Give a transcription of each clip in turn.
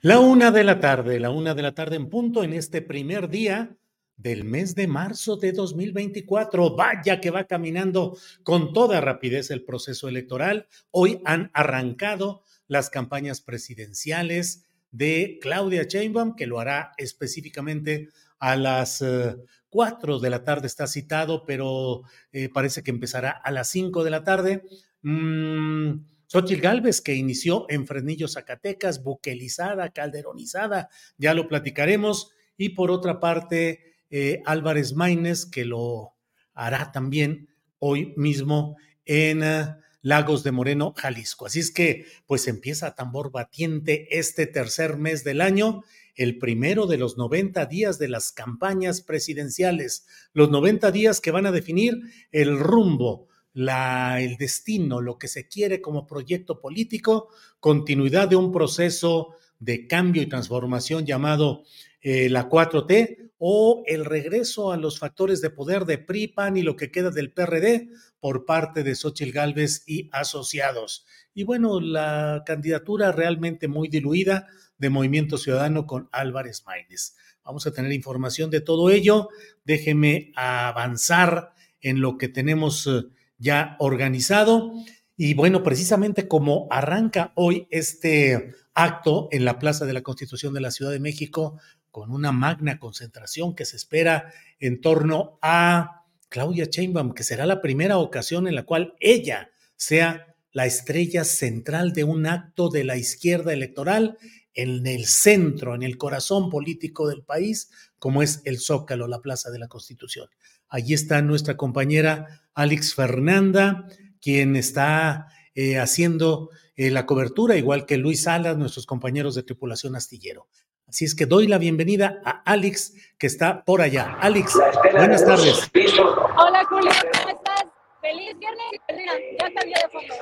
La una de la tarde, la una de la tarde en punto en este primer día del mes de marzo de 2024. Vaya que va caminando con toda rapidez el proceso electoral. Hoy han arrancado las campañas presidenciales de Claudia Sheinbaum, que lo hará específicamente a las eh, cuatro de la tarde, está citado, pero eh, parece que empezará a las cinco de la tarde. Mm, Xochitl Galvez, que inició en Fresnillo, Zacatecas, buquelizada, calderonizada, ya lo platicaremos. Y por otra parte, eh, Álvarez Maínez, que lo hará también hoy mismo en uh, Lagos de Moreno, Jalisco. Así es que, pues empieza tambor batiente este tercer mes del año, el primero de los 90 días de las campañas presidenciales, los 90 días que van a definir el rumbo el destino, lo que se quiere como proyecto político, continuidad de un proceso de cambio y transformación llamado eh, la 4T o el regreso a los factores de poder de PRI, PAN y lo que queda del PRD por parte de Xochitl Gálvez y asociados. Y bueno, la candidatura realmente muy diluida de Movimiento Ciudadano con Álvarez Maínez. Vamos a tener información de todo ello. Déjeme avanzar en lo que tenemos eh, ya organizado. Y bueno, precisamente como arranca hoy este acto en la Plaza de la Constitución de la Ciudad de México, con una magna concentración que se espera en torno a Claudia Sheinbaum, que será la primera ocasión en la cual ella sea la estrella central de un acto de la izquierda electoral en el centro, en el corazón político del país, como es el Zócalo, la Plaza de la Constitución. Allí está nuestra compañera Alex Fernanda, quien está eh, haciendo eh, la cobertura, igual que Luis Salas, nuestros compañeros de tripulación astillero. Así es que doy la bienvenida a Alex, que está por allá. Alex, buenas tardes. Hola, Julio, ¿cómo estás? Feliz viernes. Ya cambié de fondo.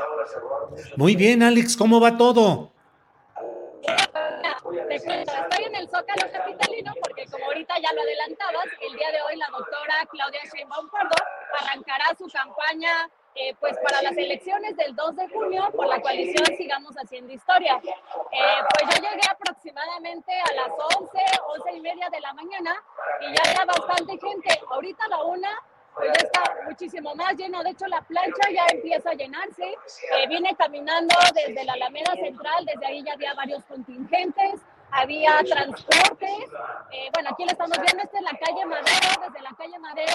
Muy bien, Alex, ¿cómo va todo? Te cuento, estoy en el Zócalo Capitalino porque como ahorita ya lo adelantabas, el día de hoy la doctora Claudia Sheinbaum Pardo arrancará su campaña eh, pues para las elecciones del 2 de junio por la coalición Sigamos Haciendo Historia. Eh, pues yo llegué aproximadamente a las 11, 11 y media de la mañana y ya había bastante gente. Ahorita a la una ya está muchísimo más lleno. De hecho, la plancha ya empieza a llenarse. Eh, vine caminando desde la Alameda Central, desde ahí ya había varios contingentes, había transporte. Eh, bueno, aquí lo estamos viendo, esta es la calle Madero. Desde la calle Madero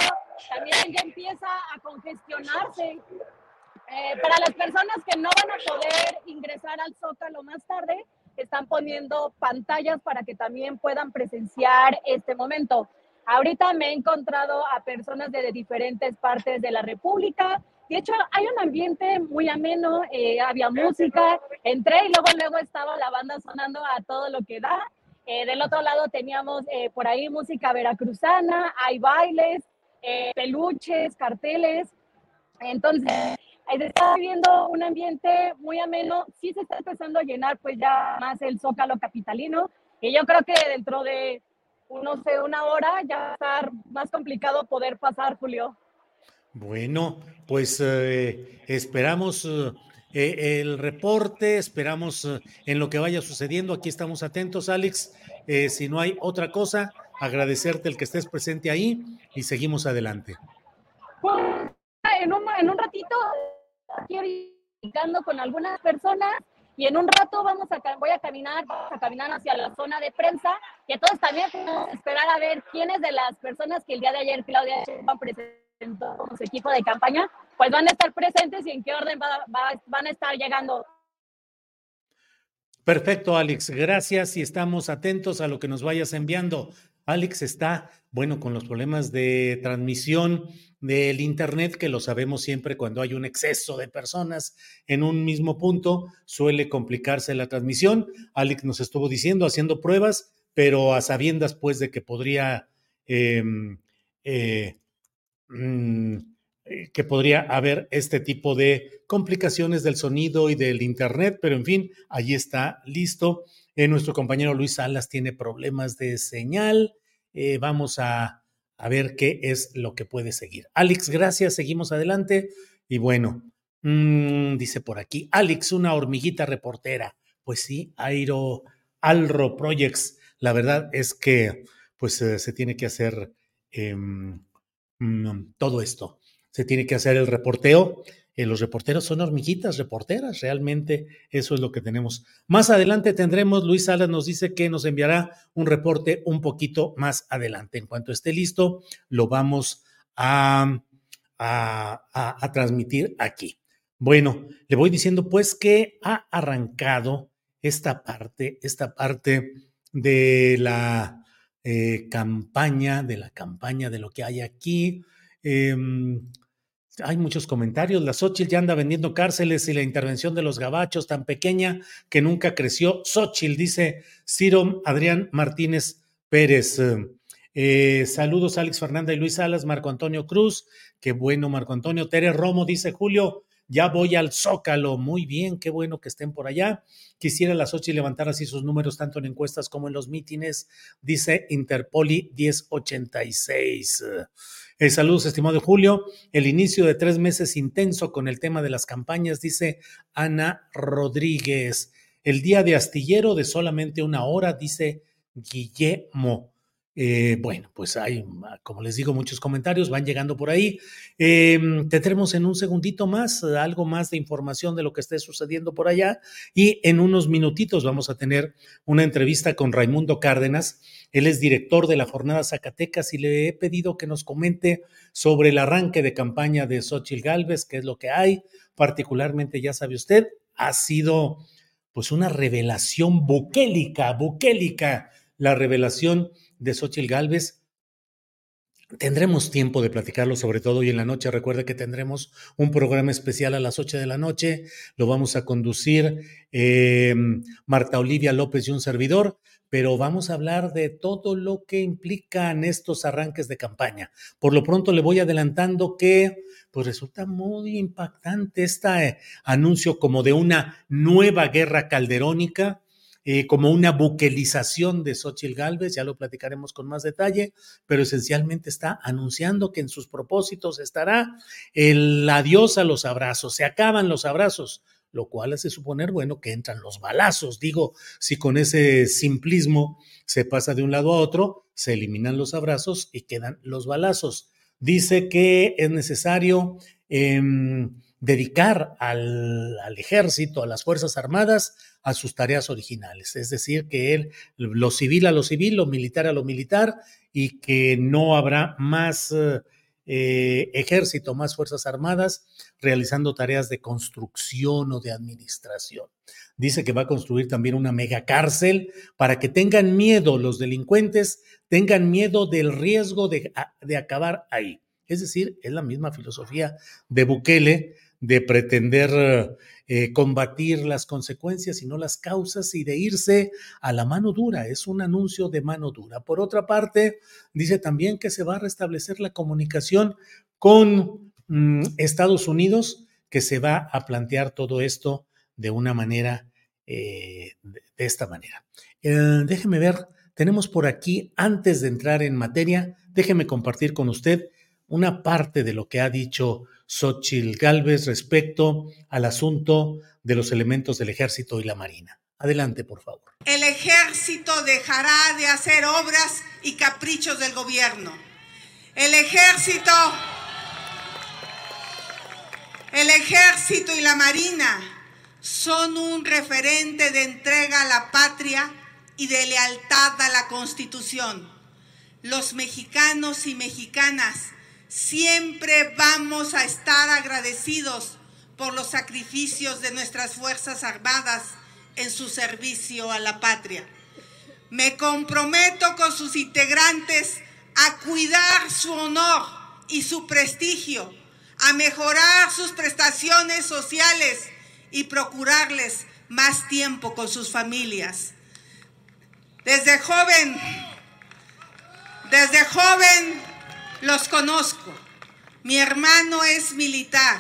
también ya empieza a congestionarse. Eh, para las personas que no van a poder ingresar al Zócalo más tarde, están poniendo pantallas para que también puedan presenciar este momento. Ahorita me he encontrado a personas de diferentes partes de la República De hecho, hay un ambiente muy ameno, eh, había música, entré y luego luego estaba la banda sonando a todo lo que da. Eh, del otro lado teníamos eh, por ahí música veracruzana, hay bailes, peluches, carteles. Entonces, se está viviendo un ambiente muy ameno. Sí se está empezando a llenar pues ya más el zócalo capitalino. Y yo creo que dentro de, no sé, una hora ya va a estar más complicado poder pasar, Julio. Bueno, pues eh, esperamos eh, el reporte, esperamos eh, en lo que vaya sucediendo. Aquí estamos atentos, Alex. si no hay otra cosa, agradecerte el que estés presente ahí y seguimos adelante. En un, en un ratito, aquí con algunas personas y en un rato vamos a, voy a caminar, a caminar hacia la zona de prensa, que todos también vamos a esperar a ver quiénes de las personas que el día de ayer Claudia presentó con su equipo de campaña, pues van a estar presentes y en qué orden van a estar llegando. Perfecto, Alex. Gracias y estamos atentos a lo que nos vayas enviando. Alex está, bueno, con los problemas de transmisión del Internet, que lo sabemos siempre cuando hay un exceso de personas en un mismo punto, suele complicarse la transmisión. Alex nos estuvo diciendo, haciendo pruebas, pero a sabiendas pues de que podría, em, eh, mm, eh, que podría haber este tipo de complicaciones del sonido y del Internet, pero en fin, ahí está listo. Eh, nuestro compañero Luis Salas tiene problemas de señal. vamos a a ver qué es lo que puede seguir. Alex, gracias, seguimos adelante. Y bueno, mm, dice por aquí, Alex, una hormiguita reportera. Pues sí, Airo Alro Projects. La verdad es que pues eh, se tiene que hacer em, mm, todo esto. Se tiene que hacer el reporteo eh, los reporteros son hormiguitas reporteras, realmente eso es lo que tenemos. Más adelante tendremos, Luis Salas nos dice que nos enviará un reporte un poquito más adelante. En cuanto esté listo, lo vamos a, transmitir aquí. Bueno, le voy diciendo pues que ha arrancado esta parte, esta parte de la eh, campaña, de la campaña de lo que hay aquí. Em, hay muchos comentarios. La Xochitl ya anda vendiendo cárceles y la intervención de los gabachos tan pequeña que nunca creció. Xochitl, dice Ciro Adrián Martínez Pérez. Eh, saludos, Alex Fernanda y Luis Salas, Marco Antonio Cruz. Qué bueno, Marco Antonio. Tere Romo dice Julio, ya voy al Zócalo. Muy bien, qué bueno que estén por allá. Quisiera la Xochitl levantar así sus números tanto en encuestas como en los mítines, dice Interpoli 1086. Eh, saludos, estimado Julio. El inicio de tres meses intenso con el tema de las campañas, dice Ana Rodríguez. El día de astillero de solamente una hora, dice Guillermo. Eh, bueno, pues hay, como les digo, muchos comentarios van llegando por ahí. Eh, tendremos en un segundito más algo más de información de lo que esté sucediendo por allá y en unos minutitos vamos a tener una entrevista con Raimundo Cárdenas. Él es director de la Jornada Zacatecas y le he pedido que nos comente sobre el arranque de campaña de Xochitl Galvez, qué es lo que hay. Particularmente, ya sabe usted, ha sido pues una revelación buquélica, buquélica, la revelación de Xochitl Galvez. Tendremos tiempo de platicarlo, sobre todo hoy en la noche. Recuerde que tendremos un programa especial a las 8 de la noche. Lo vamos a conducir eh, Marta Olivia López y un servidor, pero vamos a hablar de todo lo que implican estos arranques de campaña. Por lo pronto le voy adelantando que pues resulta muy impactante este anuncio como de una nueva guerra calderónica eh, como una buquelización de Xochitl Galvez, ya lo platicaremos con más detalle, pero esencialmente está anunciando que en sus propósitos estará el adiós a los abrazos, se acaban los abrazos, lo cual hace suponer, bueno, que entran los balazos. Digo, si con ese simplismo se pasa de un lado a otro, se eliminan los abrazos y quedan los balazos. Dice que es necesario em, dedicar al, al, ejército, a las Fuerzas Armadas, a sus tareas originales. Es decir, que él, lo civil a lo civil, lo militar a lo militar, y que no habrá más eh, ejército, más Fuerzas Armadas realizando tareas de construcción o de administración. Dice que va a construir también una mega cárcel para que tengan miedo los delincuentes, tengan miedo del riesgo de, de acabar ahí. Es decir, es la misma filosofía de Bukele de pretender eh, combatir las consecuencias y no las causas y de irse a la mano dura. Es un anuncio de mano dura. Por otra parte, dice también que se va a restablecer la comunicación con mm, Estados Unidos, que se va a plantear todo esto de una manera, eh, de, esta manera. Eh, déjeme ver, tenemos por aquí, antes de entrar en materia, déjeme compartir con usted una parte de lo que ha dicho Xochil Gálvez respecto al asunto de los elementos del ejército y la marina. Adelante, por favor. El ejército dejará de hacer obras y caprichos del gobierno. El ejército, el ejército y la marina son un referente de entrega a la patria y de lealtad a la Constitución. Los mexicanos y mexicanas Siempre vamos a estar agradecidos por los sacrificios de nuestras Fuerzas Armadas en su servicio a la patria. Me comprometo con sus integrantes a cuidar su honor y su prestigio, a mejorar sus prestaciones sociales y procurarles más tiempo con sus familias. Desde joven, desde joven los conozco. Mi hermano es militar.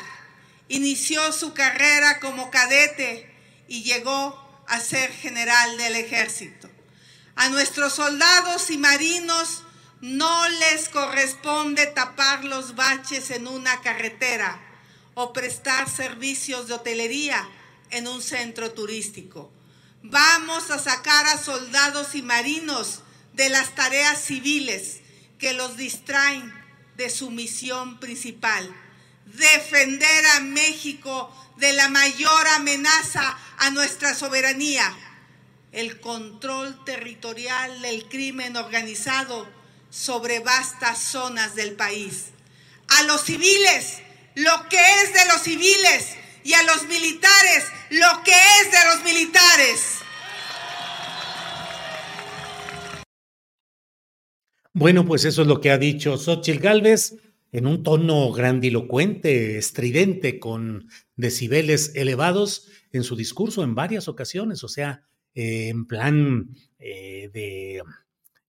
Inició su carrera como cadete y llegó a ser general del ejército. A nuestros soldados y marinos no les corresponde tapar los baches en una carretera o prestar servicios de hotelería en un centro turístico. Vamos a sacar a soldados y marinos de las tareas civiles que los distraen de su misión principal, defender a México de la mayor amenaza a nuestra soberanía, el control territorial del crimen organizado sobre vastas zonas del país. A los civiles, lo que es de los civiles, y a los militares, lo que es de los militares. Bueno, pues eso es lo que ha dicho Xochitl Gálvez en un tono grandilocuente, estridente, con decibeles elevados en su discurso en varias ocasiones, o sea, eh, en plan eh, de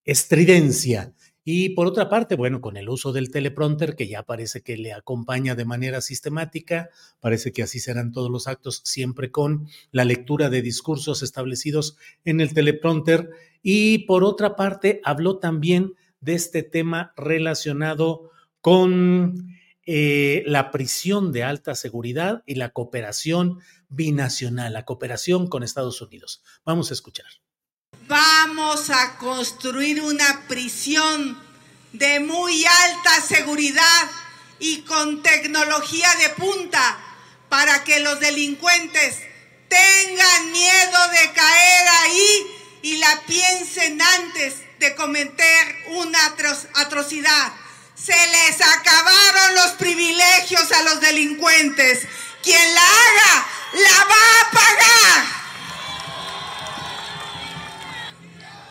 estridencia. Y por otra parte, bueno, con el uso del teleprompter, que ya parece que le acompaña de manera sistemática, parece que así serán todos los actos, siempre con la lectura de discursos establecidos en el teleprompter. Y por otra parte, habló también de este tema relacionado con eh, la prisión de alta seguridad y la cooperación binacional, la cooperación con Estados Unidos. Vamos a escuchar. Vamos a construir una prisión de muy alta seguridad y con tecnología de punta para que los delincuentes tengan miedo de caer ahí y la piensen antes de cometer una atrocidad. Se les acabaron los privilegios a los delincuentes. Quien la haga, la va a pagar.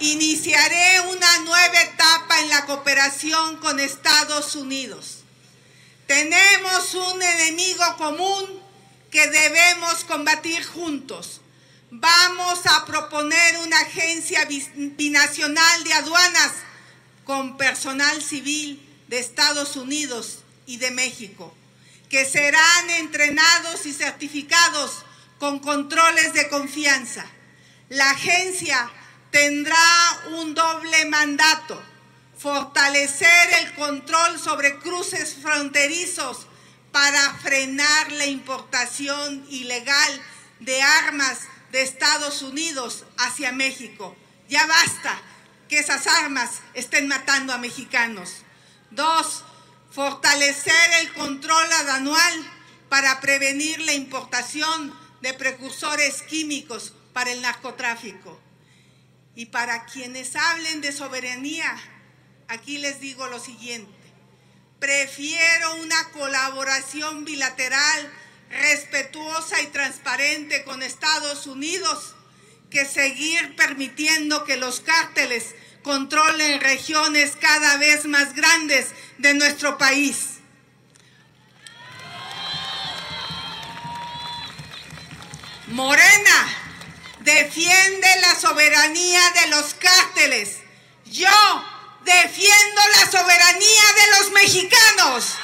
Iniciaré una nueva etapa en la cooperación con Estados Unidos. Tenemos un enemigo común que debemos combatir juntos Vamos a proponer una agencia binacional de aduanas con personal civil de Estados Unidos y de México, que serán entrenados y certificados con controles de confianza. La agencia tendrá un doble mandato, fortalecer el control sobre cruces fronterizos para frenar la importación ilegal de armas de Estados Unidos hacia México. Ya basta que esas armas estén matando a mexicanos. Dos, fortalecer el control aduanal para prevenir la importación de precursores químicos para el narcotráfico. Y para quienes hablen de soberanía, aquí les digo lo siguiente. Prefiero una colaboración bilateral respetuosa y transparente con Estados Unidos que seguir permitiendo que los cárteles controlen regiones cada vez más grandes de nuestro país. Morena defiende la soberanía de los cárteles. Yo defiendo la soberanía de los mexicanos.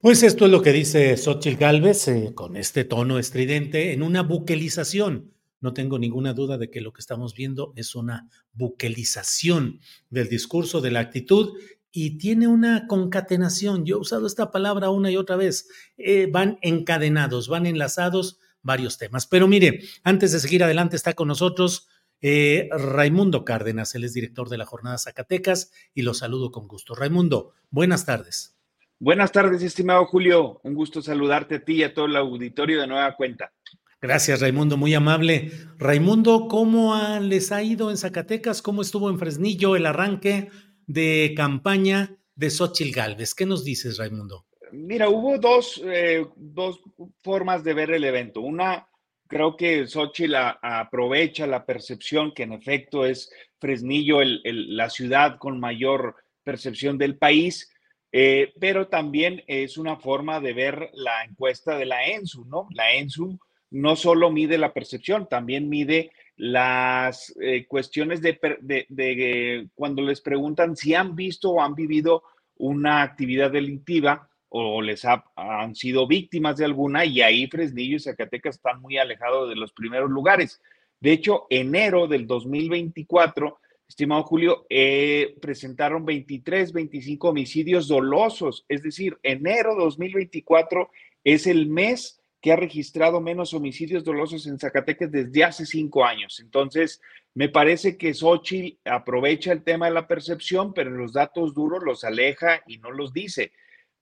Pues esto es lo que dice Xochitl Gálvez eh, con este tono estridente en una buquelización. No tengo ninguna duda de que lo que estamos viendo es una buquelización del discurso, de la actitud y tiene una concatenación. Yo he usado esta palabra una y otra vez. Eh, van encadenados, van enlazados varios temas. Pero mire, antes de seguir adelante está con nosotros eh, Raimundo Cárdenas, él es director de la Jornada Zacatecas y lo saludo con gusto. Raimundo, buenas tardes. Buenas tardes, estimado Julio. Un gusto saludarte a ti y a todo el auditorio de nueva cuenta. Gracias, Raimundo, muy amable. Raimundo, ¿cómo les ha ido en Zacatecas? ¿Cómo estuvo en Fresnillo el arranque de campaña de Xochil Gálvez? ¿Qué nos dices, Raimundo? Mira, hubo dos, eh, dos formas de ver el evento. Una, creo que Xochitl aprovecha la percepción que en efecto es Fresnillo la ciudad con mayor percepción del país eh, pero también es una forma de ver la encuesta de la ENSU, ¿no? La ENSU no solo mide la percepción, también mide las eh, cuestiones de, de, cuando les preguntan si han visto o han vivido una actividad delictiva o les han sido víctimas de alguna y ahí Fresnillo y Zacatecas están muy alejados de los primeros lugares. De hecho, enero del 2024 estimado Julio, eh, presentaron 23, 25 homicidios dolosos, es decir, enero 2024 es el mes que ha registrado menos homicidios dolosos en Zacatecas desde hace cinco años. Entonces, me parece que Xochitl aprovecha el tema de la percepción, pero los datos duros los aleja y no los dice.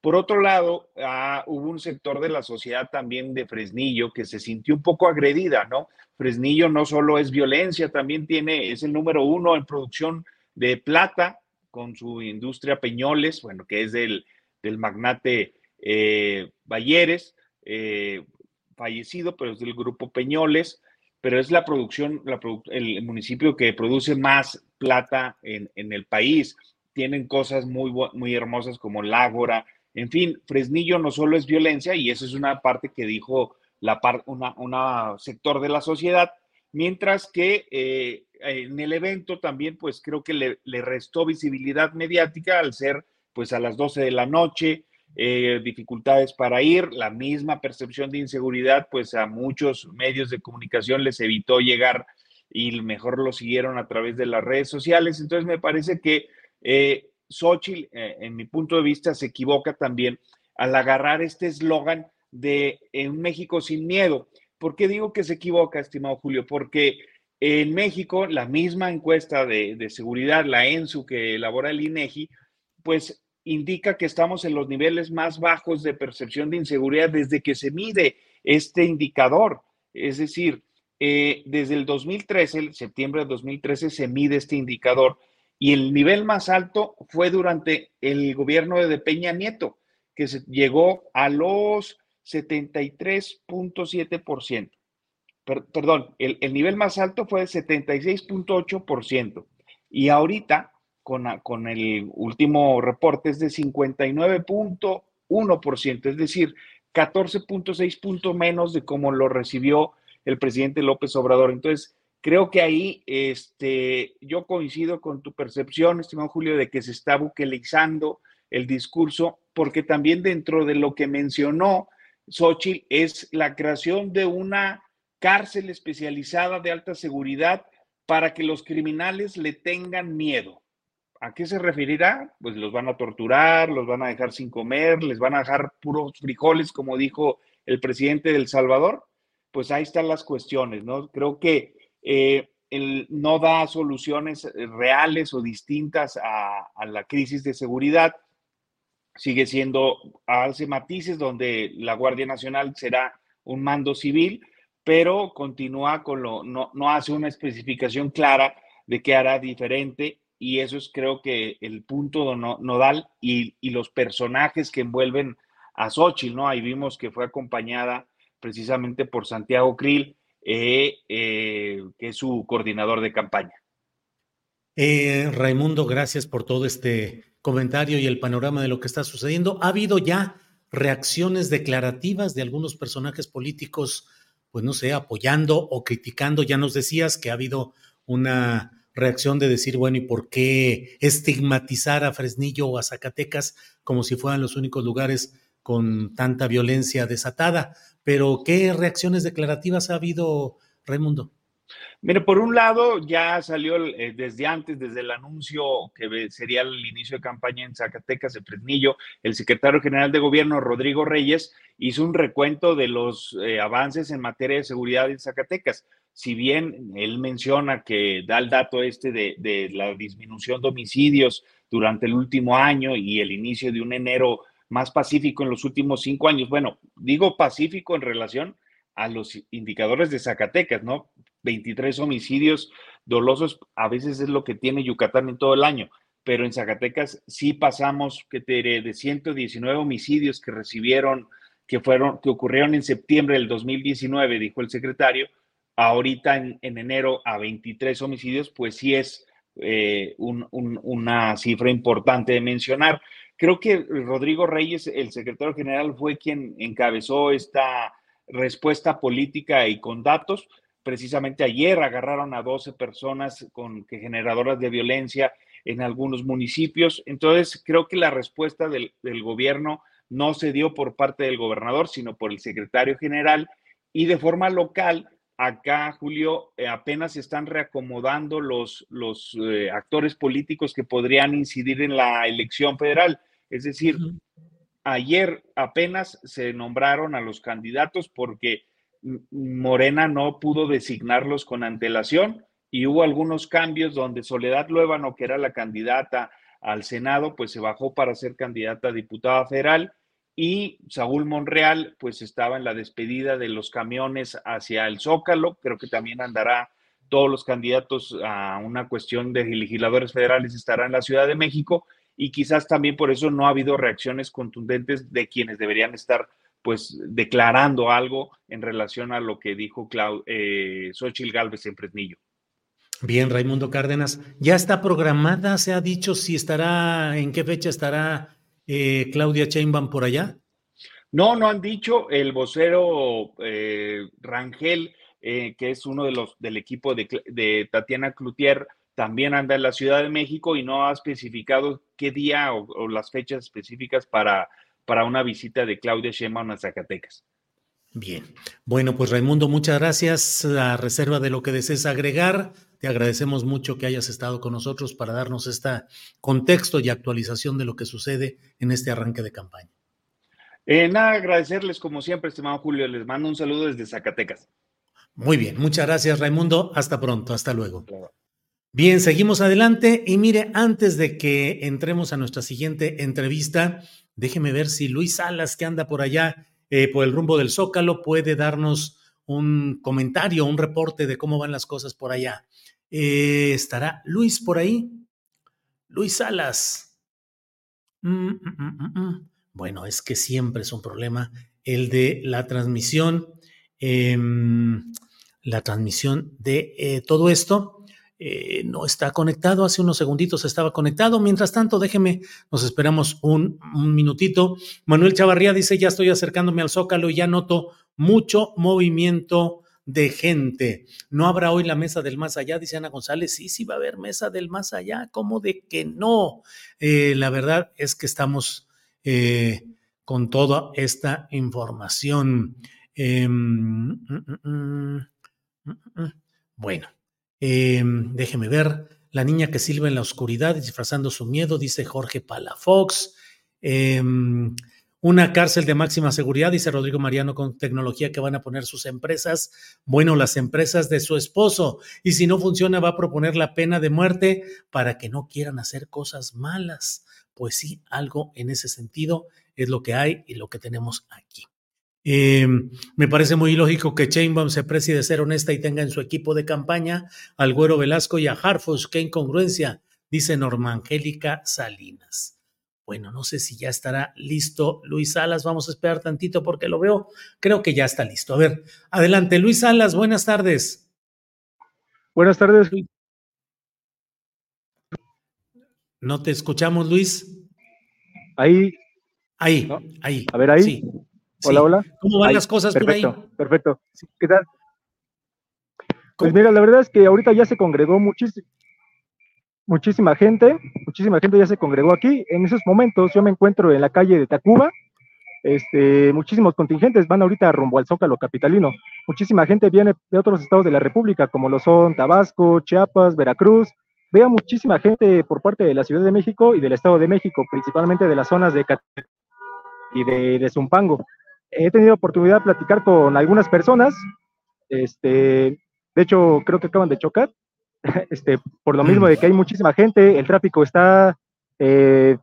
Por otro lado, ah, hubo un sector de la sociedad también de Fresnillo que se sintió un poco agredida, ¿no? Fresnillo no solo es violencia, también tiene, es el número uno en producción de plata con su industria Peñoles, bueno, que es del, del magnate eh, eh, fallecido, pero es del grupo Peñoles, pero es la producción, el municipio que produce más plata en, en el país. Tienen cosas muy, muy hermosas como el Ágora, en fin, Fresnillo no solo es violencia, y eso es una parte que dijo la una, sector de la sociedad, mientras que eh, en el evento también, pues creo que le, restó visibilidad mediática al ser pues a las 12 de la noche, eh, dificultades para ir, la misma percepción de inseguridad, pues a muchos medios de comunicación les evitó llegar y mejor lo siguieron a través de las redes sociales. Entonces me parece que eh, Xochitl, eh, en mi punto de vista, se equivoca también al agarrar este eslogan de en México sin miedo. ¿Por qué digo que se equivoca, estimado Julio? Porque en México, la misma encuesta de, seguridad, la ENSU que elabora el INEGI, pues indica que estamos en los niveles más bajos de percepción de inseguridad desde que se mide este indicador. Es decir, eh, desde el 2013, el septiembre de 2013, se mide este indicador y el nivel más alto fue durante el gobierno de Peña Nieto, que se llegó a los 73.7%. perdón, el, nivel más alto fue de 76.8%. Y ahorita, con, con el último reporte, es de 59.1%, es decir, 14.6 puntos menos de como lo recibió el presidente López Obrador. Entonces, Creo que ahí este, yo coincido con tu percepción, estimado Julio, de que se está buquelizando el discurso, porque también dentro de lo que mencionó Xochitl es la creación de una cárcel especializada de alta seguridad para que los criminales le tengan miedo. ¿A qué se referirá? Pues los van a torturar, los van a dejar sin comer, les van a dejar puros frijoles, como dijo el presidente del Salvador. Pues ahí están las cuestiones, ¿no? Creo que eh, no da soluciones eh, reales o distintas a, la crisis de seguridad. Sigue siendo, hace matices donde la Guardia Nacional será un mando civil, pero continúa con lo, no, no hace una especificación clara de qué hará diferente y eso es creo que el punto nodal y, y, los personajes que envuelven a Xochitl, ¿no? Ahí vimos que fue acompañada precisamente por Santiago Krill, eh, eh, que es su coordinador de campaña. Eh, Raimundo, gracias por todo este comentario y el panorama de lo que está sucediendo. ¿Ha habido ya reacciones declarativas de algunos personajes políticos, pues no sé, apoyando o criticando? Ya nos decías que ha habido una reacción de decir, bueno, ¿y por qué estigmatizar a Fresnillo o a Zacatecas como si fueran los únicos lugares con tanta violencia desatada? Pero, ¿qué reacciones declarativas ha habido, Raimundo? Mire, por un lado, ya salió eh, desde antes, desde el anuncio que sería el inicio de campaña en Zacatecas, de Fresnillo, el secretario general de gobierno, Rodrigo Reyes, hizo un recuento de los eh, avances en materia de seguridad en Zacatecas. Si bien él menciona que da el dato este de, de la disminución de homicidios durante el último año y el inicio de un enero más pacífico en los últimos cinco años, bueno, digo pacífico en relación a los indicadores de Zacatecas, ¿no? 23 homicidios dolosos, a veces es lo que tiene Yucatán en todo el año, pero en Zacatecas sí pasamos que de 119 homicidios que recibieron, que fueron, que ocurrieron en septiembre del 2019, dijo el secretario, ahorita en, enero a 23 homicidios, pues sí es eh, una cifra importante de mencionar. Creo que Rodrigo Reyes, el secretario general, fue quien encabezó esta respuesta política y con datos. Precisamente ayer agarraron a 12 personas con generadoras de violencia en algunos municipios. Entonces, creo que la respuesta del, gobierno no se dio por parte del gobernador, sino por el secretario general y de forma local. Acá, Julio, eh, apenas se están reacomodando los, los eh, actores políticos que podrían incidir en la elección federal. Es decir, ayer apenas se nombraron a los candidatos porque Morena no pudo designarlos con antelación y hubo algunos cambios donde Soledad Luébano, que era la candidata al Senado, pues se bajó para ser candidata a diputada federal y Saúl Monreal, pues estaba en la despedida de los camiones hacia el Zócalo, creo que también andará todos los candidatos a una cuestión de legisladores federales estarán en la Ciudad de México y quizás también por eso no ha habido reacciones contundentes de quienes deberían estar pues declarando algo en relación a lo que dijo Clau, eh, Xochitl Galvez en Fresnillo. Bien, Raimundo Cárdenas, ¿ya está programada? ¿Se ha dicho si estará, en qué fecha estará eh, Claudia Sheinbaum por allá? No, no han dicho. El vocero eh, Rangel, eh, que es uno de los del equipo de, de Tatiana Cloutier, también anda en la Ciudad de México y no ha especificado qué día o, las fechas específicas para, para una visita de Claudia Sheinbaum a Zacatecas. Bien, bueno, pues Raimundo, muchas gracias. A reserva de lo que desees agregar, te agradecemos mucho que hayas estado con nosotros para darnos este contexto y actualización de lo que sucede en este arranque de campaña. Eh, nada, agradecerles como siempre, estimado Julio. Les mando un saludo desde Zacatecas. Muy bien, muchas gracias Raimundo. Hasta pronto, hasta luego. Bien, seguimos adelante y mire, antes de que entremos a nuestra siguiente entrevista, déjeme ver si Luis Salas, que anda por allá, eh, por el rumbo del Zócalo, puede darnos un comentario, un reporte de cómo van las cosas por allá. Eh, ¿Estará Luis por ahí? Luis Salas. Mm, mm, mm, bueno, es que siempre es un problema el de la transmisión, em, la transmisión de eh, todo esto. Eh, no está conectado. Hace unos segunditos estaba conectado. Mientras tanto, déjeme, nos esperamos un, minutito. Manuel Chavarría dice, ya estoy acercándome al Zócalo y ya noto mucho movimiento de gente. No habrá hoy la mesa del más allá, dice Ana González. Sí, sí va a haber mesa del más allá. ¿Cómo de que no? Eh, la verdad es que estamos eh, con toda esta información. Em, mm, mm, mm, bueno, Em, déjeme ver. La niña que silba en la oscuridad, disfrazando su miedo, dice Jorge Palafox. Em, una cárcel de máxima seguridad, dice Rodrigo Mariano, con tecnología que van a poner sus empresas. Bueno, las empresas de su esposo. Y si no funciona, va a proponer la pena de muerte para que no quieran hacer cosas malas. Pues sí, algo en ese sentido es lo que hay y lo que tenemos aquí. Eh, me parece muy lógico que Chainbaum se precie de ser honesta y tenga en su equipo de campaña al Güero Velasco y a Harfush. Qué incongruencia, dice Norma Angélica Salinas. Bueno, no sé si ya estará listo Luis Salas. Vamos a esperar tantito porque lo veo. Creo que ya está listo. A ver, adelante, Luis Salas. Buenas tardes. Buenas tardes. No te escuchamos, Luis. Ahí. Ahí, ahí. A ver, ahí. Hola, hola. ¿Cómo van las cosas perfecto, por ahí? Perfecto. ¿Qué tal? Pues mira, la verdad es que ahorita ya se congregó muchísimo muchísima gente, muchísima gente ya se congregó aquí. En esos momentos yo me encuentro en la calle de Tacuba, este, muchísimos contingentes van ahorita rumbo al Zócalo capitalino. Muchísima gente viene de otros estados de la República, como lo son Tabasco, Chiapas, Veracruz. Veo muchísima gente por parte de la Ciudad de México y del Estado de México, principalmente de las zonas de y de, de Zumpango. He tenido oportunidad de platicar con algunas personas. Este, de hecho, creo que acaban de chocar. Este, por lo mismo de que hay muchísima gente, el tráfico está eh,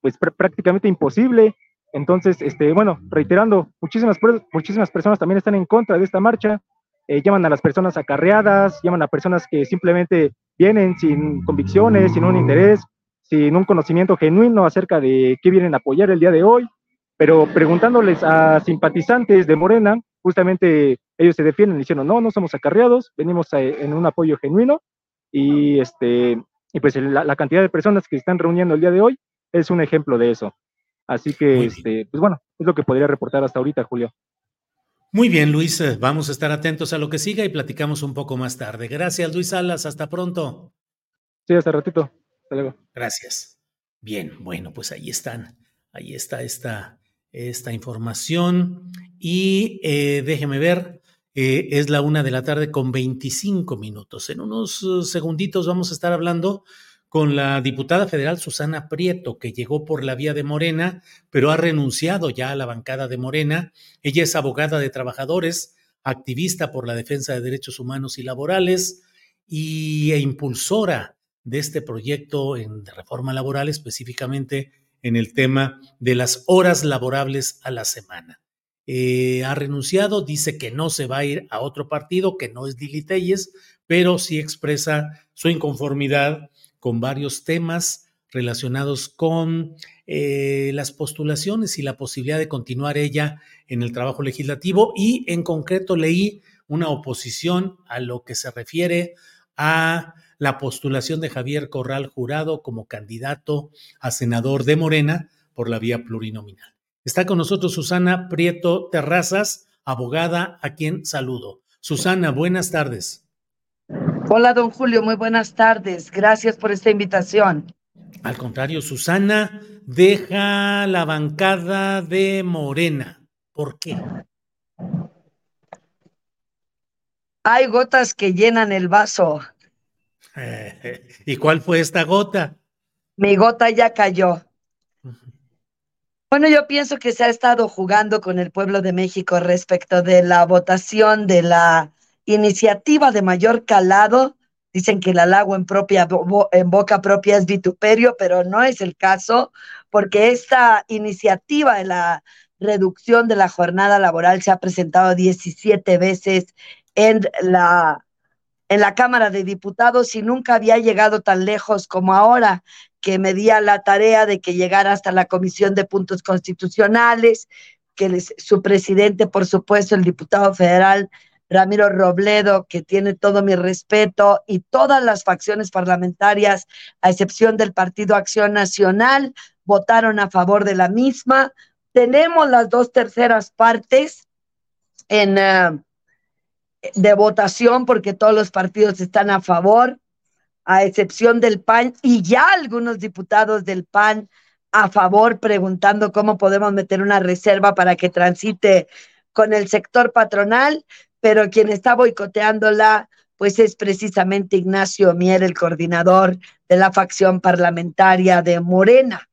pues prácticamente imposible. Entonces, este, bueno, reiterando, muchísimas, muchísimas personas también están en contra de esta marcha, eh, llaman a las personas acarreadas, llaman a personas que simplemente vienen sin convicciones, sin un interés, sin un conocimiento genuino acerca de qué vienen a apoyar el día de hoy, pero preguntándoles a simpatizantes de Morena, justamente ellos se defienden diciendo, no, no somos acarreados, venimos en un apoyo genuino y, este, y pues la, la, cantidad de personas que están reuniendo el día de hoy es un ejemplo de eso. Así que, este, pues bueno, es lo que podría reportar hasta ahorita, Julio. Muy bien, Luis, eh, vamos a estar atentos a lo que siga y platicamos un poco más tarde. Gracias, Luis Salas, hasta pronto. Sí, hasta ratito. Hasta luego. Gracias. Bien, bueno, pues ahí están. Ahí está esta, esta información. Y eh, déjeme ver, eh, es la una de la tarde con 25 minutos. En unos uh, segunditos vamos a estar hablando con la diputada federal Susana Prieto, que llegó por la vía de Morena, pero ha renunciado ya a la bancada de Morena. Ella es abogada de trabajadores, activista por la defensa de derechos humanos y laborales y, e impulsora de este proyecto en, de reforma laboral, específicamente en el tema de las horas laborables a la semana. Eh, ha renunciado, dice que no se va a ir a otro partido, que no es Lili Telles, pero sí expresa su inconformidad con varios temas relacionados con eh, las postulaciones y la posibilidad de continuar ella en el trabajo legislativo y en concreto leí una oposición a lo que se refiere a la postulación de Javier Corral Jurado como candidato a senador de Morena por la vía plurinominal. Está con nosotros Susana Prieto Terrazas, abogada, a quien saludo. Susana, buenas tardes. Hola, don Julio, muy buenas tardes. Gracias por esta invitación. Al contrario, Susana deja la bancada de Morena. ¿Por qué? Hay gotas que llenan el vaso. ¿Y cuál fue esta gota? Mi gota ya cayó. Bueno, yo pienso que se ha estado jugando con el pueblo de México respecto de la votación de la iniciativa de mayor calado. Dicen que el halago en, propia, en boca propia es vituperio, pero no es el caso, porque esta iniciativa de la reducción de la jornada laboral se ha presentado 17 veces en la, en la Cámara de Diputados y nunca había llegado tan lejos como ahora, que me di a la tarea de que llegara hasta la Comisión de Puntos Constitucionales, que les, su presidente, por supuesto, el diputado federal Ramiro Robledo, que tiene todo mi respeto, y todas las facciones parlamentarias, a excepción del Partido Acción Nacional, votaron a favor de la misma. Tenemos las dos terceras partes en, uh, de votación porque todos los partidos están a favor, a excepción del PAN, y ya algunos diputados del PAN a favor preguntando cómo podemos meter una reserva para que transite con el sector patronal pero quien está boicoteándola, pues es precisamente Ignacio Mier, el coordinador de la facción parlamentaria de Morena.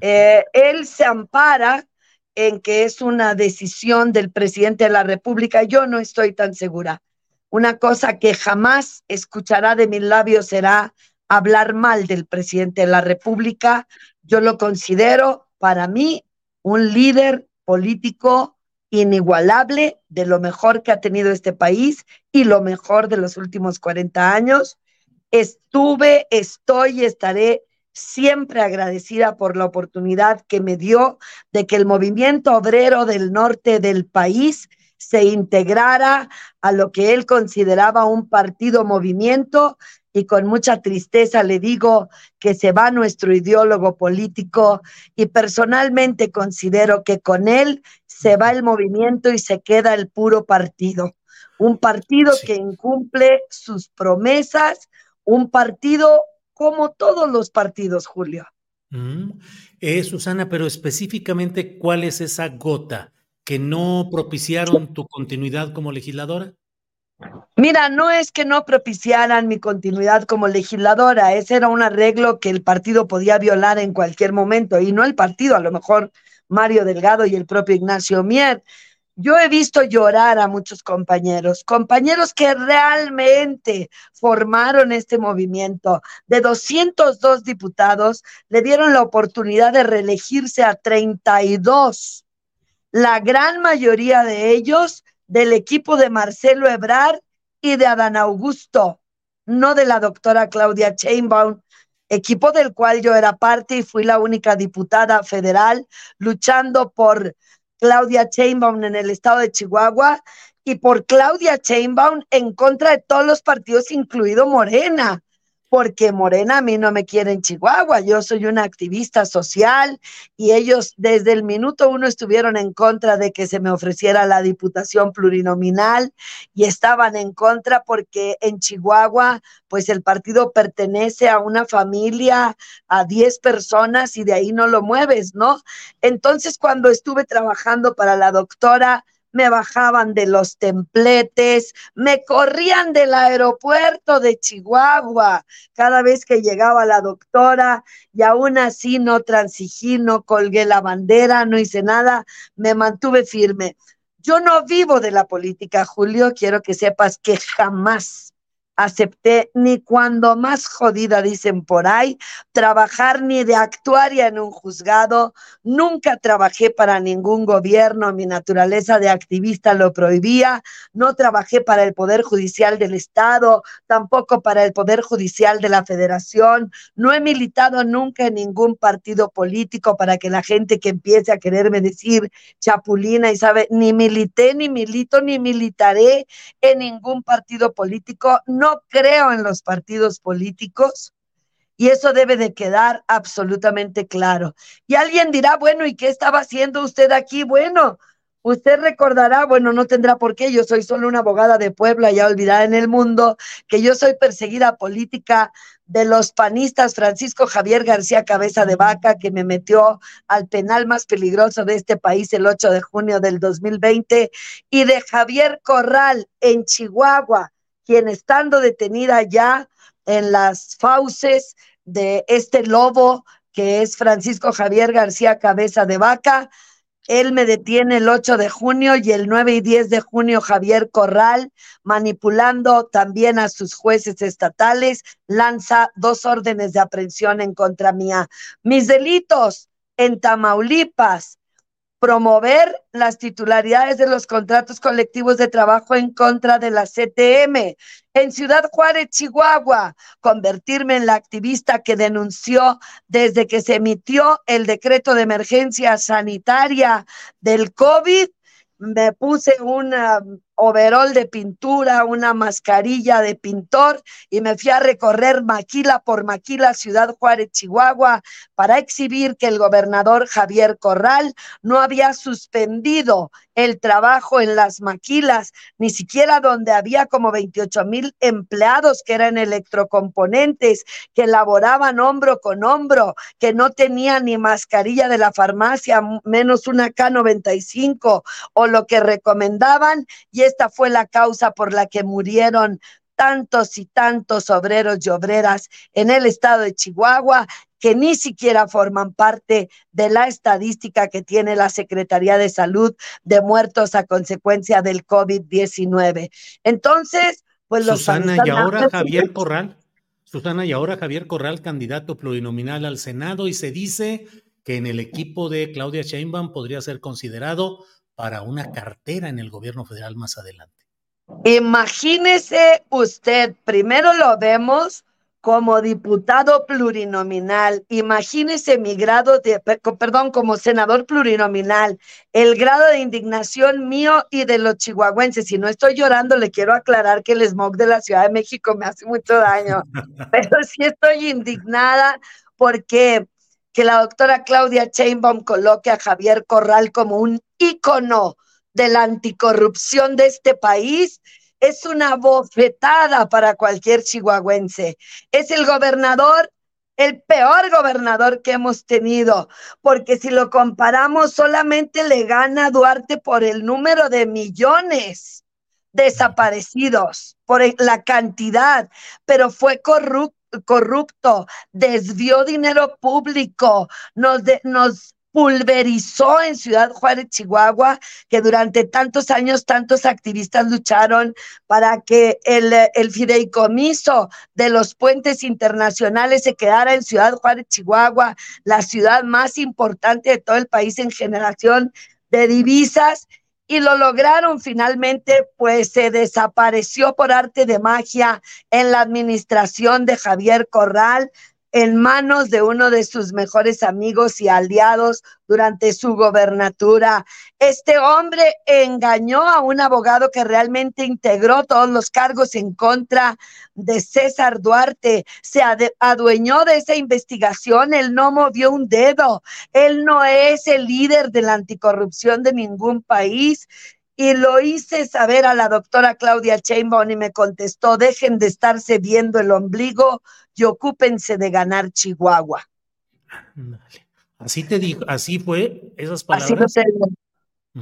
Eh, él se ampara en que es una decisión del presidente de la República. Yo no estoy tan segura. Una cosa que jamás escuchará de mis labios será hablar mal del presidente de la República. Yo lo considero para mí un líder político inigualable de lo mejor que ha tenido este país y lo mejor de los últimos 40 años. Estuve, estoy y estaré siempre agradecida por la oportunidad que me dio de que el movimiento obrero del norte del país se integrara a lo que él consideraba un partido movimiento y con mucha tristeza le digo que se va nuestro ideólogo político y personalmente considero que con él se va el movimiento y se queda el puro partido. Un partido que incumple sus promesas, un partido como todos los partidos, Julio. Mm. Eh, Susana, pero específicamente, ¿cuál es esa gota que no propiciaron tu continuidad como legisladora? Mira, no es que no propiciaran mi continuidad como legisladora, ese era un arreglo que el partido podía violar en cualquier momento, y no el partido, a lo mejor Mario Delgado y el propio Ignacio Mier. Yo he visto llorar a muchos compañeros, compañeros que realmente formaron este movimiento. De 202 diputados, le dieron la oportunidad de reelegirse a 32. La gran mayoría de ellos del equipo de Marcelo Ebrard y de Adán Augusto, no de la doctora Claudia Chainbaum, equipo del cual yo era parte y fui la única diputada federal luchando por Claudia Chainbaum en el estado de Chihuahua y por Claudia Chainbaum en contra de todos los partidos, incluido Morena porque Morena a mí no me quiere en Chihuahua, yo soy una activista social y ellos desde el minuto uno estuvieron en contra de que se me ofreciera la diputación plurinominal y estaban en contra porque en Chihuahua pues el partido pertenece a una familia, a 10 personas y de ahí no lo mueves, ¿no? Entonces cuando estuve trabajando para la doctora, me bajaban de los templetes, me corrían del aeropuerto de Chihuahua cada vez que llegaba la doctora y aún así no transigí, no colgué la bandera, no hice nada, me mantuve firme. Yo no vivo de la política, Julio, quiero que sepas que jamás acepté ni cuando más jodida dicen por ahí, trabajar ni de actuaria en un juzgado, nunca trabajé para ningún gobierno, mi naturaleza de activista lo prohibía, no trabajé para el Poder Judicial del Estado, tampoco para el Poder Judicial de la Federación, no he militado nunca en ningún partido político para que la gente que empiece a quererme decir chapulina y sabe, ni milité, ni milito, ni militaré en ningún partido político, creo en los partidos políticos y eso debe de quedar absolutamente claro. Y alguien dirá, bueno, ¿y qué estaba haciendo usted aquí? Bueno, usted recordará, bueno, no tendrá por qué, yo soy solo una abogada de Puebla, ya olvidada en el mundo, que yo soy perseguida política de los panistas Francisco Javier García Cabeza de Vaca, que me metió al penal más peligroso de este país el 8 de junio del 2020, y de Javier Corral en Chihuahua, quien estando detenida ya en las fauces de este lobo que es Francisco Javier García Cabeza de Vaca, él me detiene el 8 de junio y el 9 y 10 de junio Javier Corral, manipulando también a sus jueces estatales, lanza dos órdenes de aprehensión en contra mía. Mis delitos en Tamaulipas, promover las titularidades de los contratos colectivos de trabajo en contra de la CTM. En Ciudad Juárez, Chihuahua, convertirme en la activista que denunció desde que se emitió el decreto de emergencia sanitaria del COVID. Me puse una overol de pintura, una mascarilla de pintor y me fui a recorrer maquila por maquila Ciudad Juárez, Chihuahua, para exhibir que el gobernador Javier Corral no había suspendido el trabajo en las maquilas, ni siquiera donde había como 28 mil empleados que eran electrocomponentes, que laboraban hombro con hombro, que no tenían ni mascarilla de la farmacia, menos una K95 o lo que recomendaban, y esta fue la causa por la que murieron tantos y tantos obreros y obreras en el estado de Chihuahua que ni siquiera forman parte de la estadística que tiene la Secretaría de Salud de muertos a consecuencia del COVID-19. Entonces, pues los... Susana, y ahora Javier Corral, Susana, y ahora Javier Corral, candidato plurinominal al Senado, y se dice que en el equipo de Claudia Sheinbaum podría ser considerado para una cartera en el gobierno federal más adelante. Imagínese usted, primero lo vemos como diputado plurinominal, imagínese mi grado de, perdón, como senador plurinominal, el grado de indignación mío y de los chihuahuenses. Si no estoy llorando, le quiero aclarar que el smog de la Ciudad de México me hace mucho daño, pero sí estoy indignada porque que la doctora Claudia Chainbaum coloque a Javier Corral como un ícono de la anticorrupción de este país es una bofetada para cualquier chihuahuense. Es el gobernador, el peor gobernador que hemos tenido, porque si lo comparamos solamente le gana Duarte por el número de millones desaparecidos, por la cantidad, pero fue corrupto corrupto, desvió dinero público, nos, nos pulverizó en Ciudad Juárez, Chihuahua, que durante tantos años tantos activistas lucharon para que el, el, fideicomiso de los puentes internacionales se quedara en Ciudad Juárez, Chihuahua, la ciudad más importante de todo el país en generación de divisas. Y lo lograron finalmente, pues se desapareció por arte de magia en la administración de Javier Corral, en manos de uno de sus mejores amigos y aliados durante su gobernatura. Este hombre engañó a un abogado que realmente integró todos los cargos en contra de César Duarte, se adueñó de esa investigación, él no movió un dedo, él no es el líder de la anticorrupción de ningún país y lo hice saber a la doctora Claudia Chainbaum y me contestó, dejen de estarse viendo el ombligo y ocúpense de ganar Chihuahua. Así te dijo, así fue esas palabras. Así lo tengo,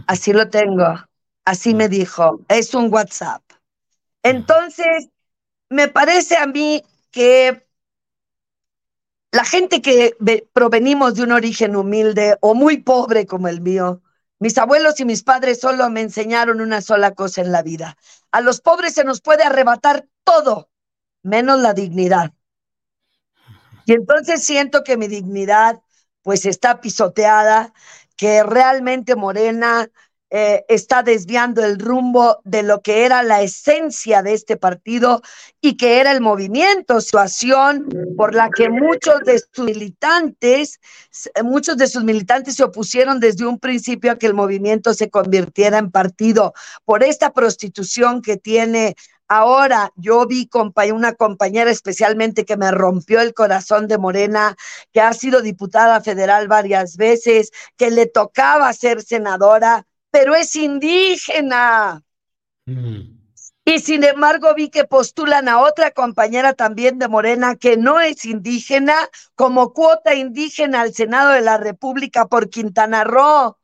así lo tengo, así me dijo, es un WhatsApp. Entonces, me parece a mí que la gente que provenimos de un origen humilde o muy pobre como el mío, mis abuelos y mis padres solo me enseñaron una sola cosa en la vida. A los pobres se nos puede arrebatar todo, menos la dignidad. Y entonces siento que mi dignidad pues está pisoteada, que realmente Morena eh, está desviando el rumbo de lo que era la esencia de este partido y que era el movimiento, situación por la que muchos de sus militantes, muchos de sus militantes se opusieron desde un principio a que el movimiento se convirtiera en partido, por esta prostitución que tiene Ahora yo vi una compañera especialmente que me rompió el corazón de Morena, que ha sido diputada federal varias veces, que le tocaba ser senadora, pero es indígena. Mm. Y sin embargo vi que postulan a otra compañera también de Morena que no es indígena como cuota indígena al Senado de la República por Quintana Roo.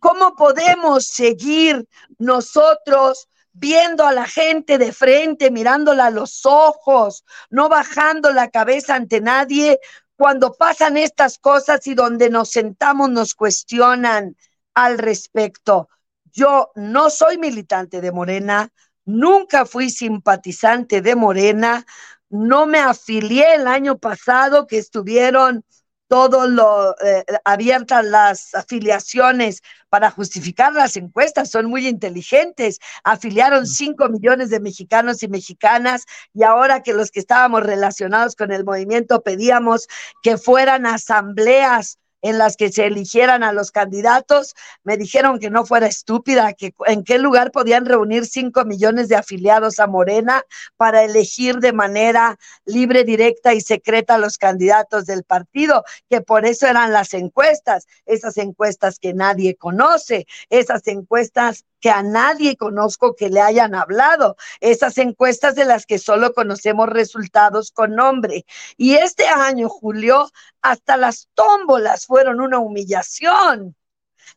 ¿Cómo podemos seguir nosotros viendo a la gente de frente, mirándola a los ojos, no bajando la cabeza ante nadie, cuando pasan estas cosas y donde nos sentamos nos cuestionan al respecto. Yo no soy militante de Morena, nunca fui simpatizante de Morena, no me afilié el año pasado que estuvieron todo lo eh, abiertas las afiliaciones para justificar las encuestas, son muy inteligentes. Afiliaron 5 millones de mexicanos y mexicanas y ahora que los que estábamos relacionados con el movimiento pedíamos que fueran asambleas en las que se eligieran a los candidatos, me dijeron que no fuera estúpida, que en qué lugar podían reunir cinco millones de afiliados a Morena para elegir de manera libre, directa y secreta a los candidatos del partido, que por eso eran las encuestas, esas encuestas que nadie conoce, esas encuestas que a nadie conozco que le hayan hablado, esas encuestas de las que solo conocemos resultados con nombre. Y este año, Julio, hasta las tómbolas fueron una humillación.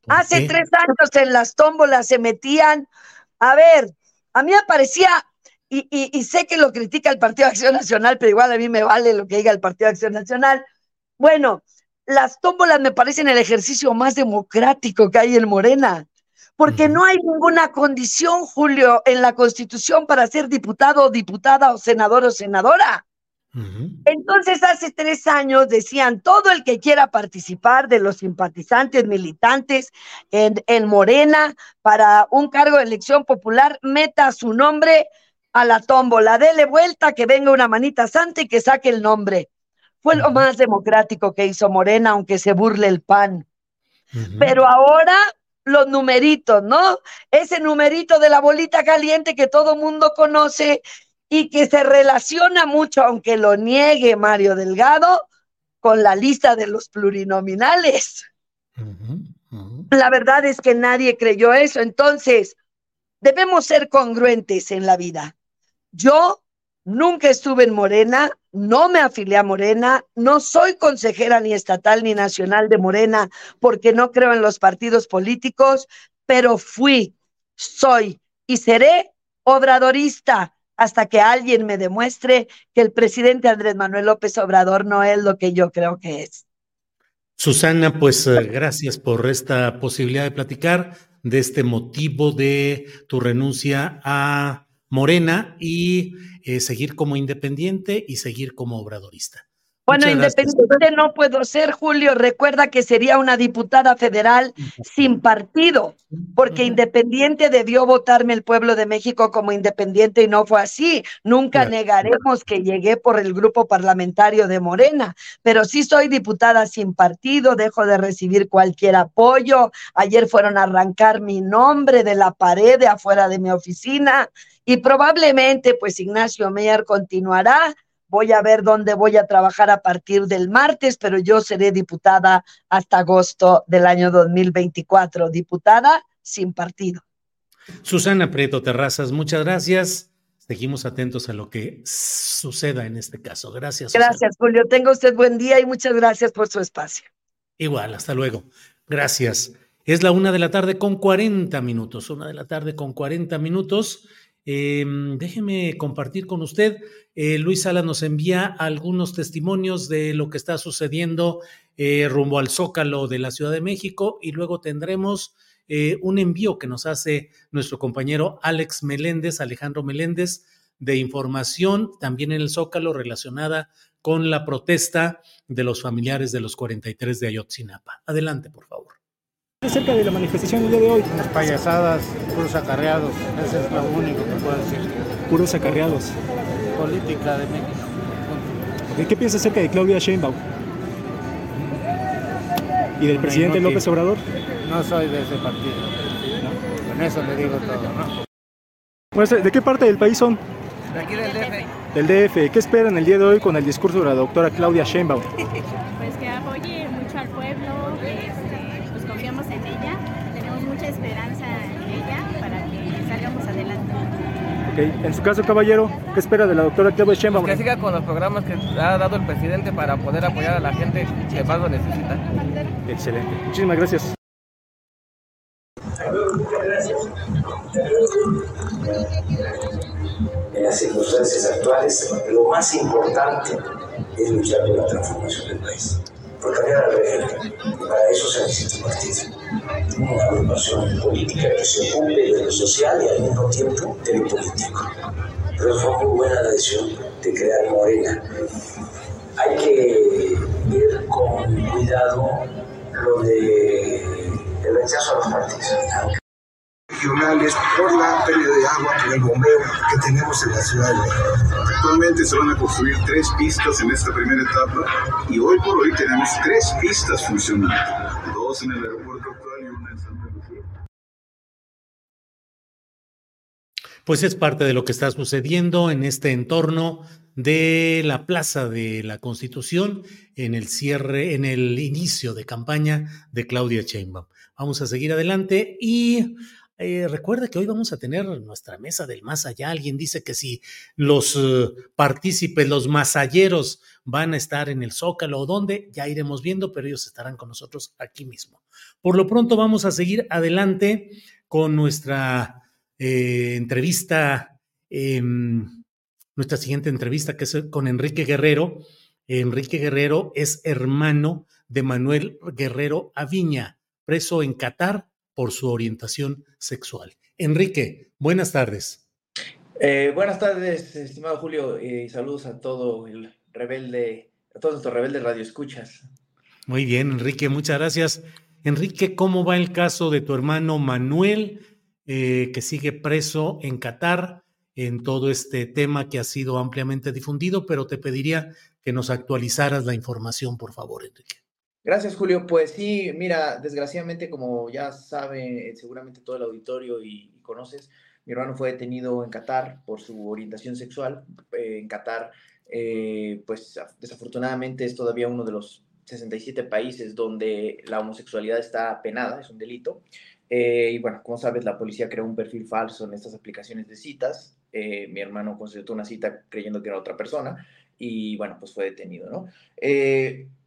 Hace tres años en las tómbolas se metían, a ver, a mí me parecía, y, y, sé que lo critica el Partido de Acción Nacional, pero igual a mí me vale lo que diga el Partido de Acción Nacional. Bueno, las tómbolas me parecen el ejercicio más democrático que hay en Morena porque no hay ninguna condición, Julio, en la Constitución para ser diputado, diputada o senador o senadora. Entonces, hace tres años decían, todo el que quiera participar de los simpatizantes militantes en, en Morena para un cargo de elección popular, meta su nombre a la tómbola, dele vuelta, que venga una manita santa y que saque el nombre. Fue lo más democrático que hizo Morena, aunque se burle el PAN. Pero ahora los numeritos, ¿no? Ese numerito de la bolita caliente que todo mundo conoce y que se relaciona mucho, aunque lo niegue Mario Delgado, con la lista de los plurinominales. La verdad es que nadie creyó eso. Entonces, debemos ser congruentes en la vida. Yo nunca estuve en Morena, no me afilié a Morena, no soy consejera ni estatal ni nacional de Morena porque no creo en los partidos políticos, pero fui, soy y seré obradorista hasta que alguien me demuestre que el presidente Andrés Manuel López Obrador no es lo que yo creo que es. Susana, pues eh, gracias por esta posibilidad de platicar de este motivo de tu renuncia a Morena y eh, seguir como independiente y seguir como obradorista. Bueno, independiente no puedo ser, Julio. Recuerda que sería una diputada federal sin partido, porque independiente debió votarme el pueblo de México como independiente y no fue así. Nunca negaremos que llegué por el grupo parlamentario de Morena, pero sí soy diputada sin partido, dejo de recibir cualquier apoyo. Ayer fueron a arrancar mi nombre de la pared de afuera de mi oficina y probablemente pues Ignacio Meyer continuará Voy a ver dónde voy a trabajar a partir del martes, pero yo seré diputada hasta agosto del año 2024, diputada sin partido. Susana Prieto Terrazas, muchas gracias. Seguimos atentos a lo que suceda en este caso. Gracias. Gracias, Julio. Tenga usted buen día y muchas gracias por su espacio. Igual, hasta luego. Gracias. Es la una de la tarde con 40 minutos. Una de la tarde con 40 minutos. Em, déjeme compartir con usted. Eh, Luis Sala nos envía algunos testimonios de lo que está sucediendo eh, rumbo al Zócalo de la Ciudad de México y luego tendremos eh, un envío que nos hace nuestro compañero Alex Meléndez, Alejandro Meléndez, de información también en el Zócalo relacionada con la protesta de los familiares de los 43 de Ayotzinapa. Adelante, por favor acerca de la manifestación del día de hoy? Las payasadas, puros acarreados, eso es lo único que puedo decir. Puros acarreados. Política de México. ¿Qué piensa acerca de Claudia Sheinbaum? ¿Y del presidente López Obrador? No soy de ese partido. Con eso le digo todo, ¿no? ¿De qué parte del país son? De aquí del DF. Del DF. ¿Qué esperan el día de hoy con el discurso de la doctora Claudia Sheinbaum? Pues que apoye mucho al pueblo, esperanza en ella para que salgamos adelante. Okay. En su caso, caballero, ¿qué espera de la doctora Claudia Sheinbaum? Pues que siga con los programas que ha dado el presidente para poder apoyar a la gente que más lo necesita. Excelente. Muchísimas gracias. En las circunstancias actuales, lo más importante es luchar por la transformación del país por cambiar al régimen. Y para eso se necesita un partido. Una agrupación política que se ocupe de lo social y al mismo tiempo de lo político. Pero fue muy buena la decisión de crear Morena. Hay que ver con cuidado lo de el rechazo a los partidos regionales por la pérdida de agua, por el bombeo que tenemos en la ciudad de México. Actualmente se van a construir tres pistas en esta primera etapa y hoy por hoy tenemos tres pistas funcionando, dos en el aeropuerto actual y una en Santa Lucía. Pues es parte de lo que está sucediendo en este entorno de la Plaza de la Constitución en el cierre, en el inicio de campaña de Claudia Sheinbaum. Vamos a seguir adelante y eh, recuerda que hoy vamos a tener nuestra mesa del más allá. Alguien dice que si los eh, partícipes, los masalleros van a estar en el Zócalo o dónde, ya iremos viendo, pero ellos estarán con nosotros aquí mismo. Por lo pronto vamos a seguir adelante con nuestra eh, entrevista, em, nuestra siguiente entrevista que es con Enrique Guerrero. Enrique Guerrero es hermano de Manuel Guerrero Aviña, preso en Qatar por su orientación sexual. Enrique, buenas tardes. Eh, buenas tardes, estimado Julio, y saludos a todo el rebelde, a todos nuestros rebeldes radioescuchas. Muy bien, Enrique, muchas gracias. Enrique, ¿cómo va el caso de tu hermano Manuel, eh, que sigue preso en Qatar? en todo este tema que ha sido ampliamente difundido, pero te pediría que nos actualizaras la información, por favor, Enrique. Gracias, Julio. Pues sí, mira, desgraciadamente, como ya sabe seguramente todo el auditorio y, conoces, mi hermano fue detenido en Qatar por su orientación sexual. Eh, en Qatar, eh, pues desafortunadamente es todavía uno de los 67 países donde la homosexualidad está penada, es un delito. Eh, y bueno, como sabes, la policía creó un perfil falso en estas aplicaciones de citas. Eh, mi hermano concedió una cita creyendo que era otra persona y bueno, pues fue detenido, ¿no?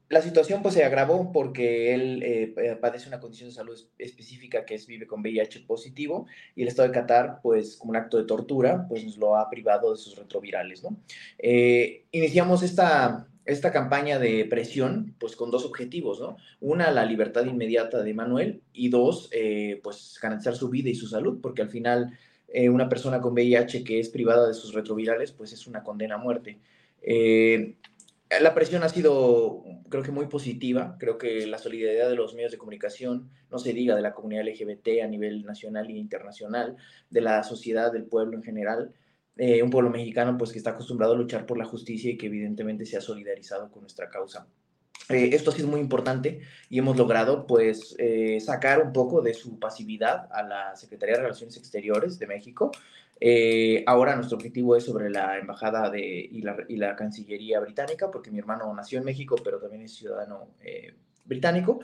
Eh, la situación pues se agravó porque él padece una condición de salud específica que es vive con VIH positivo y el Estado de Qatar pues como un acto de tortura pues nos lo ha privado de sus retrovirales, ¿no? iniciamos esta, esta campaña de presión, pues con dos objetivos, ¿no? Una, la libertad inmediata de Manuel y dos, eh, pues garantizar su vida y su salud, porque al final eh, una persona con VIH que es privada de sus retrovirales, pues es una condena a muerte. La presión ha sido, creo que muy positiva, creo que la solidaridad de los medios de comunicación, no se diga de la comunidad LGBT a nivel nacional e internacional, de la sociedad, del pueblo en general, eh, un pueblo mexicano pues que está acostumbrado a luchar por la justicia y que evidentemente se ha solidarizado con nuestra causa. Eh, esto ha sido muy importante y hemos logrado pues eh, sacar un poco de su pasividad a la Secretaría de Relaciones Exteriores de México. Ahora nuestro objetivo es sobre la embajada y, la, Cancillería británica, porque mi hermano nació en México, pero también es ciudadano británico.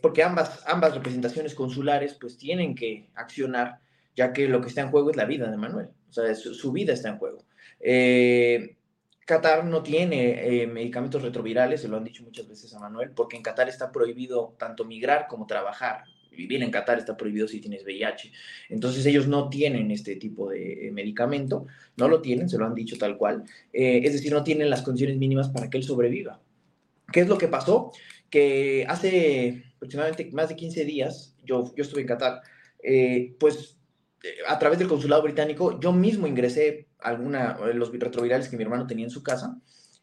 porque ambas, representaciones consulares pues tienen que accionar ya que lo que está en juego es la vida de Manuel, o sea, su, vida está en juego. Eh, Qatar no tiene eh, medicamentos retrovirales, se lo han dicho muchas veces a Manuel, porque en Qatar está prohibido tanto migrar como trabajar. Vivir en Qatar está prohibido si tienes VIH. Entonces ellos no tienen este tipo de eh, medicamento, no lo tienen, se lo han dicho tal cual. es decir, no tienen las condiciones mínimas para que él sobreviva. ¿Qué es lo que pasó? Que hace aproximadamente más de 15 días, yo, yo estuve en Qatar, pues a través del consulado británico, yo mismo ingresé alguna, los retrovirales que mi hermano tenía en su casa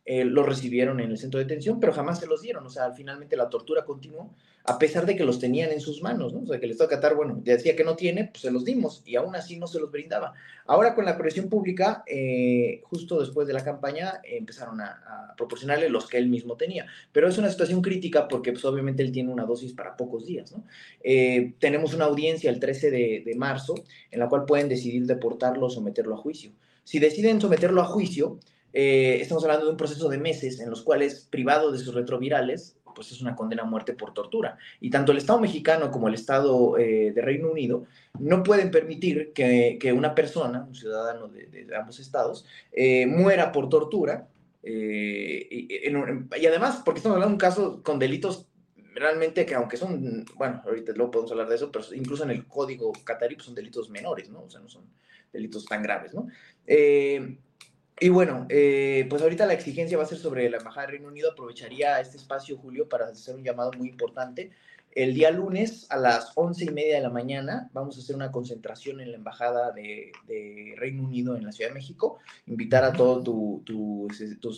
eh, lo recibieron en el centro de detención, pero jamás se los dieron. O sea, finalmente la tortura continuó, a pesar de que los tenían en sus manos, ¿no? O sea, que el Estado de Qatar, bueno, decía que no tiene, pues se los dimos y aún así no se los brindaba. Ahora con la presión pública, eh, justo después de la campaña, empezaron a, proporcionarle los que él mismo tenía. Pero es una situación crítica porque, pues obviamente, él tiene una dosis para pocos días, ¿no? Eh, tenemos una audiencia el 13 de, marzo en la cual pueden decidir deportarlo o someterlo a juicio. Si deciden someterlo a juicio, eh, estamos hablando de un proceso de meses en los cuales, privado de sus retrovirales, pues es una condena a muerte por tortura. Y tanto el Estado mexicano como el Estado eh, de Reino Unido no pueden permitir que, una persona, un ciudadano de, ambos estados, eh, muera por tortura. Y, y, además, porque estamos hablando de un caso con delitos realmente que aunque son, bueno, ahorita luego podemos hablar de eso, pero incluso en el código catarí pues son delitos menores, ¿no? O sea, no son delitos tan graves, ¿no? Y bueno, eh, pues ahorita la exigencia va a ser sobre la Embajada de Reino Unido. Aprovecharía este espacio, Julio, para hacer un llamado muy importante. El día lunes a las once y media de la mañana vamos a hacer una concentración en la Embajada de, Reino Unido en la Ciudad de México. Invitar a todo tu, tu,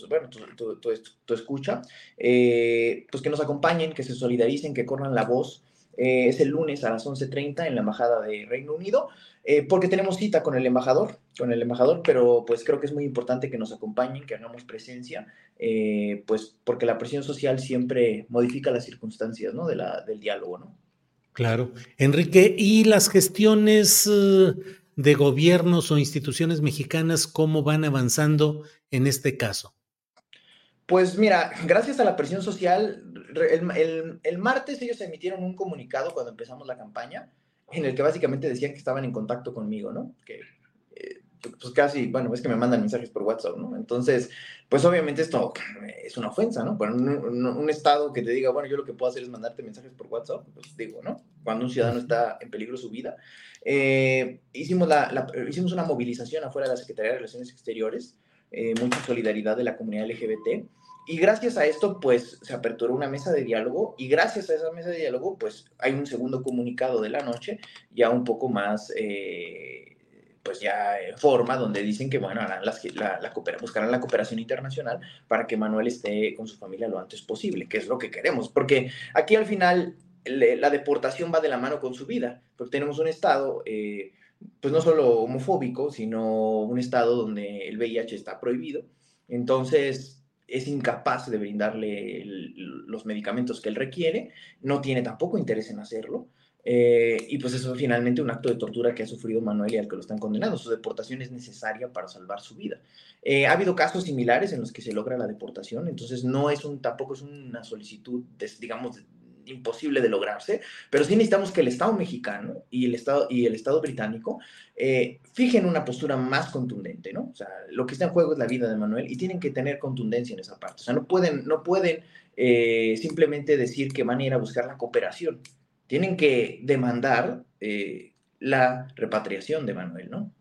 bueno, tu, escucha, eh, pues que nos acompañen, que se solidaricen, que corran la voz. Eh, es el lunes a las 11.30 en la Embajada de Reino Unido. Eh, porque tenemos cita con el embajador, con el embajador, pero pues creo que es muy importante que nos acompañen, que hagamos presencia, eh, pues porque la presión social siempre modifica las circunstancias, ¿no? De la, del diálogo, ¿no? Claro. Enrique, ¿y las gestiones de gobiernos o instituciones mexicanas, cómo van avanzando en este caso? Pues mira, gracias a la presión social, el, martes ellos emitieron un comunicado cuando empezamos la campaña, en el que básicamente decían que estaban en contacto conmigo, ¿no? Que eh, pues casi, bueno, es que me mandan mensajes por WhatsApp, ¿no? Entonces, pues obviamente esto es una ofensa, ¿no? Para un, Estado que te diga, bueno, yo lo que puedo hacer es mandarte mensajes por WhatsApp, pues digo, ¿no? Cuando un ciudadano está en peligro su vida. Eh, hicimos una movilización afuera de la Secretaría de Relaciones Exteriores, eh, mucha solidaridad de la comunidad LGBT, y gracias a esto, pues se aperturó una mesa de diálogo. Y gracias a esa mesa de diálogo, pues hay un segundo comunicado de la noche, ya un poco más, eh, pues ya en forma, donde dicen que, bueno, las, la, la buscarán la cooperación internacional para que Manuel esté con su familia lo antes posible, que es lo que queremos, porque aquí al final la deportación va de la mano con su vida, porque tenemos un Estado... Eh, pues no solo homofóbico, sino un estado donde el VIH está prohibido. Entonces, es incapaz de brindarle los medicamentos que él requiere, no tiene tampoco interés en hacerlo. Eh, y pues eso es finalmente un acto de tortura que ha sufrido Manuel y al que lo están condenando. Su deportación es necesaria para salvar su vida. Eh, ha habido casos similares en los que se logra la deportación, entonces no es un, tampoco es una solicitud, digamos, imposible de lograrse, pero sí necesitamos que el Estado mexicano y el Estado, y el Estado británico eh, fijen una postura más contundente, ¿no? O sea, lo que está en juego es la vida de Manuel y tienen que tener contundencia en esa parte. O sea, no pueden, no pueden simplemente decir que van a ir a buscar la cooperación tienen que demandar eh, la repatriación de Manuel, ¿no?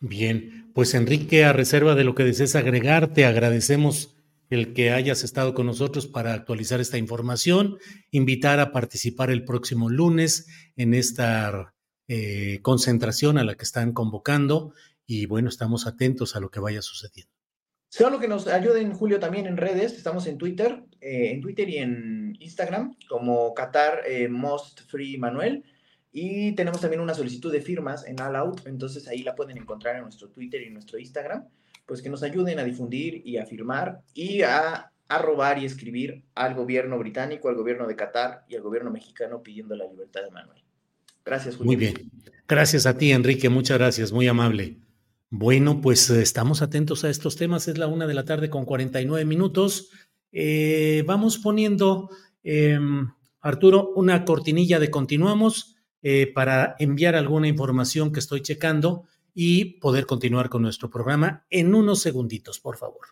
Bien, pues Enrique, a reserva de lo que desees agregar, te agradecemos el que hayas estado con nosotros para actualizar esta información, invitar a participar el próximo lunes en esta eh, concentración a la que están convocando y bueno, estamos atentos a lo que vaya sucediendo. Solo que nos ayuden, Julio, también en redes. Estamos en Twitter, eh, en Twitter y en Instagram, como Qatar eh, Most Free Manuel. Y tenemos también una solicitud de firmas en All Out, entonces ahí la pueden encontrar en nuestro Twitter y en nuestro Instagram. Pues que nos ayuden a difundir y a firmar y a, a robar y escribir al gobierno británico, al gobierno de Qatar y al gobierno mexicano pidiendo la libertad de Manuel. Gracias, Julio. Muy bien. Gracias a ti, Enrique. Muchas gracias. Muy amable. Bueno, pues estamos atentos a estos temas. Es la una de la tarde con 49 minutos. Eh, vamos poniendo, em, Arturo, una cortinilla de continuamos eh, para enviar alguna información que estoy checando y poder continuar con nuestro programa en unos segunditos, por favor.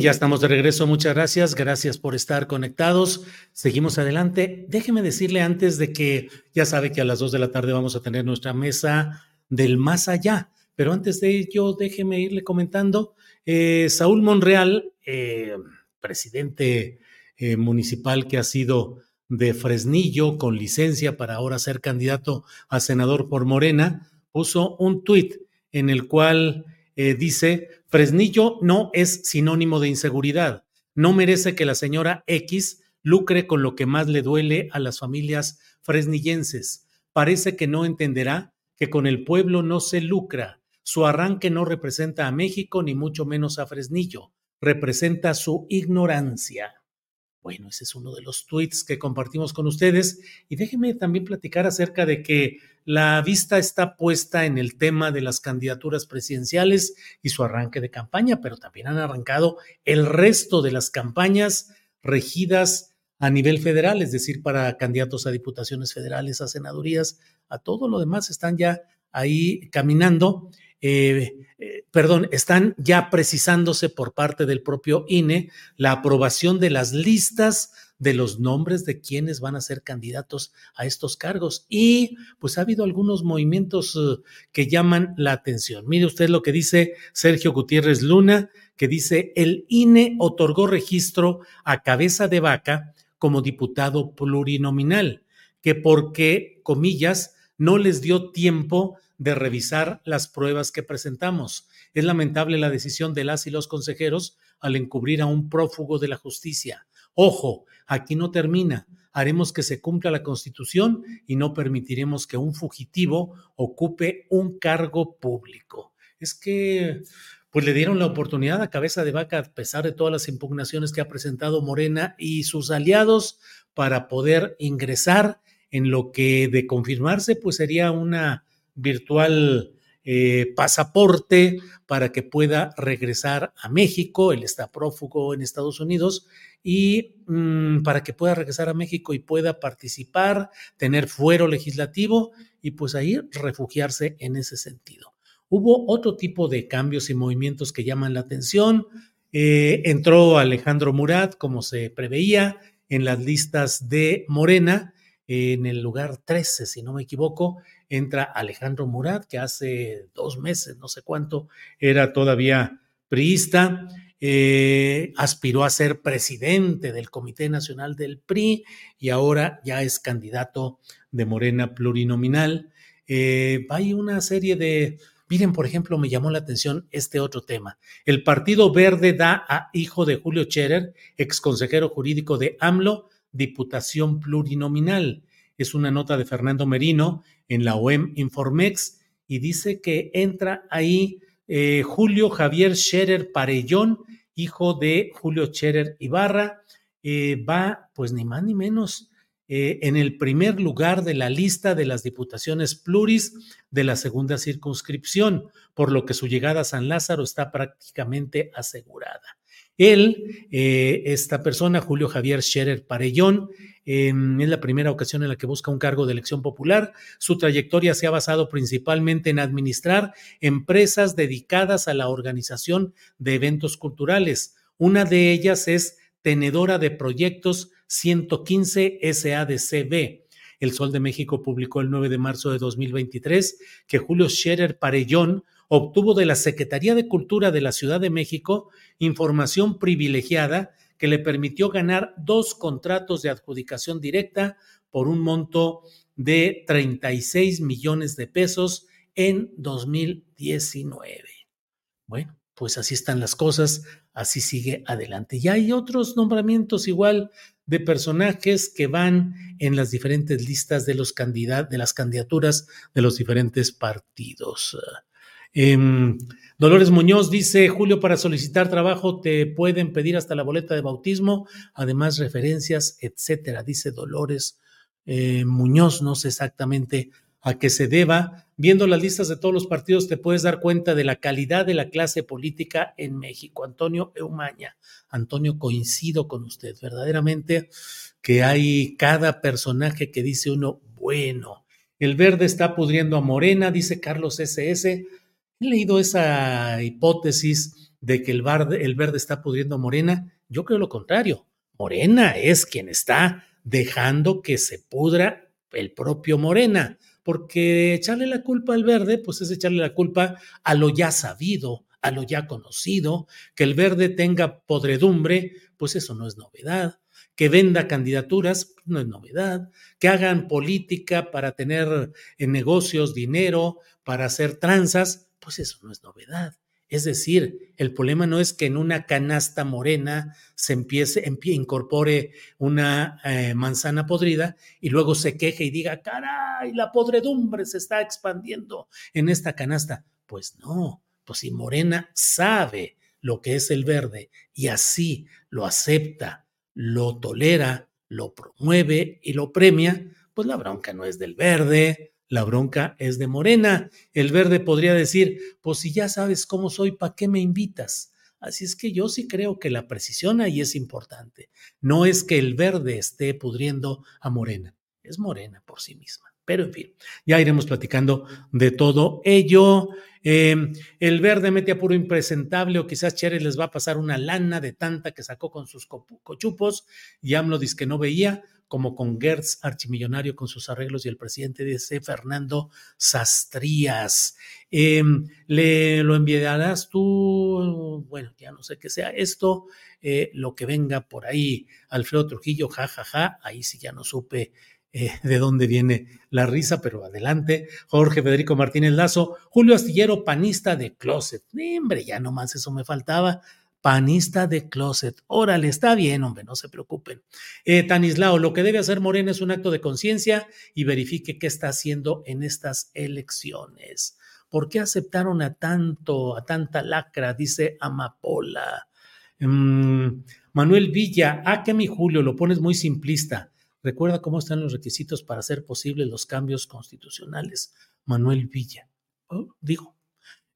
Ya estamos de regreso. Muchas gracias. Gracias por estar conectados. Seguimos adelante. Déjeme decirle antes de que ya sabe que a las dos de la tarde vamos a tener nuestra mesa del más allá. Pero antes de ello, déjeme irle comentando. Eh, Saúl Monreal, eh, presidente eh, municipal que ha sido de Fresnillo con licencia para ahora ser candidato a senador por Morena, puso un tuit en el cual dice Fresnillo no es sinónimo de inseguridad. No merece que la señora X lucre con lo que más le duele a las familias fresnillenses. Parece que no entenderá que con el pueblo no se lucra. Su arranque no representa a México ni mucho menos a Fresnillo. Representa su ignorancia. Bueno, ese es uno de los tweets que compartimos con ustedes. Y déjenme también platicar acerca de que la vista está puesta en el tema de las candidaturas presidenciales y su arranque de campaña, pero también han arrancado el resto de las campañas regidas a nivel federal, es decir, para candidatos a diputaciones federales, a senadurías, a todo lo demás están ya ahí caminando. Eh, eh, perdón, están ya precisándose por parte del propio INE la aprobación de las listas de los nombres de quienes van a ser candidatos a estos cargos. Y pues ha habido algunos movimientos eh, que llaman la atención. Mire usted lo que dice Sergio Gutiérrez Luna, que dice, el INE otorgó registro a cabeza de vaca como diputado plurinominal, que porque, comillas, no les dio tiempo de revisar las pruebas que presentamos. Es lamentable la decisión de las y los consejeros al encubrir a un prófugo de la justicia. Ojo, aquí no termina. Haremos que se cumpla la Constitución y no permitiremos que un fugitivo ocupe un cargo público. Es que pues le dieron la oportunidad a cabeza de vaca, a pesar de todas las impugnaciones que ha presentado Morena y sus aliados, para poder ingresar en lo que de confirmarse, pues sería una virtual eh, pasaporte para que pueda regresar a México. Él está prófugo en Estados Unidos y mm, para que pueda regresar a México y pueda participar, tener fuero legislativo y pues ahí refugiarse en ese sentido. Hubo otro tipo de cambios y movimientos que llaman la atención. Eh, entró Alejandro Murat, como se preveía, en las listas de Morena, en el lugar 13, si no me equivoco, entra Alejandro Murat, que hace dos meses, no sé cuánto, era todavía priista, eh, aspiró a ser presidente del Comité Nacional del PRI y ahora ya es candidato de Morena plurinominal. Eh, hay una serie de Miren, por ejemplo, me llamó la atención este otro tema. El Partido Verde da a hijo de Julio Scherer, ex consejero jurídico de AMLO, diputación plurinominal. Es una nota de Fernando Merino en la OEM Informex y dice que entra ahí eh, Julio Javier Scherer Parellón, hijo de Julio Scherer Ibarra. Eh, va, pues ni más ni menos, eh, en el primer lugar de la lista de las diputaciones pluris de la segunda circunscripción, por lo que su llegada a San Lázaro está prácticamente asegurada. Él, esta persona, Julio Javier Scherer Parellón, em, es la primera ocasión en la que busca un cargo de elección popular. Su trayectoria se ha basado principalmente en administrar empresas dedicadas a la organización de eventos culturales. Una de ellas es tenedora de proyectos 115 SADCB. El Sol de México publicó el 9 de marzo de 2023 que Julio Scherer Parellón obtuvo de la Secretaría de Cultura de la Ciudad de México información privilegiada que le permitió ganar dos contratos de adjudicación directa por un monto de 36 millones de pesos en 2019. Bueno, pues así están las cosas, así sigue adelante. Y hay otros nombramientos igual de personajes que van en las diferentes listas de, los de las candidaturas de los diferentes partidos. Em, Dolores Muñoz dice, Julio, para solicitar trabajo te pueden pedir hasta la boleta de bautismo, además referencias, etcétera, dice Dolores eh, Muñoz, no sé exactamente a qué se deba. Viendo las listas de todos los partidos te puedes dar cuenta de la calidad de la clase política en México. Antonio Eumaña. Antonio, coincido con usted. Verdaderamente que hay cada personaje que dice uno, bueno, el verde está pudriendo a Morena, dice Carlos SS. He leído esa hipótesis de que el el verde está pudriendo a Morena. Yo creo lo contrario. Morena es quien está dejando que se pudra el propio Morena porque echarle la culpa al verde, pues es echarle la culpa a lo ya sabido, a lo ya conocido, que el verde tenga podredumbre, pues eso no es novedad, que venda candidaturas, no es novedad, que hagan política para tener en negocios dinero, para hacer tranzas, pues eso no es novedad. Es decir, el problema no es que en una canasta morena se empiece, incorpore una eh, manzana podrida y luego se queje y diga, caray, la podredumbre se está expandiendo en esta canasta. Pues no, pues si Morena sabe lo que es el verde y así lo acepta, lo tolera, lo promueve y lo premia, pues la bronca no es del verde, la bronca es de Morena. El verde podría decir, pues si ya sabes cómo soy, ¿para qué me invitas? Así es que yo sí creo que la precisión ahí es importante. No es que el verde esté pudriendo a Morena, es Morena por sí misma. Pero en fin, ya iremos platicando de todo ello. Em, el verde mete a puro impresentable o quizás Cherry les va a pasar una lana de tanta que sacó con sus cochupos y AMLO dice que no veía como con Gertz, archimillonario con sus arreglos, y el presidente dice Fernando Sastrías. Em, ¿Le lo enviarás tú? Bueno, ya no sé qué sea esto, eh, lo que venga por ahí. Alfredo Trujillo, jajaja, ja, ja, ahí sí ya no supe eh, de dónde viene la risa, pero adelante. Jorge Federico Martínez Lazo, Julio Astillero, panista de closet. hombre, ya nomás eso me faltaba panista de closet. Órale, está bien, hombre, no se preocupen. Eh, Tanislao, lo que debe hacer Morena es un acto de conciencia y verifique qué está haciendo en estas elecciones. ¿Por qué aceptaron a tanto, a tanta lacra? Dice Amapola. Mm, Manuel Villa, ah, que mi Julio, lo pones muy simplista. Recuerda cómo están los requisitos para hacer posibles los cambios constitucionales. Manuel Villa. oh, digo.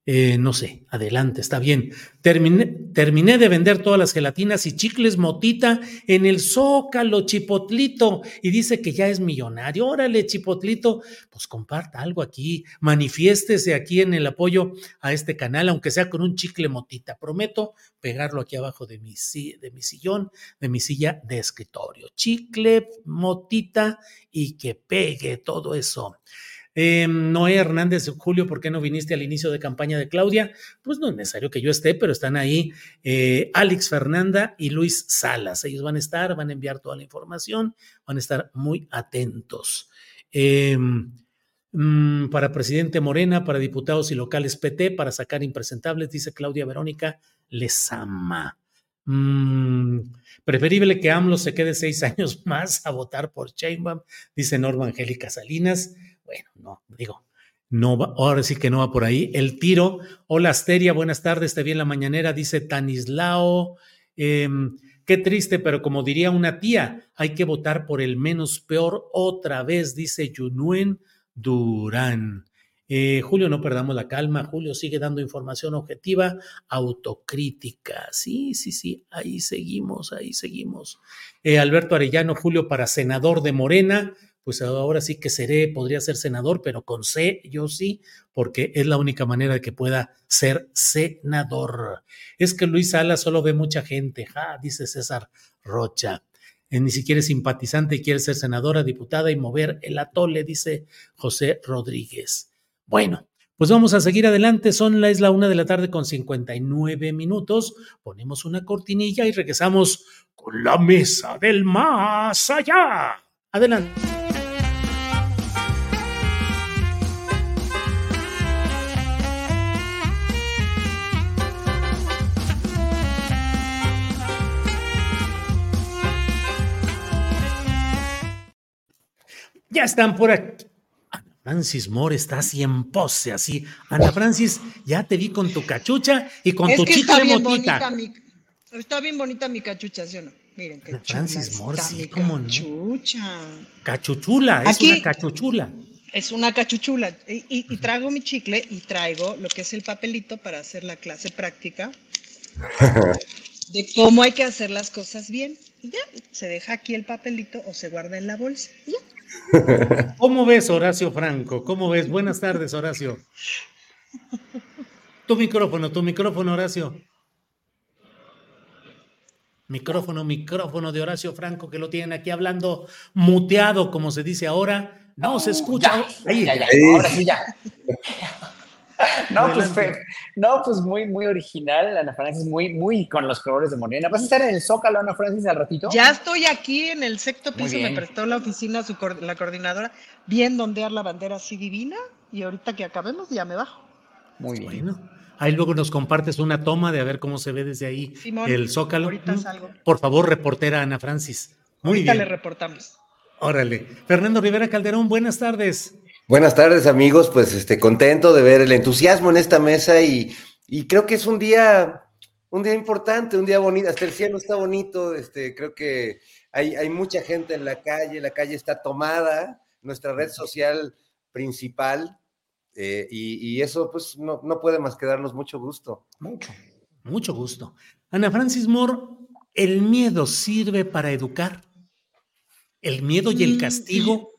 Eh, no sé, adelante, está bien. Terminé, terminé, de vender todas las gelatinas y chicles motita en el Zócalo, Chipotlito, y dice que ya es millonario. Órale, Chipotlito, pues comparta algo aquí, manifiéstese aquí en el apoyo a este canal, aunque sea con un chicle motita. Prometo pegarlo aquí abajo de mi, de mi sillón, de mi silla de escritorio. Chicle, motita y que pegue todo eso. Eh, Noé Hernández, Julio, ¿por qué no viniste al inicio de campaña de Claudia? Pues no es necesario que yo esté, pero están ahí eh, Alex Fernanda y Luis Salas. Ellos van a estar, van a enviar toda la información, van a estar muy atentos. Eh, mm, para presidente Morena, para diputados y locales PT, para sacar impresentables, dice Claudia Verónica les ama. Mm, preferible que AMLO se quede seis años más a votar por Sheinbaum, dice Norma Angélica Salinas. Bueno, no, digo, no va, ahora sí que no va por ahí. El tiro, hola Asteria, buenas tardes, te vi en la mañanera, dice Tanislao. Em, qué triste, pero como diría una tía, hay que votar por el menos peor otra vez, dice Yunuen Durán. Eh, Julio, no perdamos la calma. Julio sigue dando información objetiva, autocrítica. Sí, sí, sí, ahí seguimos, ahí seguimos. Eh, Alberto Arellano, Julio para senador de Morena pues ahora sí que seré, podría ser senador, pero con C yo sí, porque es la única manera de que pueda ser senador. Es que Luis Sala solo ve mucha gente, ja, dice César Rocha. Eh, ni siquiera es simpatizante y quiere ser senadora, diputada y mover el atole, dice José Rodríguez. Bueno, pues vamos a seguir adelante. Son la, es la una de la tarde con 59 minutos. Ponemos una cortinilla y regresamos con la mesa del más allá. Adelante. Ya están por aquí. Ana Francis Moore está así en pose, así. Ana Francis, ya te vi con tu cachucha y con es tu bien motita. bonita mi, está bien bonita mi cachucha, ¿sí o no? Miren qué Francis Moore, sí, cómo no. cachucha. Cachuchula, es Aquí- una cachuchula. Es una cachuchula. Y, y- y traigo mi chicle y traigo lo que es el papelito para hacer la clase práctica de cómo hay que hacer las cosas bien. Y ya, se deja aquí el papelito o se guarda en la bolsa. Y ya. ¿Cómo ves, Horacio Franco? ¿Cómo ves? Buenas tardes, Horacio. Tu micrófono, tu micrófono, Horacio. Micrófono, micrófono de Horacio Franco, que lo tienen aquí hablando muteado, como se dice ahora. No se escucha. Ahí. Ya, ya, ahora sí ya. No, pues, no, pues muy, muy original, Ana Francis, muy, muy con los colores de Morena. ¿Vas a estar en el Zócalo, Ana Francis, al ratito? Ya estoy aquí en el sexto piso, me prestó la oficina su la coordinadora, bien ondear la bandera así divina y ahorita que acabemos ya me bajo. Muy bien. Bueno, ahí luego nos compartes una toma de a ver cómo se ve desde ahí Simón, el Zócalo. ahorita salgo. Por favor, reportera Ana Francis. Muy ahorita bien. le reportamos. Órale. Fernando Rivera Calderón, buenas tardes. Buenas tardes amigos, pues este contento de ver el entusiasmo en esta mesa y, y creo que es un día, un día importante, un día bonito, hasta el cielo está bonito, este, creo que hay, hay mucha gente en la calle, la calle está tomada, nuestra red social principal, eh, y, y eso pues no, no puede más que darnos mucho gusto. Mucho, mucho gusto. Ana Francis Moore, ¿el miedo sirve para educar? ¿El miedo y el Mm, castigo?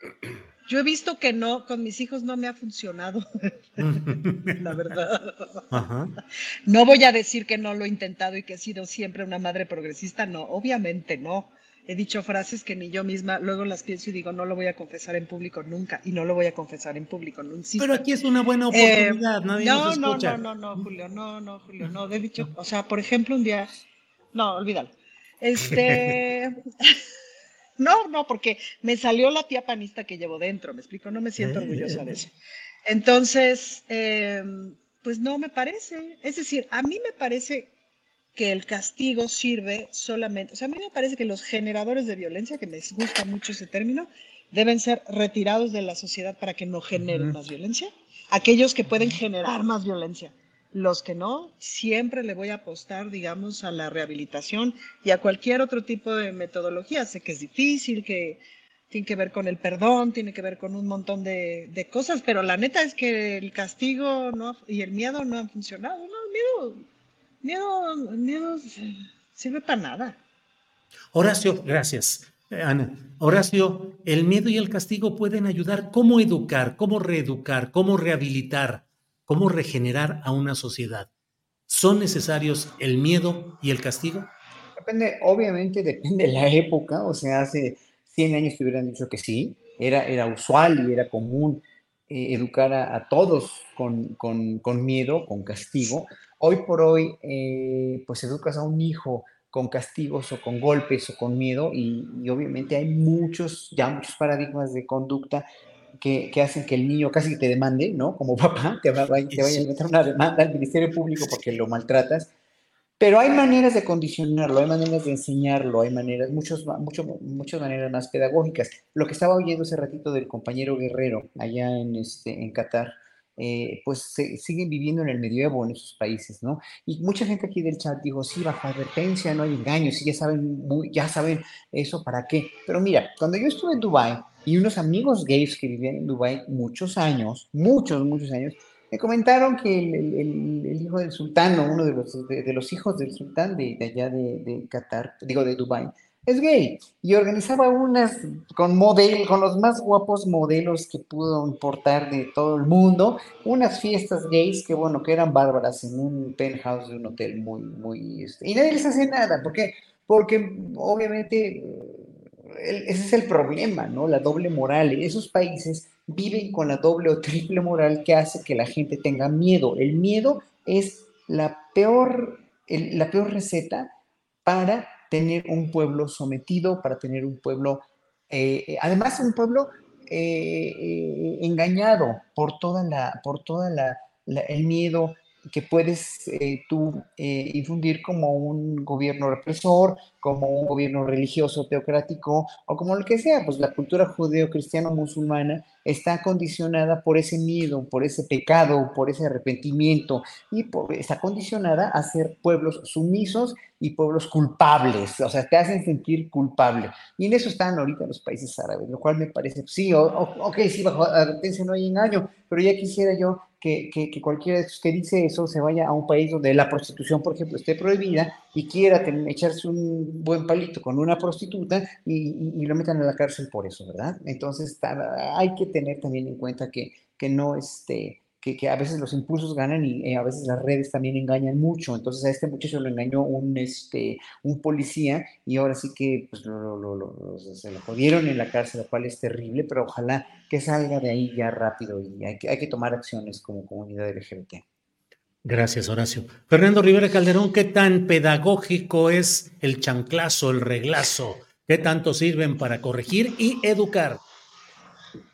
Yo he visto que no, con mis hijos no me ha funcionado, la verdad. Ajá. No voy a decir que no lo he intentado y que he sido siempre una madre progresista, no, obviamente no. He dicho frases que ni yo misma luego las pienso y digo, no lo voy a confesar en público nunca y no lo voy a confesar en público, no insisto. Pero aquí es una buena Eh, oportunidad, nadie no, nos no, escucha. no, no, no, Julio, no, no, Julio, no, he dicho, o sea, por ejemplo, un día, no, olvídalo. Este, no, no, porque me salió la tía panista que llevo dentro, me explico, no me siento Eh, orgullosa de eso. Entonces, eh, pues no me parece, es decir, a mí me parece que el castigo sirve solamente, o sea, a mí me parece que los generadores de violencia, que me gusta mucho ese término, deben ser retirados de la sociedad para que no generen más violencia. Aquellos que pueden generar más violencia. Los que no, siempre le voy a apostar, digamos, a la rehabilitación y a cualquier otro tipo de metodología. Sé que es difícil, que, tiene que ver con el perdón, tiene que ver con un montón de, de cosas, pero la neta es que el castigo no, y el miedo no han funcionado. No, el miedo, miedo, miedo sirve para nada. Horacio, gracias. Eh, Ana, Horacio, el miedo y el castigo pueden ayudar. ¿Cómo educar, cómo reeducar, cómo rehabilitar, cómo regenerar a una sociedad? ¿Son necesarios el miedo y el castigo? Depende, obviamente depende de la época, o sea, hace 100 años te hubieran dicho que sí, era, era usual y era común eh, educar a, a todos con, con, con, miedo, con castigo. Hoy por hoy, eh, pues educas a un hijo con castigos o con golpes o con miedo y, y obviamente hay muchos, ya muchos paradigmas de conducta que, que, hacen que el niño casi te demande, ¿no? Como papá, te, va, te vaya a meter una demanda al Ministerio Público porque lo maltratas. Pero hay maneras de condicionarlo, hay maneras de enseñarlo, hay maneras, muchos, mucho, muchas maneras más pedagógicas. Lo que estaba oyendo hace ratito del compañero Guerrero allá en, este, en Qatar, eh, pues siguen viviendo en el medievo en esos países, ¿no? Y mucha gente aquí del chat dijo, sí, bajo advertencia, no hay engaños, sí, ya saben, ya saben eso para qué. Pero mira, cuando yo estuve en Dubái y unos amigos gays que vivían en Dubái muchos años, muchos, muchos años, me comentaron que el, hijo del sultán, o uno de los, de, de los hijos del sultán de, de allá de, de, Qatar, digo de Dubái, es gay y organizaba unas con model, con los más guapos modelos que pudo importar de todo el mundo, unas fiestas gays que bueno, que eran bárbaras en un penthouse de un hotel muy, muy, este, y nadie les hace nada, porque, porque obviamente ese es el problema, ¿no? La doble moral. Esos países viven con la doble o triple moral que hace que la gente tenga miedo. El miedo es la peor, la peor receta para tener un pueblo sometido, para tener un pueblo, eh, además un pueblo eh, eh, engañado por toda la, por toda la, la el miedo que puedes eh, tú eh, infundir como un gobierno represor, como un gobierno religioso teocrático o como lo que sea, pues la cultura judeo-cristiano-musulmana está condicionada por ese miedo, por ese pecado, por ese arrepentimiento y está condicionada a ser pueblos sumisos y pueblos culpables, o sea, te hacen sentir culpable. Y en eso están ahorita los países árabes, lo cual me parece, sí, o, o, ok, sí, bajo advertencia no hay engaño, pero ya quisiera yo que, que, que, cualquiera que dice eso se vaya a un país donde la prostitución, por ejemplo, esté prohibida y quiera echarse un buen palito con una prostituta y, lo metan a la cárcel por eso, ¿verdad? Entonces hay que tener también en cuenta que, que no este, que, que, a veces los impulsos ganan y eh, a veces las redes también engañan mucho. Entonces a este muchacho lo engañó un, este, un policía y ahora sí que pues, lo, lo, lo, se lo jodieron en la cárcel, lo cual es terrible, pero ojalá que salga de ahí ya rápido y hay que, hay que tomar acciones como comunidad LGBT. Gracias, Horacio. Fernando Rivera Calderón, ¿qué tan pedagógico es el chanclazo, el reglazo? ¿Qué tanto sirven para corregir y educar?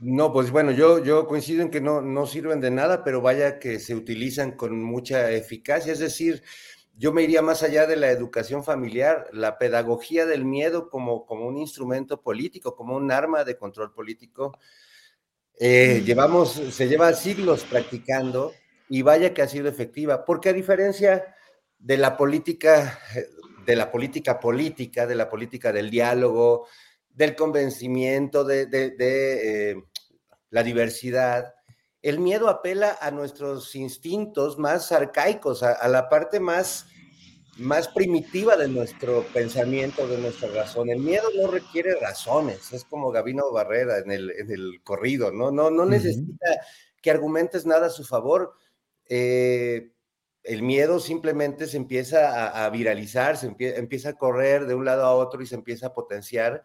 No, pues bueno, yo, yo coincido en que no, no sirven de nada, pero vaya que se utilizan con mucha eficacia. Es decir, yo me iría más allá de la educación familiar, la pedagogía del miedo como, como un instrumento político, como un arma de control político. Eh, llevamos, se lleva siglos practicando y vaya que ha sido efectiva, porque a diferencia de la política, de la política política, de la política del diálogo, del convencimiento, de, de, de eh, la diversidad. El miedo apela a nuestros instintos más arcaicos, a, a, la parte más, más primitiva de nuestro pensamiento, de nuestra razón. El miedo no requiere razones, es como Gabino Barrera en el, en el corrido, ¿no? No, no necesita uh -huh. que argumentes nada a su favor. Eh, el miedo simplemente se empieza a, a viralizar, se empie empieza a correr de un lado a otro y se empieza a potenciar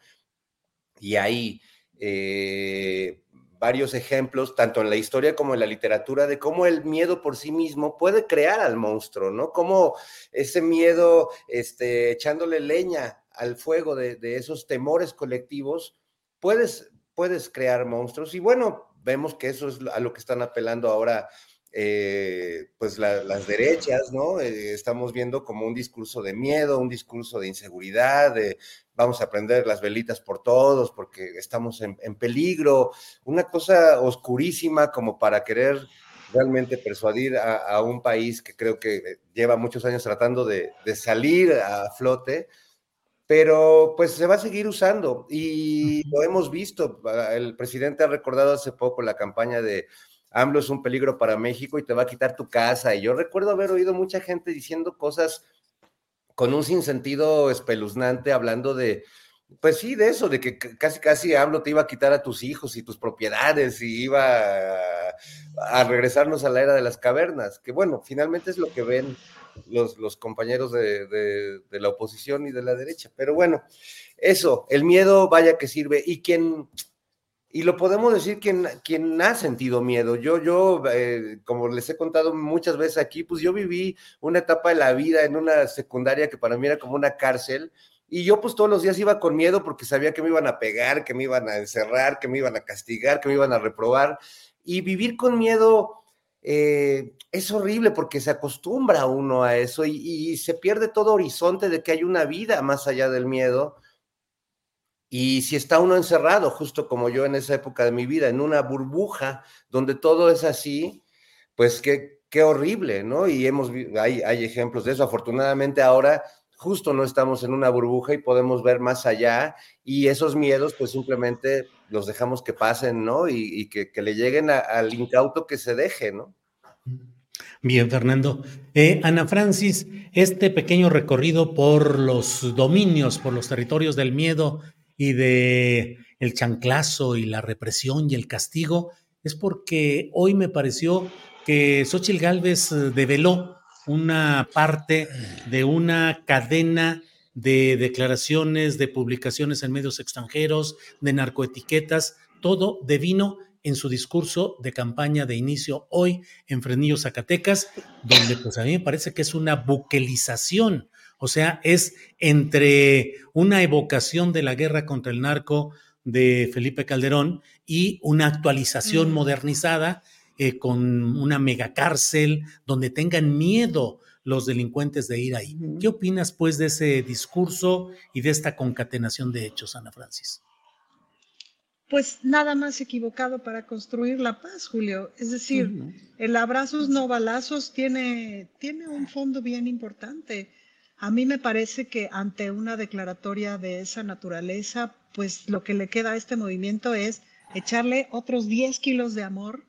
y hay eh, varios ejemplos, tanto en la historia como en la literatura, de cómo el miedo por sí mismo puede crear al monstruo, ¿no? Cómo ese miedo, este, echándole leña al fuego de, de esos temores colectivos, puedes, puedes crear monstruos. Y bueno, vemos que eso es a lo que están apelando ahora eh, pues la, las derechas, ¿no? Eh, estamos viendo como un discurso de miedo, un discurso de inseguridad, de vamos a prender las velitas por todos porque estamos en, en peligro, una cosa oscurísima como para querer realmente persuadir a, a, un país que creo que lleva muchos años tratando de, de salir a flote, pero pues se va a seguir usando y lo hemos visto. El presidente ha recordado hace poco la campaña de AMLO es un peligro para México y te va a quitar tu casa. Y yo recuerdo haber oído mucha gente diciendo cosas con un sinsentido espeluznante, hablando de, pues sí, de eso, de que casi casi AMLO te iba a quitar a tus hijos y tus propiedades y iba a, regresarnos a la era de las cavernas, que bueno, finalmente es lo que ven los, los compañeros de, de, la oposición y de la derecha. Pero bueno, eso, el miedo vaya que sirve. Y quien, y lo podemos decir quien, quien ha sentido miedo. Yo, yo, eh, como les he contado muchas veces aquí, pues yo viví una etapa de la vida en una secundaria que para mí era como una cárcel, y yo pues todos los días iba con miedo porque sabía que me iban a pegar, que me iban a encerrar, que me iban a castigar, que me iban a reprobar. Y vivir con miedo eh, es horrible porque se acostumbra uno a eso y, se pierde todo horizonte de que hay una vida más allá del miedo. Y si está uno encerrado, justo como yo en esa época de mi vida, en una burbuja donde todo es así, pues qué, qué horrible, ¿no? Y hemos hay, hay ejemplos de eso. Afortunadamente ahora justo no estamos en una burbuja y podemos ver más allá y esos miedos pues simplemente los dejamos que pasen, ¿no? Y, que, le lleguen al incauto que se deje, ¿no? Bien, Fernando. Eh, Ana Francis, este pequeño recorrido por los dominios, por los territorios del miedo y de el chanclazo y la represión y el castigo, es porque hoy me pareció que Xochitl Gálvez eh, develó una parte de una cadena de declaraciones, de publicaciones en medios extranjeros, de narcoetiquetas, todo devino en su discurso de campaña de inicio hoy en Frenillo, Zacatecas, donde pues a mí me parece que es una buquelización, o sea, es entre una evocación de la guerra contra el narco de Felipe Calderón y una actualización modernizada eh, con una megacárcel donde tengan miedo los delincuentes de ir ahí. ¿Qué opinas pues de ese discurso y de esta concatenación de hechos, Ana Francis? Pues nada más equivocado para construir la paz, Julio. Es decir, el abrazos no balazos tiene, tiene un fondo bien importante. A mí me parece que ante una declaratoria de esa naturaleza, pues lo que le queda a este movimiento es echarle otros 10 kilos de amor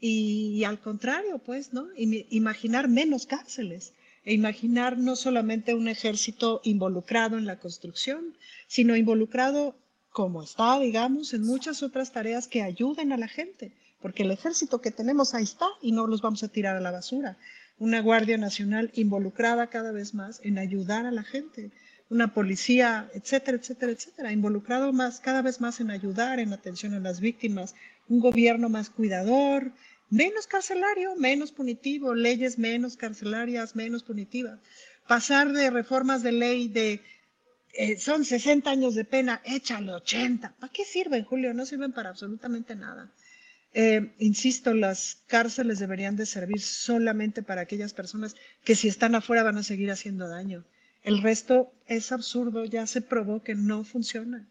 y, al contrario, pues, ¿no? imaginar menos cárceles e imaginar no solamente un ejército involucrado en la construcción, sino involucrado como está, digamos, en muchas otras tareas que ayuden a la gente, porque el ejército que tenemos ahí está y no los vamos a tirar a la basura. Una Guardia Nacional involucrada cada vez más en ayudar a la gente, una policía, etcétera, etcétera, etcétera, involucrado más, cada vez más en ayudar, en atención a las víctimas, un gobierno más cuidador, menos carcelario, menos punitivo, leyes menos carcelarias, menos punitivas. Pasar de reformas de ley de eh, son 60 años de pena, échale 80. ¿Para qué sirven, Julio? No sirven para absolutamente nada. Eh, insisto, las cárceles deberían de servir solamente para aquellas personas que si están afuera van a seguir haciendo daño. El resto es absurdo, ya se probó que no funciona.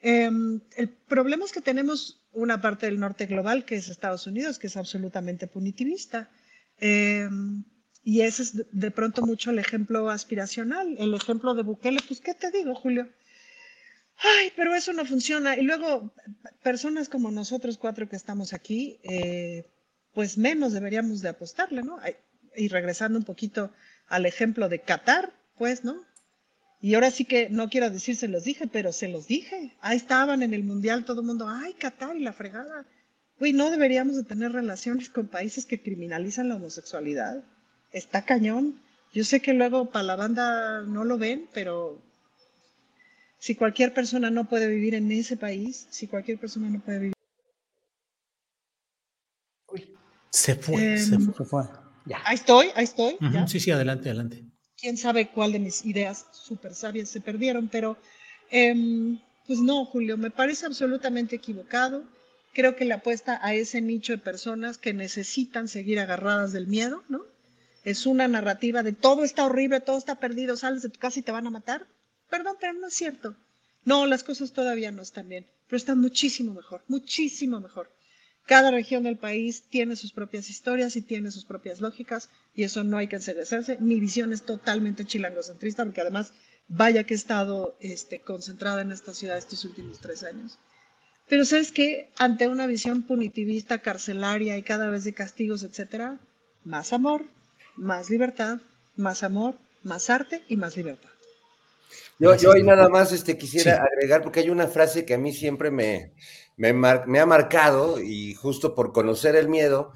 Em, el problema es que tenemos una parte del norte global, que es Estados Unidos, que es absolutamente punitivista. Em, y ese es de pronto mucho el ejemplo aspiracional, el ejemplo de Bukele, pues ¿qué te digo, Julio? Ay, pero eso no funciona. Y luego, personas como nosotros cuatro que estamos aquí, eh, pues menos deberíamos de apostarle, ¿no? Y regresando un poquito al ejemplo de Qatar, pues, ¿no? Y ahora sí que no quiero decir se los dije, pero se los dije. Ahí estaban en el mundial todo el mundo, ay, Qatar y la fregada. Uy, no deberíamos de tener relaciones con países que criminalizan la homosexualidad. Está cañón. Yo sé que luego para la banda no lo ven, pero si cualquier persona no puede vivir en ese país, si cualquier persona no puede vivir. Uy. Se fue, se em, fue. Ya. Ahí estoy, ahí estoy. Sí, sí, adelante, adelante quién sabe cuál de mis ideas súper sabias se perdieron, pero em, pues no, Julio, me parece absolutamente equivocado. Creo que la apuesta a ese nicho de personas que necesitan seguir agarradas del miedo, ¿no? Es una narrativa de todo está horrible, todo está perdido, sales de tu casa y te van a matar. Perdón, pero no es cierto. No, las cosas todavía no están bien, pero están muchísimo mejor, muchísimo mejor. Cada región del país tiene sus propias historias y tiene sus propias lógicas y eso no hay que enseñarse. Mi visión es totalmente chilangocentrista porque además Vaya que he estado este, concentrada en esta ciudad estos últimos tres años. Pero sabes que ante una visión punitivista, carcelaria y cada vez de castigos, etcétera, más amor, más libertad, más amor, más arte y más libertad. Yo, yo ahí nada más este, quisiera agregar, porque hay una frase que a mí siempre me, me, me ha marcado, y justo por conocer el miedo,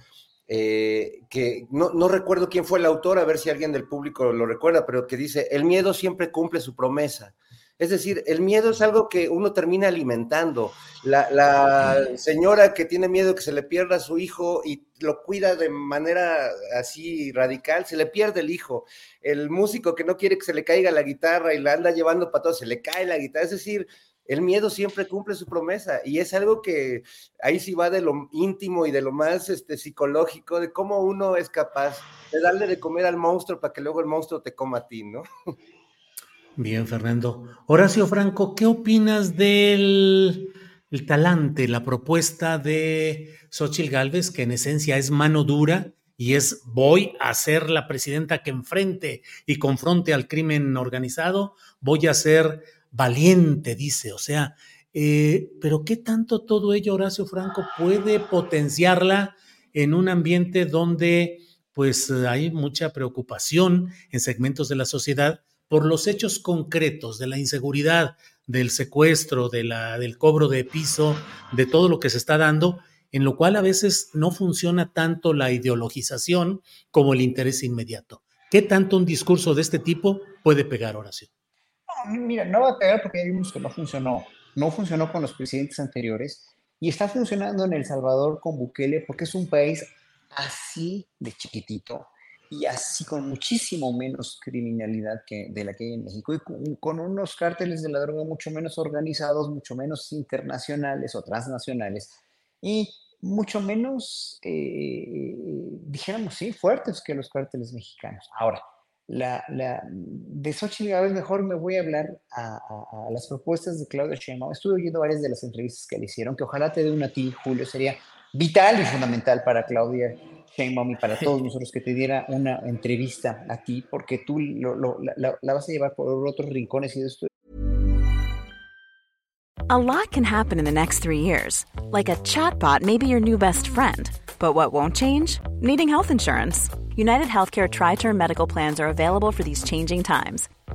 eh, que no, no, recuerdo quién fue el autor, a ver si alguien del público lo recuerda, pero que dice, el miedo siempre cumple su promesa. Es decir, el miedo es algo que uno termina alimentando. La, señora que tiene miedo que se le pierda a su hijo y lo cuida de manera así radical, se le pierde el hijo. El músico que no quiere que se le caiga la guitarra y la anda llevando para todo, se le cae la guitarra. Es decir, el miedo siempre cumple su promesa y es algo que ahí sí va de lo íntimo y de lo más este, psicológico, de cómo uno es capaz de darle de comer al monstruo para que luego el monstruo te coma a ti, ¿no? Bien, Fernando. Horacio Franco, ¿qué opinas del el talante, la propuesta de Xochitl Gálvez, que en esencia es mano dura y es voy a ser la presidenta que enfrente y confronte al crimen organizado, voy a ser valiente, dice, o sea, eh, pero ¿qué tanto todo ello, Horacio Franco, puede potenciarla en un ambiente donde pues hay mucha preocupación en segmentos de la sociedad por los hechos concretos de la inseguridad, del secuestro, del cobro de piso, de todo lo que se está dando, en lo cual a veces no funciona tanto la ideologización como el interés inmediato. ¿Qué tanto un discurso de este tipo puede pegar, Horacio? No, mira, no va a pegar porque ya vimos que no funcionó. No funcionó con los presidentes anteriores y está funcionando en El Salvador con Bukele porque es un país así de chiquitito y así con muchísimo menos criminalidad que de la que hay en México y con, unos cárteles de la droga mucho menos organizados, mucho menos internacionales o transnacionales y mucho menos, eh, dijéramos, sí, fuertes que los cárteles mexicanos. Ahora, la, la, de Xochitl vez mejor me voy a hablar a, a, las propuestas de Claudia Sheinbaum. Estuve oyendo varias de las entrevistas que le hicieron, que ojalá te dé una a ti, Julio, sería vital y fundamental para Claudia Sheinbaum y para todos nosotros que te diera una entrevista a ti, porque tú lo, lo, la, la, vas a llevar por otros rincones y esto. A lot can happen in the next three years. Like a chatbot may be your new best friend. But what won't change? Needing health insurance. United Healthcare Tri Term Medical Plans are available for these changing times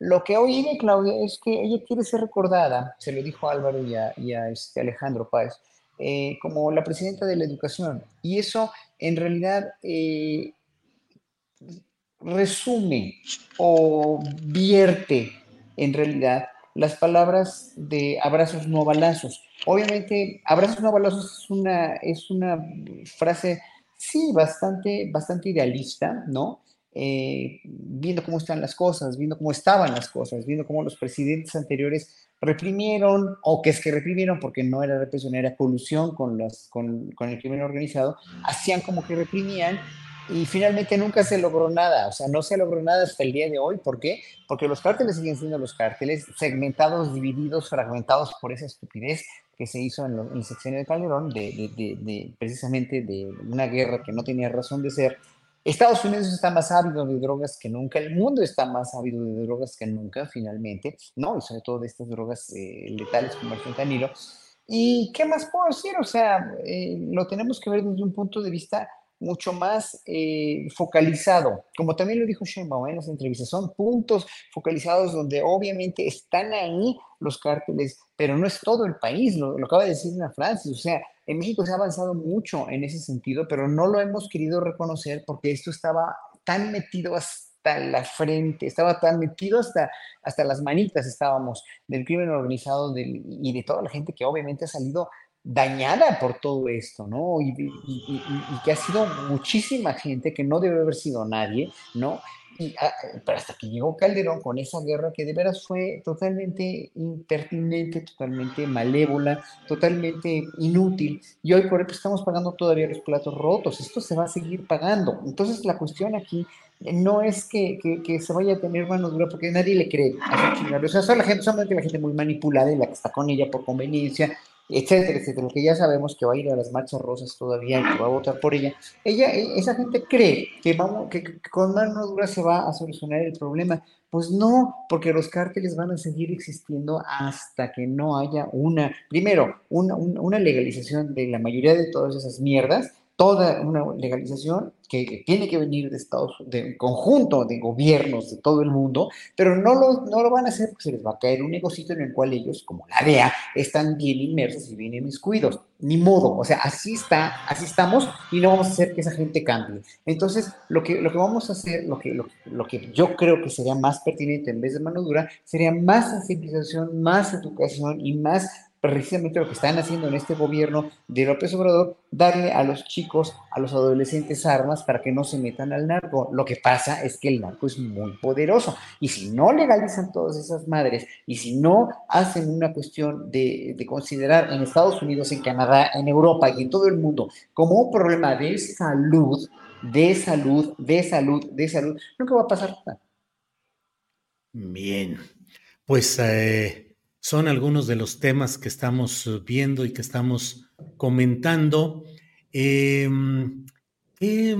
Lo que oí de Claudia es que ella quiere ser recordada, se lo dijo Álvaro y a, y a este Alejandro Páez, eh, como la presidenta de la educación. Y eso en realidad eh, resume o vierte en realidad las palabras de abrazos no balazos. Obviamente, abrazos no balazos es una, es una frase, sí, bastante, bastante idealista, ¿no? Eh, viendo cómo están las cosas, viendo cómo estaban las cosas, viendo cómo los presidentes anteriores reprimieron, o que es que reprimieron porque no era represión, era colusión con, las, con, con el crimen organizado, hacían como que reprimían y finalmente nunca se logró nada, o sea, no se logró nada hasta el día de hoy. ¿Por qué? Porque los cárteles siguen siendo los cárteles, segmentados, divididos, fragmentados por esa estupidez que se hizo en, el sexenio de Calderón, de, de, de, precisamente de una guerra que no tenía razón de ser, Estados Unidos está más ávido de drogas que nunca, el mundo está más ávido de drogas que nunca, finalmente, ¿no? Y sobre todo de estas drogas eh, letales como el fentanilo. ¿Y qué más puedo decir? O sea, eh, lo tenemos que ver desde un punto de vista mucho más eh, focalizado, como también lo dijo Sheinbaum en las entrevistas, son puntos focalizados donde obviamente están ahí los cárteles, pero no es todo el país, lo, acaba de decir Ana Francis, o sea, en México se ha avanzado mucho en ese sentido, pero no lo hemos querido reconocer porque esto estaba tan metido hasta la frente, estaba tan metido hasta, hasta las manitas estábamos del crimen organizado y de toda la gente que obviamente ha salido dañada por todo esto, ¿no? Y, y- y- y- que ha sido muchísima gente que no debe haber sido nadie, ¿no? Y, ah, pero hasta que llegó Calderón con esa guerra que de veras fue totalmente impertinente, totalmente malévola, totalmente inútil, y hoy por hoy estamos pagando todavía los platos rotos, esto se va a seguir pagando. Entonces la cuestión aquí no es que, que- se vaya a tener mano dura, porque nadie le cree a. O sea, son la gente, solamente la gente muy manipulada y la que está con ella por conveniencia, etcétera, etcétera, que ya sabemos que va a ir a las marchas rosas todavía y que va a votar por ella. Ella, e- esa gente cree que, vamos, que, con mano dura se va a solucionar el problema. Pues no, porque los cárteles van a seguir existiendo hasta que no haya una, primero, una- una legalización de la mayoría de todas esas mierdas, toda una legalización que tiene que venir de Estados de conjunto de gobiernos de todo el mundo, pero no lo, no lo van a hacer porque se les va a caer un negocito en el cual ellos, como la DEA, están bien inmersos y bien inmiscuidos. Ni modo, o sea, así está, así estamos y no vamos a hacer que esa gente cambie. Entonces, lo que, lo que vamos a hacer, lo que, lo, lo que yo creo que sería más pertinente en vez de mano dura, sería más sensibilización, más educación y más precisamente lo que están haciendo en este gobierno de López Obrador, darle a los chicos, a los adolescentes armas para que no se metan al narco. Lo que pasa es que el narco es muy poderoso y si no legalizan todas esas madres y si no hacen una cuestión de, de considerar en Estados Unidos, en Canadá, en Europa y en todo el mundo como un problema de salud, de salud, de salud, de salud, nunca va a pasar nada. Bien, pues eh, son algunos de los temas que estamos eh, viendo y que estamos comentando. Em, ¿qué,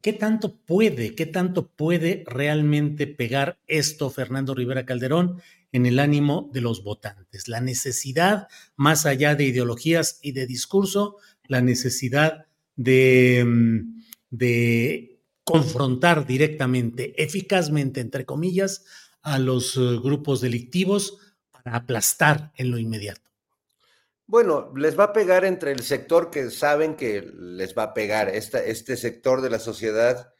qué tanto puede, qué tanto puede realmente pegar esto, Fernando Rivera Calderón, en el ánimo de los votantes? La necesidad, más allá de ideologías y de discurso, la necesidad de, de confrontar directamente, eficazmente, entre comillas, a los eh, grupos delictivos aplastar en lo inmediato. Bueno, les va a pegar entre el sector que saben que les va a pegar, este sector de la sociedad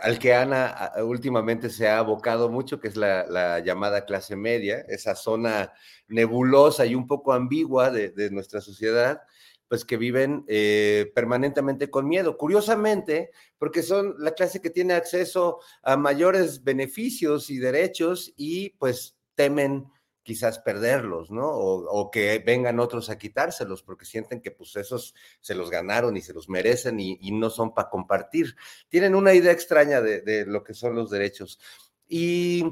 al que Ana últimamente se ha abocado mucho, que es la, la llamada clase media, esa zona nebulosa y un poco ambigua de, de nuestra sociedad, pues que viven eh, permanentemente con miedo. Curiosamente, porque son la clase que tiene acceso a mayores beneficios y derechos y pues temen quizás perderlos, ¿no? O, o que vengan otros a quitárselos porque sienten que pues esos se los ganaron y se los merecen y, y no son para compartir. Tienen una idea extraña de, de lo que son los derechos. Y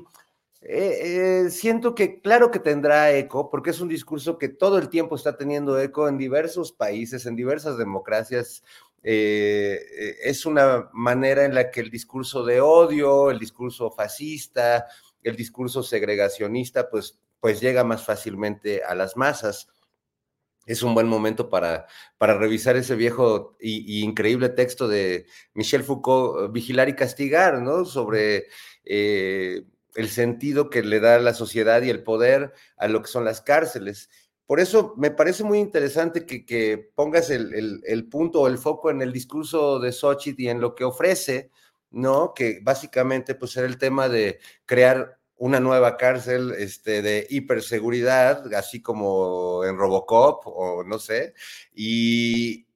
eh, eh, siento que claro que tendrá eco, porque es un discurso que todo el tiempo está teniendo eco en diversos países, en diversas democracias. Eh, eh, es una manera en la que el discurso de odio, el discurso fascista, el discurso segregacionista, pues, pues llega más fácilmente a las masas. Es un buen momento para, para revisar ese viejo y, increíble texto de Michel Foucault, Vigilar y Castigar, ¿no? Sobre eh, el sentido que le da la sociedad y el poder a lo que son las cárceles. Por eso me parece muy interesante que, que pongas el, el, el, punto o el foco en el discurso de Xochitl y en lo que ofrece, ¿no? Que básicamente pues era el tema de crear una nueva cárcel este, de hiperseguridad, así como en Robocop o no sé, y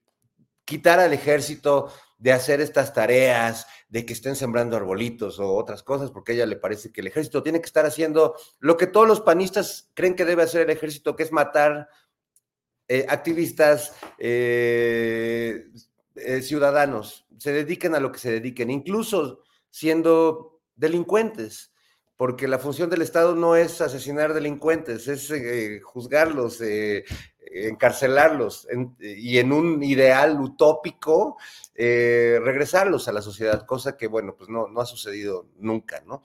quitar al ejército de hacer estas tareas, de que estén sembrando arbolitos o otras cosas, porque a ella le parece que el ejército tiene que estar haciendo lo que todos los panistas creen que debe hacer el ejército, que es matar eh, activistas, eh, eh, ciudadanos, se dediquen a lo que se dediquen, incluso siendo delincuentes, porque la función del Estado no es asesinar delincuentes, es eh, juzgarlos, eh, encarcelarlos en, y en un ideal utópico eh, regresarlos a la sociedad, cosa que, bueno, pues no, no ha sucedido nunca, ¿no?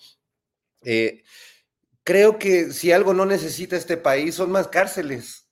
Creo que si algo no necesita este país son más cárceles.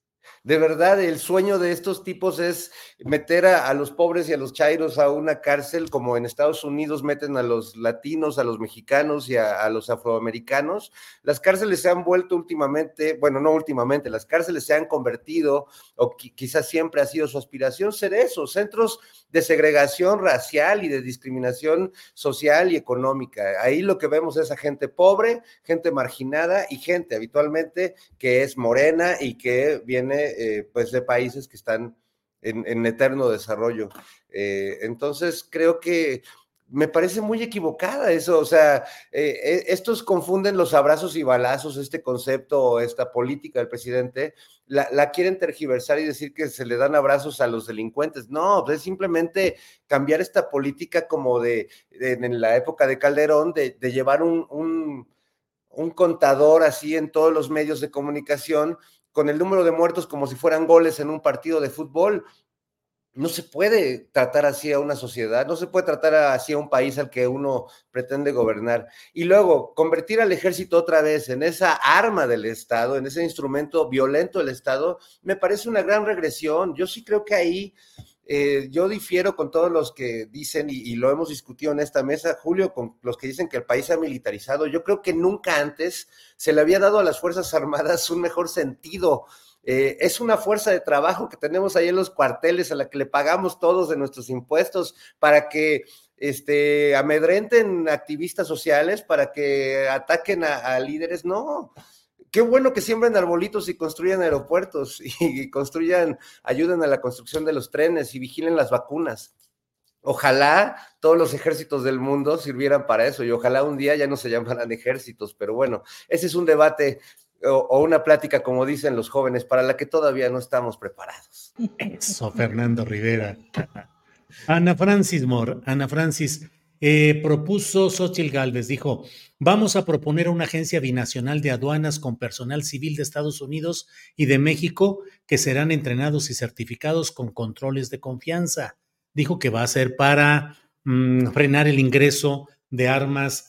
De verdad, el sueño de estos tipos es meter a, los pobres y a los chairos a una cárcel, como en Estados Unidos meten a los latinos, a los mexicanos y a, los afroamericanos. Las cárceles se han vuelto últimamente, bueno, no últimamente, las cárceles se han convertido, o quizás siempre ha sido su aspiración, ser eso, centros de segregación racial y de discriminación social y económica. Ahí lo que vemos es a gente pobre, gente marginada y gente habitualmente que es morena y que viene eh, pues de países que están en, eterno desarrollo. Eh, entonces creo que me parece muy equivocada eso, o sea, eh, estos confunden los abrazos y balazos, este concepto, esta política del presidente, la, quieren tergiversar y decir que se le dan abrazos a los delincuentes. No, pues, es simplemente cambiar esta política como de, en la época de Calderón, de, llevar un, un, contador así en todos los medios de comunicación con el número de muertos como si fueran goles en un partido de fútbol. No se puede tratar así a una sociedad, no se puede tratar así a un país al que uno pretende gobernar. Y luego, convertir al ejército otra vez en esa arma del Estado, en ese instrumento violento del Estado, me parece una gran regresión. Yo sí creo que ahí eh, yo difiero con todos los que dicen, y, lo hemos discutido en esta mesa, Julio, con los que dicen que el país se ha militarizado. Yo creo que nunca antes se le había dado a las Fuerzas Armadas un mejor sentido eh, es una fuerza de trabajo que tenemos ahí en los cuarteles a la que le pagamos todos de nuestros impuestos para que este, amedrenten activistas sociales, para que ataquen a, líderes. No, qué bueno que siembren arbolitos y construyan aeropuertos y, construyan, ayuden a la construcción de los trenes y vigilen las vacunas. Ojalá todos los ejércitos del mundo sirvieran para eso y ojalá un día ya no se llamaran ejércitos, pero bueno, ese es un debate o, una plática, como dicen los jóvenes, para la que todavía no estamos preparados. Eso, Fernando Rivera. Ana Francis Moore, Ana Francis, eh, propuso Xochitl Galvez, dijo, vamos a proponer una agencia binacional de aduanas con personal civil de Estados Unidos y de México que serán entrenados y certificados con controles de confianza. Dijo que va a ser para mm, frenar el ingreso de armas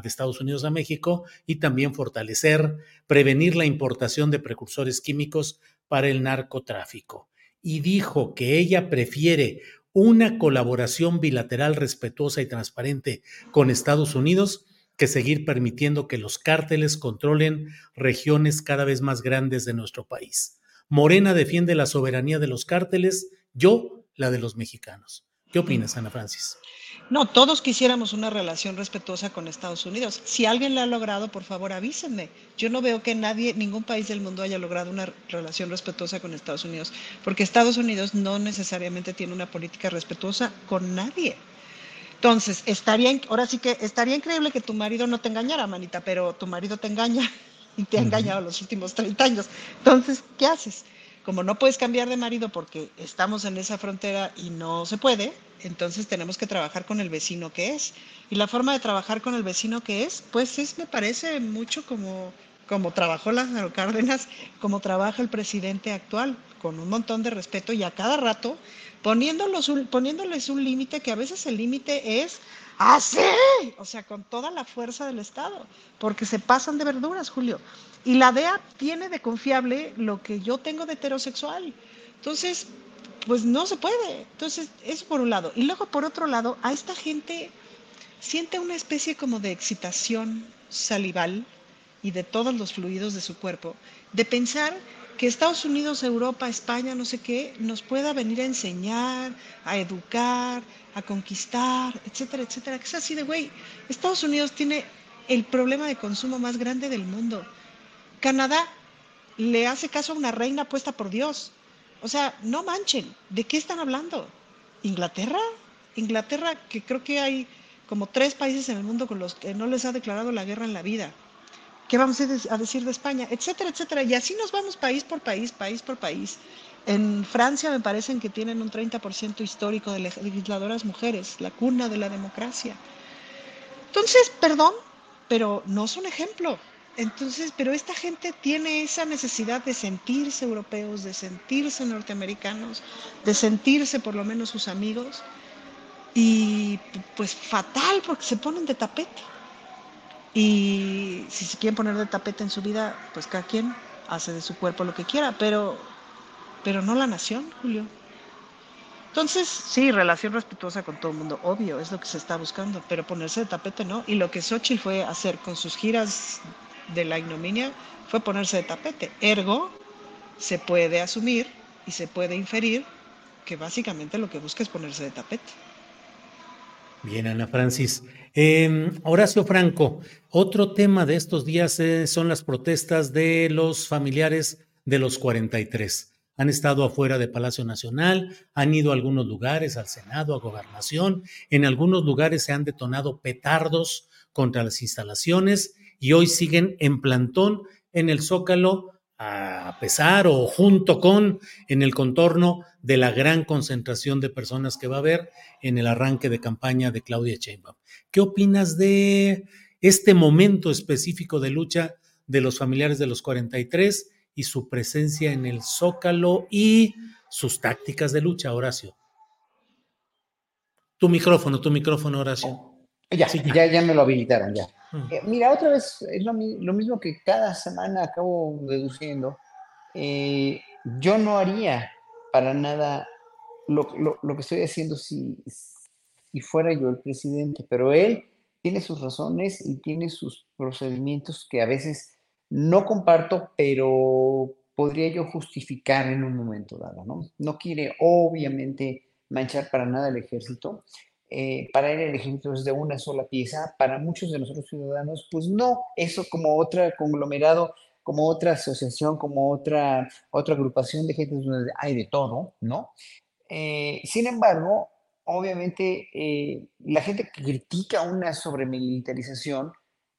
de Estados Unidos a México y también fortalecer, prevenir la importación de precursores químicos para el narcotráfico. Y dijo que ella prefiere una colaboración bilateral respetuosa y transparente con Estados Unidos que seguir permitiendo que los cárteles controlen regiones cada vez más grandes de nuestro país. Morena defiende la soberanía de los cárteles, yo la de los mexicanos. ¿Qué opinas, Ana Francis? No, todos quisiéramos una relación respetuosa con Estados Unidos. Si alguien la ha logrado, por favor avísenme. Yo no veo que nadie, ningún país del mundo haya logrado una relación respetuosa con Estados Unidos, porque Estados Unidos no necesariamente tiene una política respetuosa con nadie. Entonces, estaría, ahora sí que estaría increíble que tu marido no te engañara, manita, pero tu marido te engaña y te ha engañado los últimos 30 años. Entonces, ¿qué haces? como no puedes cambiar de marido porque estamos en esa frontera y no se puede, entonces tenemos que trabajar con el vecino que es. Y la forma de trabajar con el vecino que es, pues es, me parece mucho como, como trabajó Lázaro Cárdenas, como trabaja el presidente actual, con un montón de respeto y a cada rato poniéndoles un, poniéndoles un límite que a veces el límite es así, o sea, con toda la fuerza del Estado, porque se pasan de verduras, Julio. Y la DEA tiene de confiable lo que yo tengo de heterosexual. Entonces, pues no se puede. Entonces, eso por un lado. Y luego, por otro lado, a esta gente siente una especie como de excitación salival y de todos los fluidos de su cuerpo, de pensar que Estados Unidos, Europa, España, no sé qué, nos pueda venir a enseñar, a educar, a conquistar, etcétera, etcétera. Que es así de, güey, Estados Unidos tiene el problema de consumo más grande del mundo. Canadá le hace caso a una reina puesta por Dios. O sea, no manchen, ¿de qué están hablando? ¿Inglaterra? Inglaterra, que creo que hay como tres países en el mundo con los que no les ha declarado la guerra en la vida. ¿Qué vamos a decir de España? Etcétera, etcétera. Y así nos vamos país por país, país por país. En Francia me parecen que tienen un 30% histórico de legisladoras mujeres, la cuna de la democracia. Entonces, perdón, pero no son ejemplo. Entonces, pero esta gente tiene esa necesidad de sentirse europeos, de sentirse norteamericanos, de sentirse por lo menos sus amigos. Y pues fatal porque se ponen de tapete. Y si se quieren poner de tapete en su vida, pues cada quien hace de su cuerpo lo que quiera. Pero pero no la nación, Julio. Entonces, sí, relación respetuosa con todo el mundo, obvio, es lo que se está buscando, pero ponerse de tapete no. Y lo que Xochitl fue hacer con sus giras de la ignominia fue ponerse de tapete. Ergo, se puede asumir y se puede inferir que básicamente lo que busca es ponerse de tapete. Bien, Ana Francis. Eh, Horacio Franco, otro tema de estos días eh, son las protestas de los familiares de los 43. Han estado afuera de Palacio Nacional, han ido a algunos lugares, al Senado, a Gobernación. En algunos lugares se han detonado petardos contra las instalaciones y hoy siguen en plantón en el Zócalo a pesar o junto con en el contorno de la gran concentración de personas que va a haber en el arranque de campaña de Claudia Sheinbaum. ¿Qué opinas de este momento específico de lucha de los familiares de los 43 y su presencia en el Zócalo y sus tácticas de lucha, Horacio? Tu micrófono, tu micrófono, Horacio. Ya, ya. ya, me lo habilitaron, ya. Eh, mira, otra vez es lo, lo, mismo que cada semana acabo deduciendo. Eh, yo no haría para nada lo, lo, lo, que estoy haciendo si, si fuera yo el presidente, pero él tiene sus razones y tiene sus procedimientos que a veces no comparto, pero podría yo justificar en un momento dado, ¿no? No quiere obviamente manchar para nada el ejército, eh, para él el ejército es de una sola pieza, para muchos de nosotros ciudadanos, pues no, eso como otro conglomerado, como otra asociación, como otra, otra agrupación de gente donde hay de todo, ¿no? Eh, sin embargo, obviamente, eh, la gente que critica una sobremilitarización,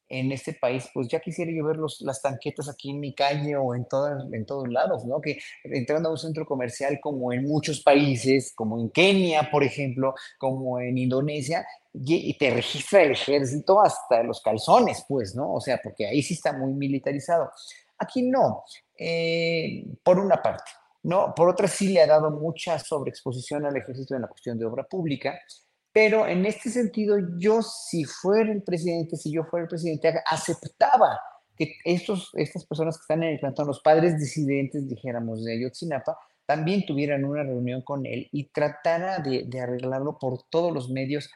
en este país, pues ya quisiera yo ver los, las tanquetas aquí en mi calle o en, todas, en todos lados, ¿no? Que entrando a un centro comercial como en muchos países, como en Kenia, por ejemplo, como en Indonesia, y te registra el ejército hasta los calzones, pues, ¿no? O sea, porque ahí sí está muy militarizado. Aquí no, eh, por una parte. No, por otra sí le ha dado mucha sobreexposición al ejército en la cuestión de obra pública, pero en este sentido, yo si fuera el presidente, si yo fuera el presidente, aceptaba que estos, estas personas que están en el plantón, los padres disidentes, dijéramos, de Ayotzinapa, también tuvieran una reunión con él y tratara de, arreglarlo por todos los medios,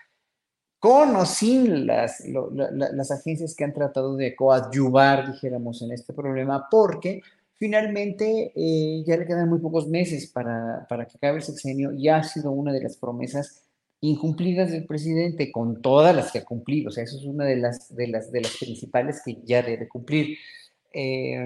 con o sin las, las agencias que han tratado de coadyuvar, dijéramos, en este problema, porque finalmente eh, ya le quedan muy pocos meses para, para que acabe el sexenio y ha sido una de las promesas incumplidas del presidente con todas las que ha cumplido. O sea, eso es una de las, de las, de las principales que ya debe cumplir. Eh,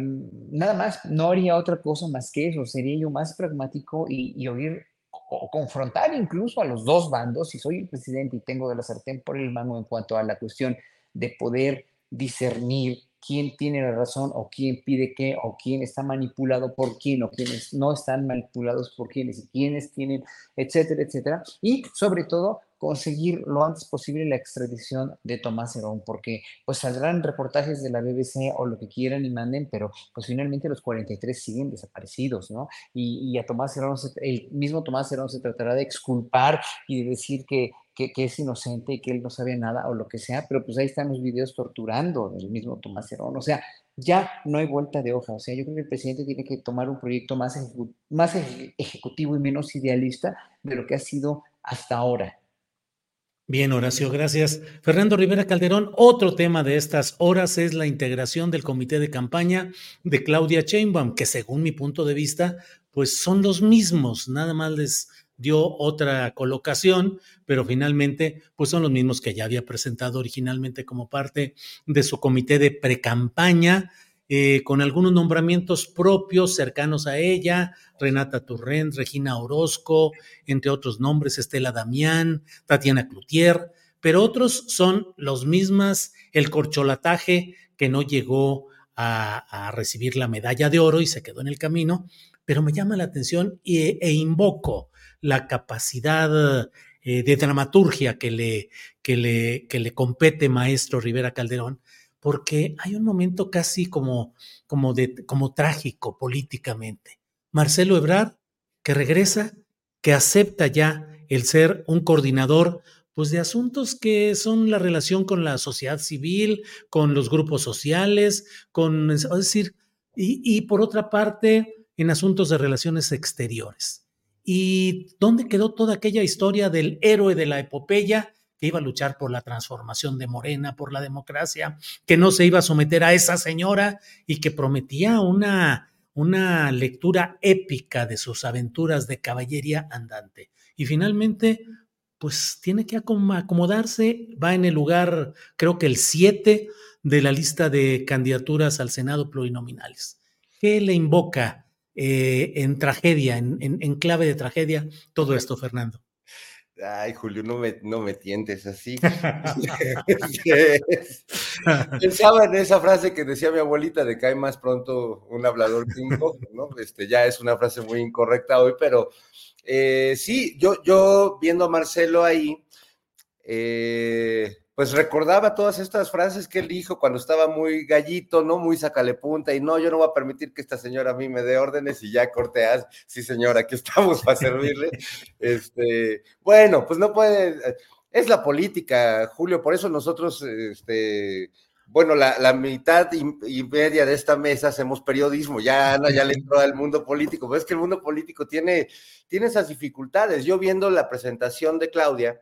nada más, no haría otra cosa más que eso. Sería yo más pragmático y, y oír o confrontar incluso a los dos bandos. Si soy el presidente y tengo de la sartén por el mango en cuanto a la cuestión de poder discernir quién tiene la razón o quién pide qué o quién está manipulado por quién o quiénes no están manipulados por quiénes y quiénes tienen, etcétera, etcétera. Y sobre todo conseguir lo antes posible la extradición de Tomás Herón, porque pues saldrán reportajes de la BBC o lo que quieran y manden, pero pues finalmente los 43 siguen desaparecidos, ¿no? Y, a Tomás Herón, el mismo Tomás Herón se tratará de exculpar y de decir que que, es inocente y que él no sabe nada o lo que sea, pero pues ahí están los videos torturando del mismo Tomás Herón. O sea, ya no hay vuelta de hoja. O sea, yo creo que el presidente tiene que tomar un proyecto más, más ejecutivo y menos idealista de lo que ha sido hasta ahora. Bien, Horacio, gracias. Fernando Rivera Calderón, otro tema de estas horas es la integración del comité de campaña de Claudia Sheinbaum, que según mi punto de vista, pues son los mismos, nada más les dio otra colocación, pero finalmente pues son los mismos que ya había presentado originalmente como parte de su comité de precampaña, eh, con algunos nombramientos propios cercanos a ella, Renata Turrent, Regina Orozco, entre otros nombres, Estela Damián, Tatiana Cloutier, pero otros son los mismas, el corcholataje que no llegó a, recibir la medalla de oro y se quedó en el camino, pero me llama la atención e invoco la capacidad eh, de dramaturgia que le, que, le, que le compete maestro Rivera Calderón, porque hay un momento casi como, como, trágico políticamente. Marcelo Ebrard, que regresa, que acepta ya el ser un coordinador pues de asuntos que son la relación con la sociedad civil, con los grupos sociales, con, es decir, y por otra parte, en asuntos de relaciones exteriores. ¿Y dónde quedó toda aquella historia del héroe de la epopeya que iba a luchar por la transformación de Morena, por la democracia, que no se iba a someter a esa señora y que prometía una, una lectura épica de sus aventuras de caballería andante? Y finalmente, pues tiene que acomodarse, va en el lugar, creo que el 7 de la lista de candidaturas al Senado plurinominales. ¿Qué le invoca eh, en tragedia, en, en, clave de tragedia, todo esto, Fernando? Ay, Julio, no me, no me tientes así. Pensaba en esa frase que decía mi abuelita de que hay más pronto un hablador que un ¿no? Este, ya es una frase muy incorrecta hoy, pero eh, sí, yo, yo viendo a Marcelo ahí, eh, pues recordaba todas estas frases que él dijo cuando estaba muy gallito, ¿no? Muy sacale punta y no, yo no voy a permitir que esta señora a mí me dé órdenes y ya corteas, sí señora, aquí estamos para servirle. Este, bueno, pues no puede, es la política, Julio, por eso nosotros, este, bueno, la, mitad y, media de esta mesa hacemos periodismo, ya Ana ya le entró al mundo político, pero es que el mundo político tiene, tiene esas dificultades. Yo viendo la presentación de Claudia,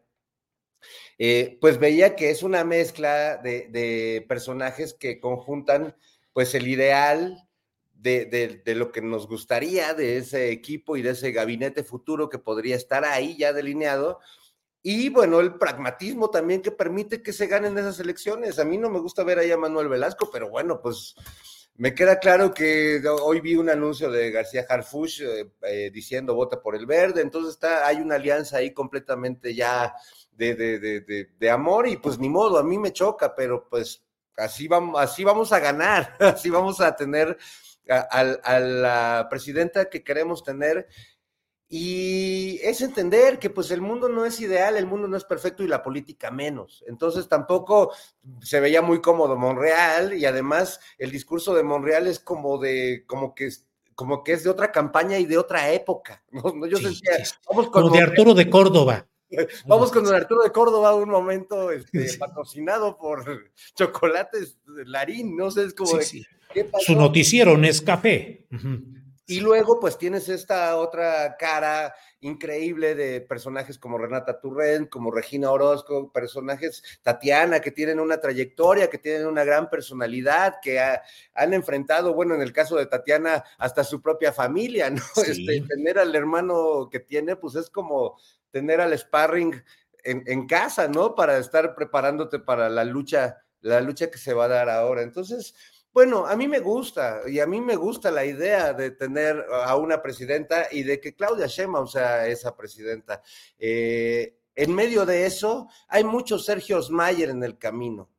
eh, pues veía que es una mezcla de, personajes que conjuntan pues el ideal de, lo que nos gustaría de ese equipo y de ese gabinete futuro que podría estar ahí ya delineado. Y bueno, el pragmatismo también que permite que se ganen esas elecciones. A mí no me gusta ver ahí a Manuel Velasco, pero bueno, pues me queda claro que hoy vi un anuncio de García Harfush eh, eh, diciendo vota por el verde, entonces está, hay una alianza ahí completamente ya de, amor y pues ni modo, a mí me choca, pero pues así vamos, así vamos a ganar, así vamos a tener a, la presidenta que queremos tener. Y es entender que pues el mundo no es ideal, el mundo no es perfecto y la política menos. Entonces tampoco se veía muy cómodo Monreal y además el discurso de Monreal es como de, como que como que es de otra campaña y de otra época. Yo sentía, vamos con como de Arturo de Córdoba. Vamos con don Arturo de Córdoba, un momento este, patrocinado por Chocolates Larín, no sé, es como Su noticiero Nescafé. Y luego, pues tienes esta otra cara increíble de personajes como Renata Turren, como Regina Orozco, personajes Tatiana, que tienen una trayectoria, que tienen una gran personalidad, que han enfrentado, bueno, en el caso de Tatiana, hasta su propia familia, ¿no? Este, tener al hermano que tiene, pues es como tener al sparring en, casa, ¿no? Para estar preparándote para la lucha, la lucha que se va a dar ahora. Entonces, bueno, a mí me gusta y a mí me gusta la idea de tener a una presidenta y de que Claudia Sheinbaum sea esa presidenta. Eh, en medio de eso, hay muchos Sergio Mayer en el camino.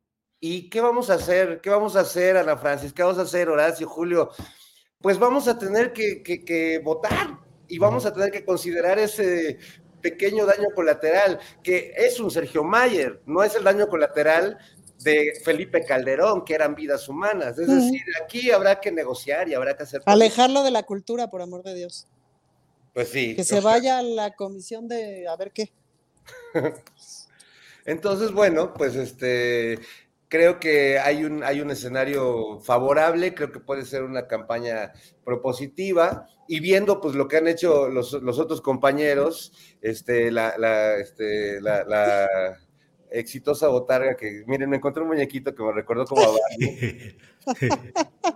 ¿Y qué vamos a hacer? ¿Qué vamos a hacer, Ana Francis? ¿Qué vamos a hacer, Horacio, Julio? Pues vamos a tener que, que votar y vamos a tener que considerar ese pequeño daño colateral, que es un Sergio Mayer, no es el daño colateral de Felipe Calderón, que eran vidas humanas. Es decir, aquí habrá que negociar y habrá que hacer... Alejarlo de la cultura, por amor de Dios. Pues sí. Que se vaya a la comisión de a ver qué. Entonces, bueno, pues este, creo que hay un, hay un escenario favorable, creo que puede ser una campaña propositiva y viendo pues lo que han hecho los, otros compañeros, este, la, la, este, la, la exitosa botarga que, miren, me encontré un muñequito que me recordó como a Barney.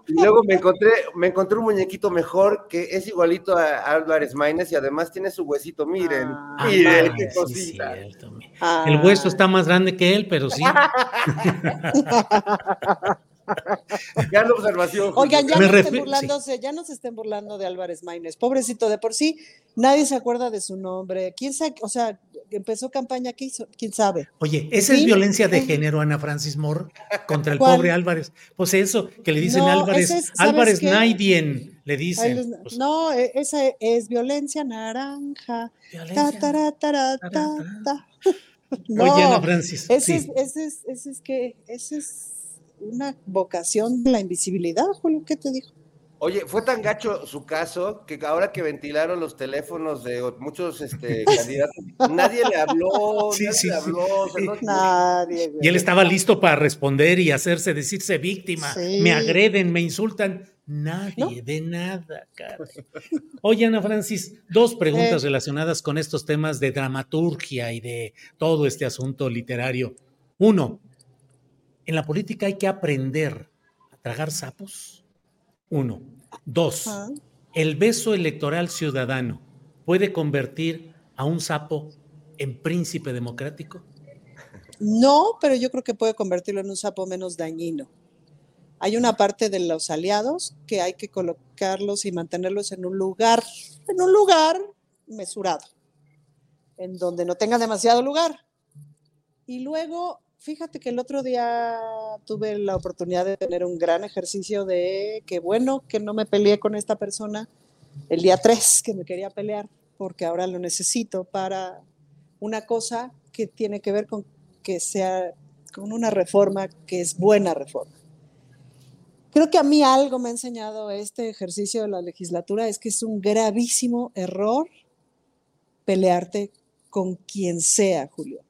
y luego me encontré, me encontré un muñequito mejor que es igualito a Álvarez Maínez y además tiene su huesito, miren, ah, miren, qué cosita. El hueso está más grande que él, pero sí. Gran observación. Oigan, ya no, estén burlándose, ya no se estén burlando de Álvarez Maínez. Pobrecito, de por sí, nadie se acuerda de su nombre. ¿Quién sabe? O sea, empezó campaña, ¿qué hizo? ¿Quién sabe? Oye, ¿esa es violencia de género, Ana Francis Moore, contra el pobre Álvarez? Pues eso, que le dicen Álvarez, Álvarez Naidien, le dicen. Pues no, e, esa es violencia naranja. Oye, Ana Francis. Ese, es, ese, es, ese es que, ese es una vocación de la invisibilidad, Julio, ¿qué te dijo? Oye, fue tan gacho su caso que ahora que ventilaron los teléfonos de muchos este, candidatos, nadie le habló, sí, nadie le habló. y él estaba listo para responder y hacerse, decirse víctima. Me agreden, me insultan. Nadie, de nada, caray. Oye, Ana Francis, dos preguntas Eh. relacionadas con estos temas de dramaturgia y de todo este asunto literario. Uno, en la política hay que aprender a tragar sapos. Uno. Dos, el beso electoral ciudadano puede convertir a un sapo en príncipe democrático. No, pero yo creo que puede convertirlo en un sapo menos dañino. Hay una parte de los aliados que hay que colocarlos y mantenerlos en un lugar, en un lugar mesurado, en donde no tenga demasiado lugar. Y luego, fíjate que el otro día tuve la oportunidad de tener un gran ejercicio de que bueno que no me peleé con esta persona el día 3 que me quería pelear, porque ahora lo necesito para una cosa que tiene que ver con que sea con una reforma que es buena reforma. Creo que a mí algo me ha enseñado este ejercicio de la legislatura es que es un gravísimo error pelearte con quien sea, Julio.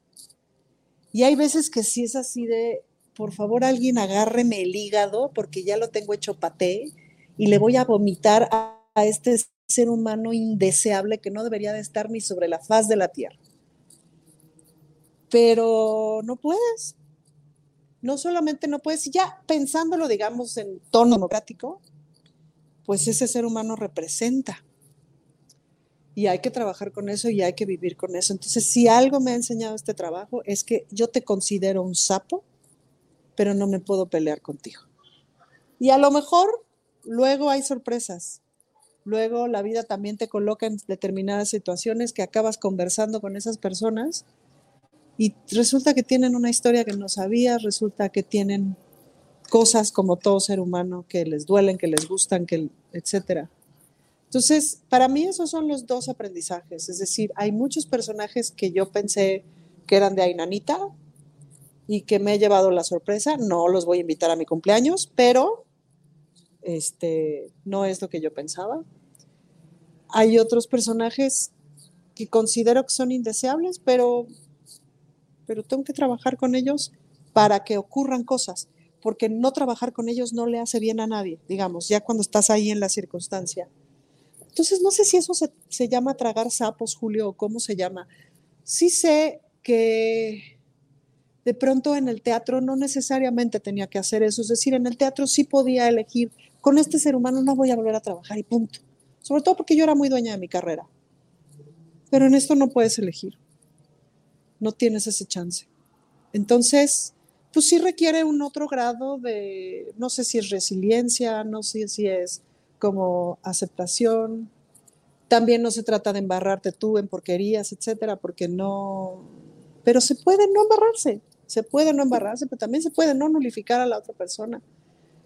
Y hay veces que sí es así de, por favor, alguien agárreme el hígado porque ya lo tengo hecho paté y le voy a vomitar a, a este ser humano indeseable que no debería de estar ni sobre la faz de la tierra. Pero no puedes. No solamente no puedes, ya pensándolo, digamos, en tono democrático, pues ese ser humano representa. Y hay que trabajar con eso y hay que vivir con eso. Entonces, si algo me ha enseñado este trabajo es que yo te considero un sapo, pero no me puedo pelear contigo. Y a lo mejor luego hay sorpresas. Luego la vida también te coloca en determinadas situaciones que acabas conversando con esas personas y resulta que tienen una historia que no sabías, resulta que tienen cosas como todo ser humano que les duelen, que les gustan, que etcétera. Entonces, para mí esos son los dos aprendizajes, es decir, hay muchos personajes que yo pensé que eran de Ainanita y que me he llevado la sorpresa, no los voy a invitar a mi cumpleaños, pero este no es lo que yo pensaba. Hay otros personajes que considero que son indeseables, pero pero tengo que trabajar con ellos para que ocurran cosas, porque no trabajar con ellos no le hace bien a nadie, digamos, ya cuando estás ahí en la circunstancia. Entonces, no sé si eso se, se llama tragar sapos, Julio, o cómo se llama. Sí sé que de pronto en el teatro no necesariamente tenía que hacer eso, es decir, en el teatro sí podía elegir, con este ser humano no voy a volver a trabajar y punto. Sobre todo porque yo era muy dueña de mi carrera. Pero en esto no puedes elegir no tienes ese chance. Entonces, pues sí requiere un otro grado de, no sé si es resiliencia, no sé si es como aceptación. También no se trata de embarrarte tú en porquerías, etcétera, porque no, pero se puede no embarrarse, se puede no embarrarse, pero también se puede no nulificar a la otra persona.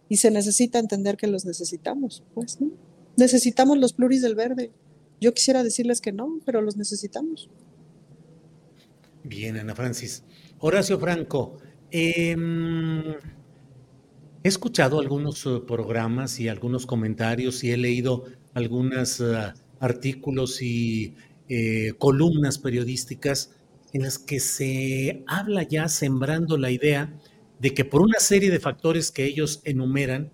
Y se necesita entender que los necesitamos, pues, ¿no? Necesitamos los pluris del verde. Yo quisiera decirles que no, pero los necesitamos. Bien, Ana Francis. Horacio Franco, eh, he escuchado algunos uh, programas y algunos comentarios y he leído algunos uh, artículos y eh, columnas periodísticas en las que se habla ya sembrando la idea de que por una serie de factores que ellos enumeran,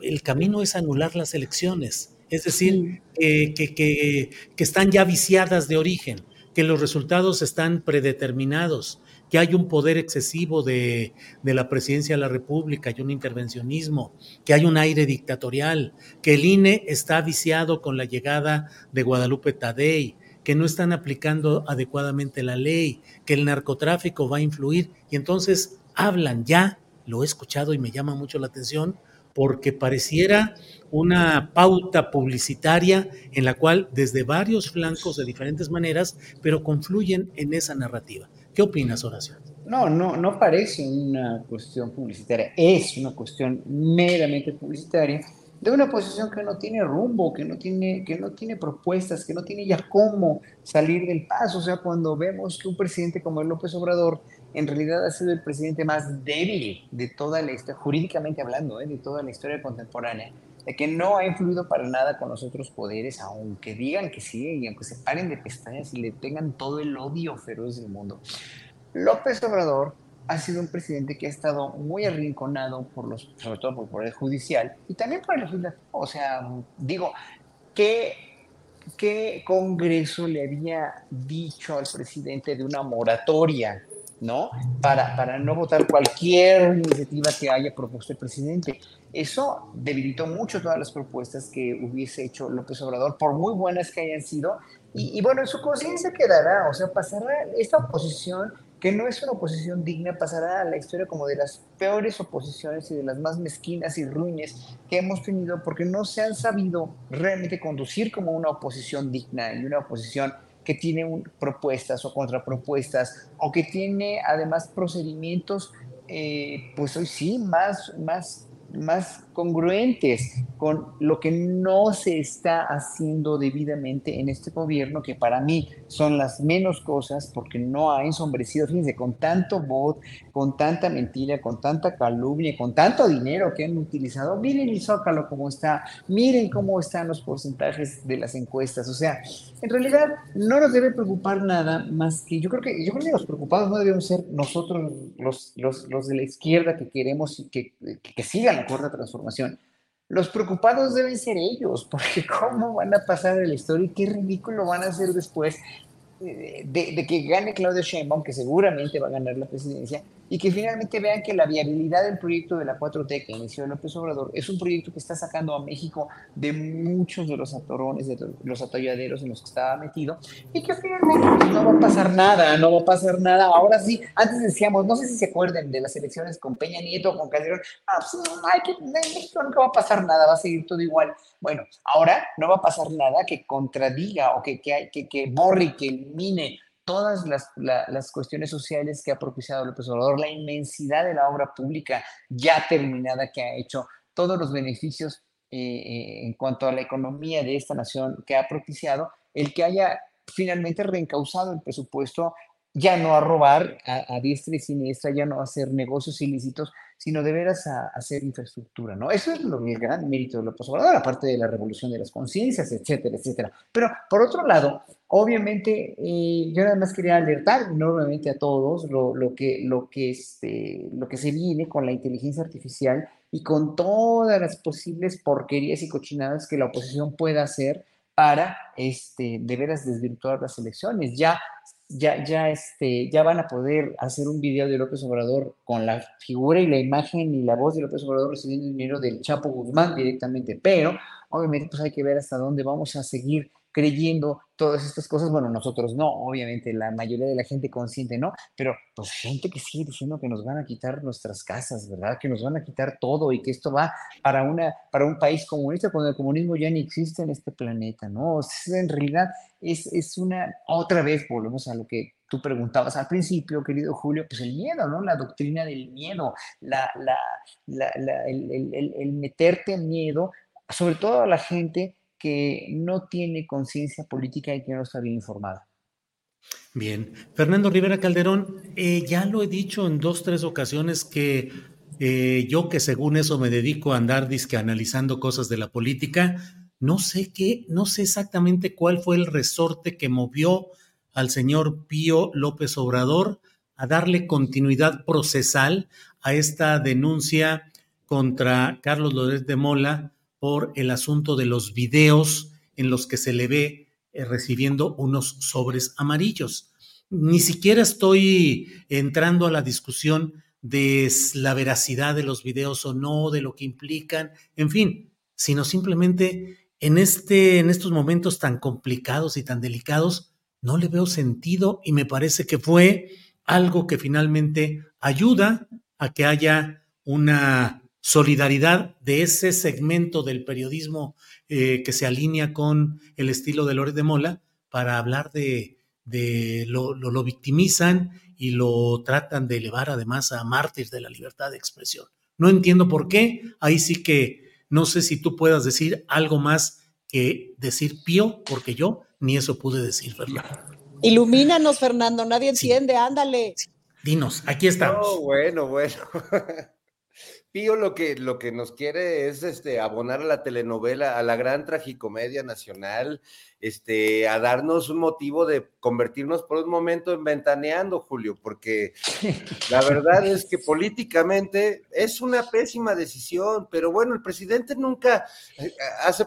el camino es anular las elecciones, es decir, que, que, que están ya viciadas de origen que los resultados están predeterminados, que hay un poder excesivo de, la presidencia de la República, hay un intervencionismo, que hay un aire dictatorial, que el INE está viciado con la llegada de Guadalupe Tadei, que no están aplicando adecuadamente la ley, que el narcotráfico va a influir, y entonces hablan ya, lo he escuchado y me llama mucho la atención, porque pareciera una pauta publicitaria en la cual desde varios flancos de diferentes maneras, pero confluyen en esa narrativa. ¿Qué opinas, Horacio? No, no, no parece una cuestión publicitaria, es una cuestión meramente publicitaria de una posición que no tiene rumbo, que no tiene, que no tiene propuestas, que no tiene ya cómo salir del paso. O sea, cuando vemos que un presidente como el López Obrador en realidad ha sido el presidente más débil de toda la historia, jurídicamente hablando, ¿eh? de toda la historia contemporánea, de que no ha influido para nada con los otros poderes, aunque digan que sí, y aunque se paren de pestañas y le tengan todo el odio feroz del mundo. López Obrador ha sido un presidente que ha estado muy arrinconado por los, sobre todo por el Poder Judicial y también por el legislativo. O sea, digo, ¿qué, ¿qué Congreso le había dicho al presidente de una moratoria, ¿no? Para, para no votar cualquier iniciativa que haya propuesto el presidente. Eso debilitó mucho todas las propuestas que hubiese hecho López Obrador, por muy buenas que hayan sido. Y, y bueno, en su conciencia quedará, o sea, pasará esta oposición que no es una oposición digna, pasará a la historia como de las peores oposiciones y de las más mezquinas y ruines que hemos tenido porque no se han sabido realmente conducir como una oposición digna y una oposición que tiene propuestas o contrapropuestas o que tiene además procedimientos, eh, pues hoy sí, más, más más congruentes con lo que no se está haciendo debidamente en este gobierno, que para mí son las menos cosas porque no ha ensombrecido, fíjense, con tanto bot, con tanta mentira, con tanta calumnia, con tanto dinero que han utilizado. Miren el Zócalo cómo está, miren cómo están los porcentajes de las encuestas. O sea, en realidad no nos debe preocupar nada más que, yo creo que, yo creo que los preocupados no debemos ser nosotros los, los, los de la izquierda que queremos que, que, que sigan la cuarta transformación. Los preocupados deben ser ellos, porque cómo van a pasar en la historia y qué ridículo van a hacer después de, de, que gane Claudia Sheinbaum, que seguramente va a ganar la presidencia, y que finalmente vean que la viabilidad del proyecto de la 4T que inició López Obrador es un proyecto que está sacando a México de muchos de los atorones, de los atolladeros en los que estaba metido, y que finalmente pues, no va a pasar nada, no va a pasar nada. Ahora sí, antes decíamos, no sé si se acuerden de las elecciones con Peña Nieto, con Calderón, ah, pues, hay que, en México nunca va a pasar nada, va a seguir todo igual. Bueno, ahora no va a pasar nada que contradiga o que, que, que, que borre, que elimine todas las, las, cuestiones sociales que ha propiciado López Obrador, la inmensidad de la obra pública ya terminada que ha hecho, todos los beneficios eh, eh, en cuanto a la economía de esta nación que ha propiciado, el que haya finalmente reencausado el presupuesto ya no a robar a, a, diestra y siniestra, ya no a hacer negocios ilícitos, sino de veras a, hacer infraestructura, ¿no? Eso es lo, el gran mérito de López Obrador, aparte de la revolución de las conciencias, etcétera, etcétera. Pero, por otro lado, obviamente, eh, yo nada más quería alertar enormemente a todos lo, lo, que, lo, que este, lo que se viene con la inteligencia artificial y con todas las posibles porquerías y cochinadas que la oposición pueda hacer para, este, de veras, desvirtuar las elecciones. Ya ya, ya, este, ya van a poder hacer un video de López Obrador con la figura y la imagen y la voz de López Obrador recibiendo dinero del Chapo Guzmán directamente, pero obviamente pues hay que ver hasta dónde vamos a seguir creyendo todas estas cosas. Bueno, nosotros no, obviamente la mayoría de la gente consciente no, pero pues gente que sigue diciendo que nos van a quitar nuestras casas, ¿verdad? Que nos van a quitar todo y que esto va para, una, para un país comunista cuando el comunismo ya ni existe en este planeta, ¿no? en realidad es, es una, otra vez volvemos a lo que tú preguntabas al principio, querido Julio, pues el miedo, ¿no? La doctrina del miedo, la, la, la, el, el, el, meterte miedo, sobre todo a la gente que no tiene conciencia política y que no está bien informada. Bien, Fernando Rivera Calderón, eh, ya lo he dicho en dos, tres ocasiones que eh, yo que según eso me dedico a andar disque analizando cosas de la política, no sé qué, no sé exactamente cuál fue el resorte que movió al señor Pío López Obrador a darle continuidad procesal a esta denuncia contra Carlos López de Mola por el asunto de los videos en los que se le ve eh, recibiendo unos sobres amarillos. Ni siquiera estoy entrando a la discusión de la veracidad de los videos o no, de lo que implican, en fin, sino simplemente en, este, en estos momentos tan complicados y tan delicados, no le veo sentido y me parece que fue algo que finalmente ayuda a que haya una solidaridad de ese segmento del periodismo eh, que se alinea con el estilo de Lórez de Mola para hablar de, de lo, lo, lo, victimizan y lo tratan de elevar además a mártir de la libertad de expresión. No entiendo por qué, ahí sí que no sé si tú puedas decir algo más que decir pío, porque yo ni eso pude decir, Fernando. Ilumínanos, Fernando, nadie entiende, sí. ándale. Sí. Dinos, aquí estamos. Oh, bueno, bueno. Pío lo que, lo que nos quiere es este, abonar a la telenovela, a la gran tragicomedia nacional, este, a darnos un motivo de convertirnos por un momento en ventaneando, Julio, porque la verdad es que políticamente es una pésima decisión, pero bueno, el presidente nunca, eh, hace,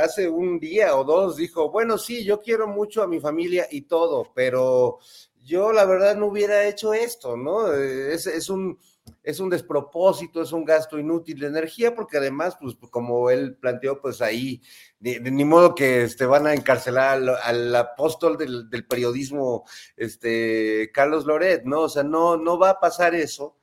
hace un día o dos dijo, bueno, sí, yo quiero mucho a mi familia y todo, pero yo la verdad no hubiera hecho esto, ¿no? Es, es un es un despropósito, es un gasto inútil de energía, porque además, pues como él planteó, pues ahí, ni, modo que este, van a encarcelar al, apóstol del, periodismo, este, Carlos Loret, ¿no? O sea, no, no va a pasar eso.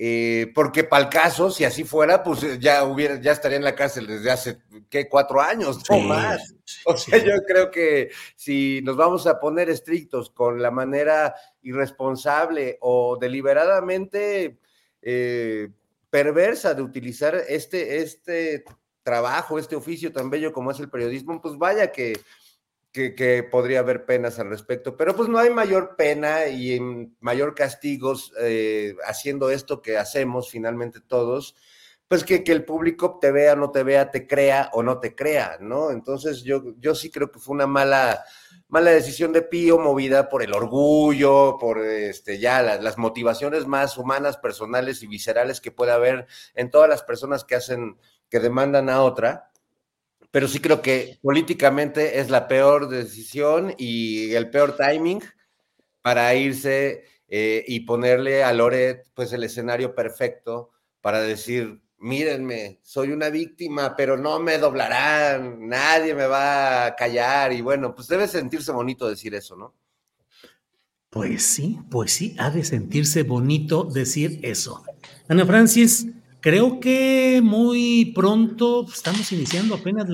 Eh, porque para el caso, si así fuera, pues ya hubiera, ya estaría en la cárcel desde hace, ¿qué? Cuatro años, no más. O sea, yo creo que si nos vamos a poner estrictos con la manera irresponsable o deliberadamente eh, perversa de utilizar este, este trabajo, este oficio tan bello como es el periodismo, pues vaya que, que, podría haber penas al respecto, pero pues no hay mayor pena y mayor castigos eh, haciendo esto que hacemos finalmente todos, pues que, que, el público te vea, no te vea, te crea o no te crea, ¿no? Entonces yo, yo sí creo que fue una mala, mala decisión de Pío, movida por el orgullo, por este, ya las, motivaciones más humanas, personales y viscerales que puede haber en todas las personas que hacen, que demandan a otra. Pero sí creo que políticamente es la peor decisión y el peor timing para irse eh, y ponerle a Loret pues el escenario perfecto para decir mírenme, soy una víctima, pero no me doblarán, nadie me va a callar y bueno, pues debe sentirse bonito decir eso, ¿no? Pues sí, pues sí, ha de sentirse bonito decir eso. Ana Francis, creo que muy pronto estamos iniciando apenas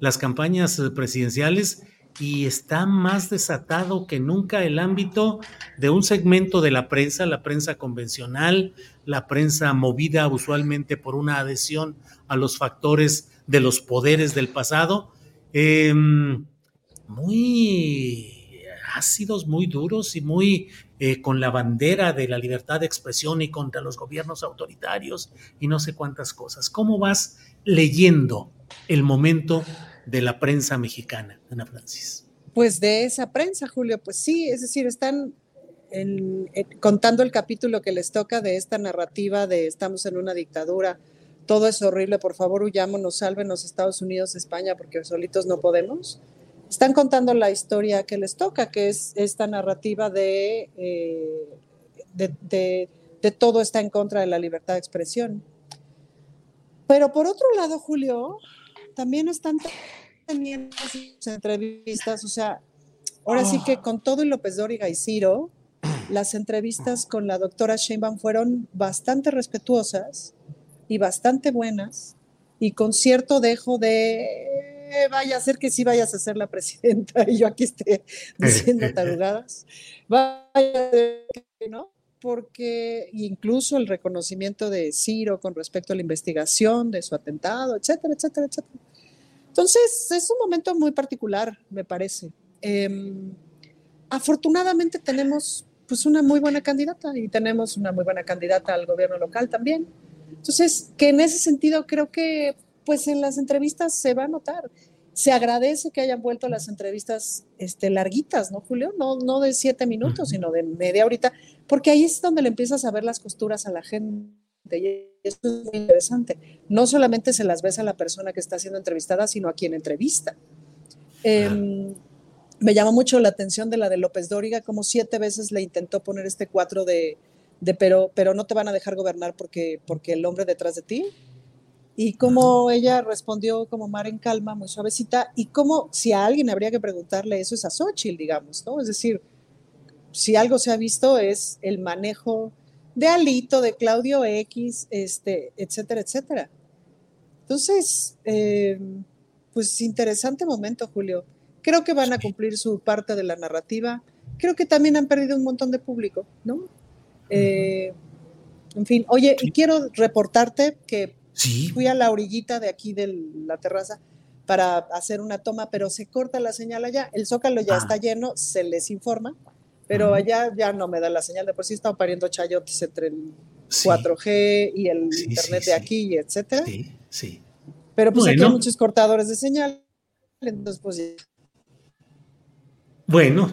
las campañas presidenciales y está más desatado que nunca el ámbito de un segmento de la prensa, la prensa convencional, la prensa movida usualmente por una adhesión a los factores de los poderes del pasado, em, muy ácidos, muy duros y muy eh, con la bandera de la libertad de expresión y contra los gobiernos autoritarios y no sé cuántas cosas. ¿Cómo vas leyendo el momento de la prensa mexicana, Ana Francis? Pues de esa prensa, Julio, pues sí, es decir, están contando el capítulo que les toca de esta narrativa de estamos en una dictadura, todo es horrible, por favor huyámonos, sálvenos Estados Unidos, España, porque solitos no podemos. Están contando la historia que les toca, que es esta narrativa de, eh, de, de todo está en contra de la libertad de expresión. Pero por otro lado, Julio, también están teniendo entrevistas, o sea, ahora sí que con todo y López Dóriga y Ciro, las entrevistas con la doctora Sheinbaum fueron bastante respetuosas y bastante buenas y con cierto dejo de vaya a ser que sí vayas a ser la presidenta y yo aquí esté diciendo tarugadas. Vaya, ¿no? Porque incluso el reconocimiento de Ciro con respecto a la investigación de su atentado, etcétera, etcétera, etcétera. Entonces, es un momento muy particular, me parece. Em, afortunadamente tenemos pues una muy buena candidata y tenemos una muy buena candidata al gobierno local también. Entonces, que en ese sentido creo que pues en las entrevistas se va a notar. Se agradece que hayan vuelto las entrevistas este, larguitas, ¿no, Julio? No, no de siete minutos, sino de media horita, porque ahí es donde le empiezas a ver las costuras a la gente y eso es muy interesante. No solamente se las ves a la persona que está siendo entrevistada, sino a quien entrevista. Em, me llamó mucho la atención de la de López Dóriga, como siete veces le intentó poner este cuatro de, de pero, pero no te van a dejar gobernar porque, porque el hombre detrás de ti. Y cómo ella respondió como mar en calma, muy suavecita, y cómo si a alguien habría que preguntarle eso es a Xochitl, digamos, ¿no? Es decir, si algo se ha visto es el manejo de Alito, de Claudio X, este, etcétera, etcétera. Entonces, eh, pues interesante momento, Julio. Creo que van a cumplir su parte de la narrativa. Creo que también han perdido un montón de público, ¿no? Eh, en fin, oye, quiero reportarte que fui a la orillita de aquí de la terraza para hacer una toma, pero se corta la señal allá. El zócalo ya ah. está lleno, se les informa pero allá ya no me da la señal, de por sí estaba pariendo chayotes entre 4G y el internet sí, de aquí, etcétera. Sí, sí. Pero pues aquí hay muchos cortadores de señal. Entonces, pues ya. Bueno,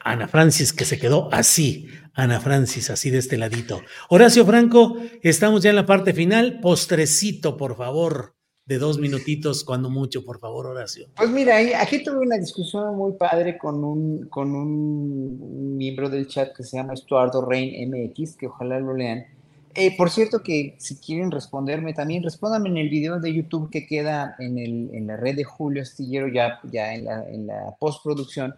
Ana Francis que se quedó así, Ana Francis así de este ladito. Horacio Franco, estamos ya en la parte final. Postrecito, por favor, de dos minutitos, cuando mucho, por favor, Horacio. Pues mira, aquí tuve una discusión muy padre con un, con un miembro del chat que se llama Estuardo Rein MX, que ojalá lo lean. Eh, por cierto que si quieren responderme también, respóndanme en el video de YouTube que queda en, el, en la red de Julio Astillero ya, ya en la, en la postproducción.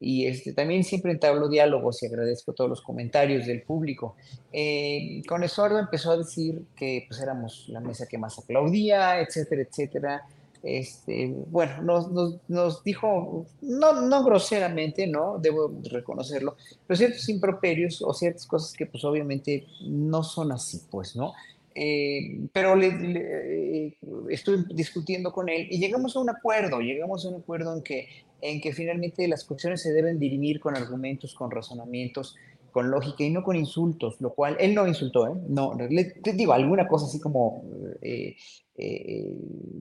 Y este, también siempre entablo diálogos y agradezco todos los comentarios del público. Eh, con Estuardo empezó a decir que pues éramos la mesa que más aplaudía, etcétera, etcétera. Este, bueno, nos, nos, dijo, no, no groseramente, ¿no? Debo reconocerlo, pero ciertos improperios o ciertas cosas que pues obviamente no son así, pues, ¿no? Eh, pero le, eh, estuve discutiendo con él y llegamos a un acuerdo, llegamos a un acuerdo en que, en que finalmente las cuestiones se deben dirimir con argumentos, con razonamientos, con lógica y no con insultos, lo cual él no insultó, ¿eh? No, le, te digo, alguna cosa así como eh, eh,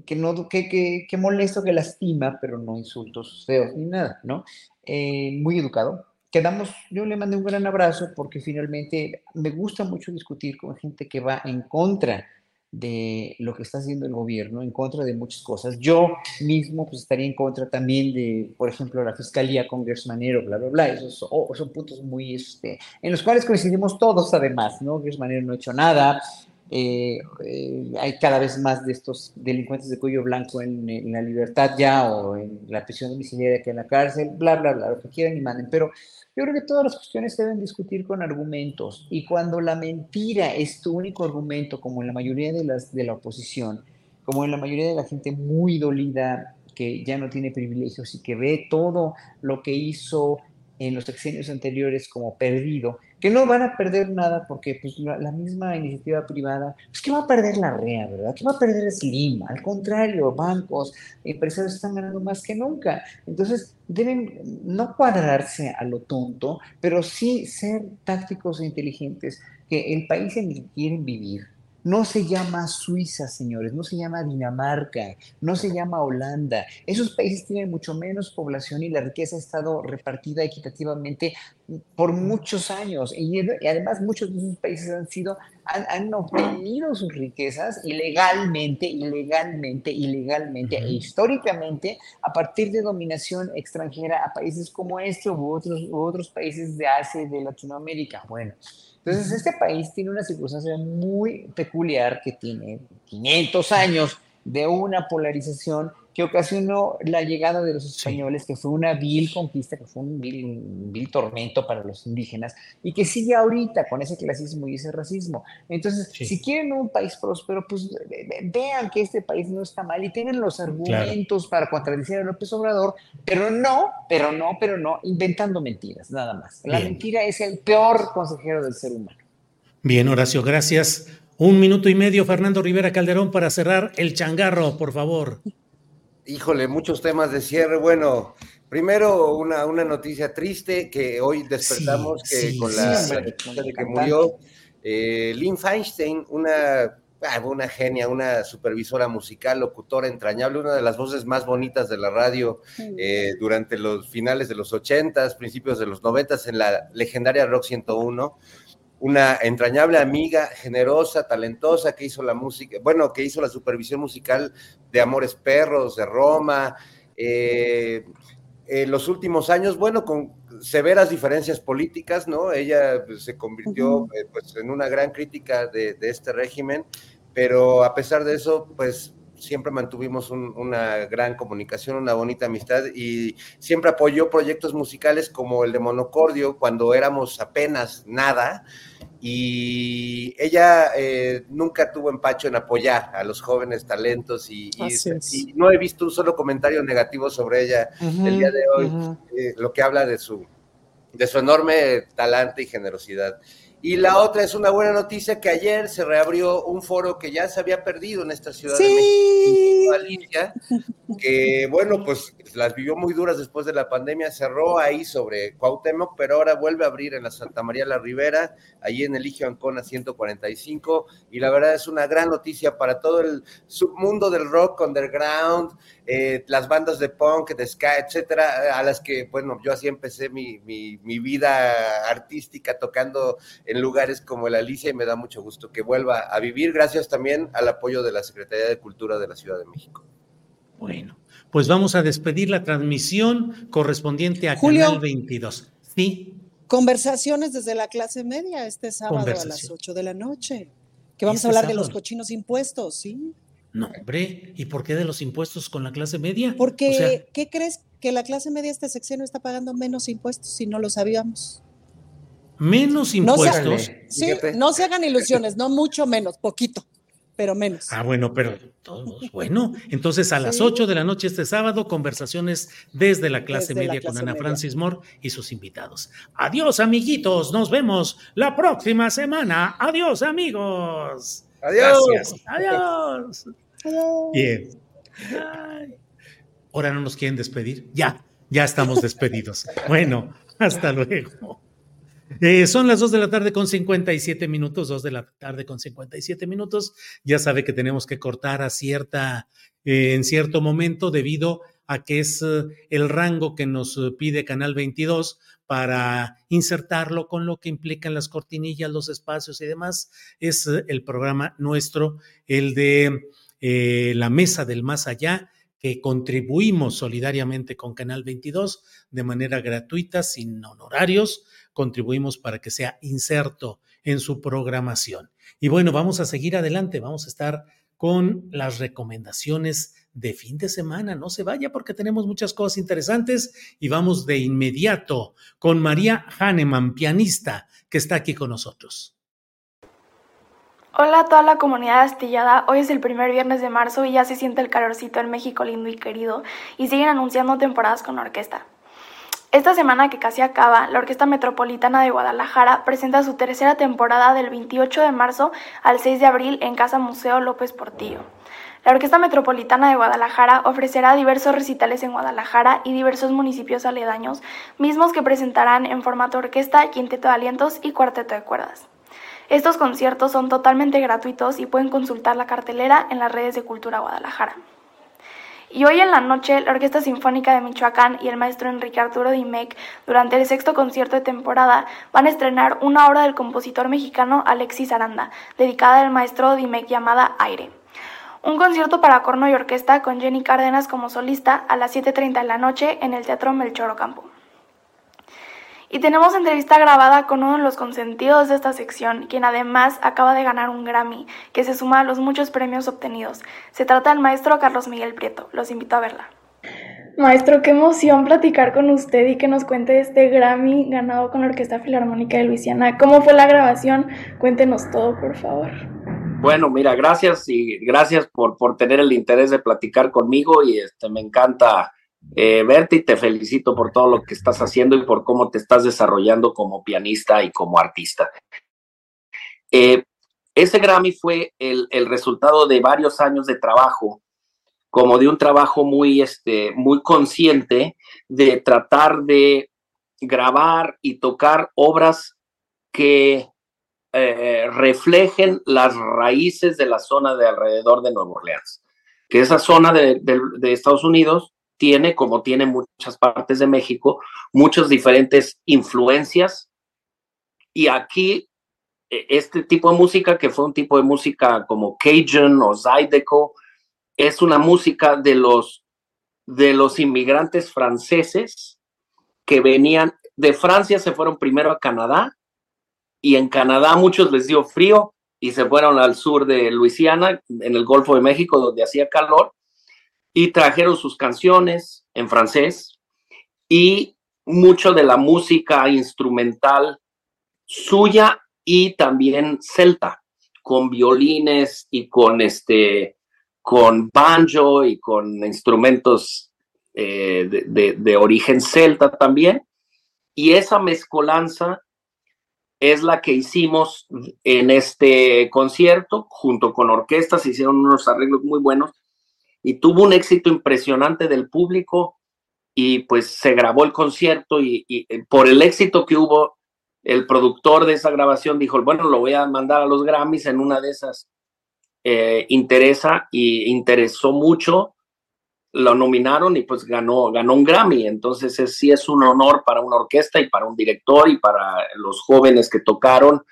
que, no, que, que, que molesto, que lastima, pero no insultos feos ni nada, ¿no? Eh, muy educado. Quedamos, yo le mandé un gran abrazo porque finalmente me gusta mucho discutir con gente que va en contra de lo que está haciendo el gobierno, en contra de muchas cosas. Yo mismo pues estaría en contra también de, por ejemplo, la fiscalía con Gersmanero, bla, bla, bla. Esos son puntos muy, este, en los cuales coincidimos todos además, ¿no? Gersmanero no ha hecho nada. Eh, eh, hay cada vez más de estos delincuentes de cuello blanco en, la libertad ya o en la prisión domiciliaria que en la cárcel, bla, bla, bla, lo que quieran y manden. Pero yo creo que todas las cuestiones se deben discutir con argumentos y cuando la mentira es tu único argumento, como en la mayoría de, las, de la oposición, como en la mayoría de la gente muy dolida que ya no tiene privilegios y que ve todo lo que hizo en los sexenios anteriores como perdido, que no van a perder nada porque pues, la, misma iniciativa privada, pues que va a perder la REA, ¿verdad? Que va a perder Slim, al contrario, bancos, empresarios están ganando más que nunca. Entonces, deben no cuadrarse a lo tonto, pero sí ser tácticos e inteligentes, que el país en el que quieren vivir no se llama Suiza, señores, no se llama Dinamarca, no se llama Holanda. Esos países tienen mucho menos población y la riqueza ha estado repartida equitativamente por muchos años. Y, y además muchos de esos países han sido, han, han obtenido sus riquezas ilegalmente, ilegalmente, ilegalmente e históricamente a partir de dominación extranjera a países como este u otros, u otros países de Asia y de Latinoamérica. Bueno, entonces, este país tiene una circunstancia muy peculiar que tiene 500 años de una polarización que ocasionó la llegada de los españoles, que fue una vil conquista, que fue un vil, un vil tormento para los indígenas, y que sigue ahorita con ese clasismo y ese racismo. Entonces, Sí. si quieren un país próspero, pues ve- ve- vean que este país no está mal y tienen los argumentos para contradecir a López Obrador, pero no, pero no, pero no, inventando mentiras, nada más. La Bien. mentira es el peor consejero del ser humano. Bien, Horacio, gracias. Un minuto y medio, Fernando Rivera Calderón, para cerrar el changarro, por favor. Híjole, muchos temas de cierre. Bueno, primero una, una noticia triste que hoy despertamos Sí, que sí, con sí, la, sí. la noticia de que murió eh, Lynn Feinstein, una, ah, una genia, una supervisora musical, locutora entrañable, una de las voces más bonitas de la radio eh, durante los finales de los 80s, principios de los 90s en la legendaria Rock 101 una entrañable amiga, generosa, talentosa, que hizo la música, bueno, que hizo la supervisión musical de Amores Perros, de Roma, eh, en los últimos años, bueno, con severas diferencias políticas, ¿no? Ella pues, se convirtió eh, pues, en una gran crítica de, de este régimen, pero a pesar de eso, pues siempre mantuvimos un- una gran comunicación, una bonita amistad y siempre apoyó proyectos musicales como el de Monocordio cuando éramos apenas nada y ella eh, nunca tuvo empacho en apoyar a los jóvenes talentos y, y- y no he visto un solo comentario negativo sobre ella Ujú, el día de hoy, ujú. eh, lo que habla de su, de su enorme talante y generosidad. Y la otra es una buena noticia que ayer se reabrió un foro que ya se había perdido en esta ciudad de México. a Alicia, que bueno, pues las vivió muy duras después de la pandemia, cerró ahí sobre Cuauhtémoc, pero ahora vuelve a abrir en la Santa María la Ribera, ahí en Eligio Ancona 145, y la verdad es una gran noticia para todo el submundo del rock underground, eh, las bandas de punk, de ska, etcétera, a las que, bueno, yo así empecé mi, mi, mi vida artística tocando en lugares como el Alicia y me da mucho gusto que vuelva a vivir, gracias también al apoyo de la Secretaría de Cultura de la Ciudad de México. Bueno, pues vamos a despedir la transmisión correspondiente a Julio. Canal 22. Sí, Conversaciones desde la clase media este sábado a las Conversación. 8 de la noche. Que vamos Este a hablar de los cochinos impuestos, ¿sí? no, hombre, ¿y por qué de los impuestos con la clase media? Porque, O sea, ¿qué crees? Que la clase media este sexenio está pagando menos impuestos si no lo sabíamos. Menos No se, impuestos. sí, no se hagan ilusiones, no mucho menos, poquito, pero menos. Ah, bueno, pero todos, bueno. Entonces, a las Sí. 8 de la noche este sábado, conversaciones desde la clase Desde la media con Ana media. Francis Moore y sus invitados. Adiós, amiguitos. Nos vemos la próxima semana. Adiós, amigos. Adiós. Gracias. Adiós. Bien. Ay. Ahora no nos quieren despedir. Ya, ya estamos despedidos. Bueno, hasta luego. Eh, son las 2 de la tarde con 57 minutos, 2 de la tarde con 57 minutos. Ya sabe que tenemos que cortar a cierta, eh, en cierto momento debido a que es eh, el rango que nos pide Canal 22 para insertarlo con lo que implican las cortinillas, los espacios y demás. Es el programa nuestro, el de la Mesa del Más Allá, que contribuimos solidariamente con Canal 22 de manera gratuita, sin honorarios, contribuimos para que sea inserto en su programación. Y bueno, vamos a seguir adelante, vamos a estar con las recomendaciones de fin de semana. No se vaya porque tenemos muchas cosas interesantes y vamos de inmediato con María Hahnemann, pianista, que está aquí con nosotros. Hola a toda la comunidad astillada, hoy es el primer viernes de marzo y ya se siente el calorcito en México lindo y querido y siguen anunciando temporadas con orquesta. Esta semana que casi acaba, la Orquesta Metropolitana de Guadalajara presenta su tercera temporada del 28 de marzo al 6 de abril en Casa Museo López Portillo. La Orquesta Metropolitana de Guadalajara ofrecerá diversos recitales en Guadalajara y diversos municipios aledaños, mismos que presentarán en formato orquesta, quinteto de alientos y cuarteto de cuerdas. Estos conciertos son totalmente gratuitos y pueden consultar la cartelera en las redes de Cultura Guadalajara. Y hoy en la noche, la Orquesta Sinfónica de Michoacán y el maestro Enrique Arturo Dimec, durante el sexto concierto de temporada, van a estrenar una obra del compositor mexicano Alexis Aranda, dedicada al maestro Dimec llamada Aire. Un concierto para corno y orquesta con Jenny Cárdenas como solista a las 7.30 de la noche en el Teatro Melchor Ocampo. Y tenemos entrevista grabada con uno de los consentidos de esta sección, quien además acaba de ganar un Grammy, que se suma a los muchos premios obtenidos. Se trata del maestro Carlos Miguel Prieto. Los invito a verla. Maestro, qué emoción platicar con usted y que nos cuente este Grammy ganado con la Orquesta Filarmónica de Luisiana. ¿Cómo fue la grabación? Cuéntenos todo, por favor. Bueno, mira, gracias y gracias por, por tener el interés de platicar conmigo y este, me encanta eh, verte y te felicito por todo lo que estás haciendo y por cómo te estás desarrollando como pianista y como artista. Eh, ese Grammy fue el, resultado de varios años de trabajo, como de un trabajo muy, este, muy consciente de tratar de grabar y tocar obras que eh, reflejen las raíces de la zona de alrededor de Nueva Orleans, que esa zona de Estados Unidos tiene, como tiene muchas partes de México, muchas diferentes influencias. Y aquí, este tipo de música, que fue un tipo de música como Cajun o Zydeco, es una música de los, de los inmigrantes franceses que venían de Francia, se fueron primero a Canadá, y en Canadá muchos les dio frío y se fueron al sur de Luisiana, en el Golfo de México, donde hacía calor, y trajeron sus canciones en francés y mucho de la música instrumental suya y también celta, con violines y con este con banjo y con instrumentos eh, de, de, de, origen celta también. Y esa mezcolanza es la que hicimos en este concierto, junto con orquestas, hicieron unos arreglos muy buenos y tuvo un éxito impresionante del público y pues se grabó el concierto y, y por el éxito que hubo, el productor de esa grabación dijo, bueno, lo voy a mandar a los Grammys en una de esas. Eh, interesa y interesó mucho, lo nominaron y pues ganó, ganó un Grammy. Entonces es, sí es un honor para una orquesta y para un director y para los jóvenes que tocaron,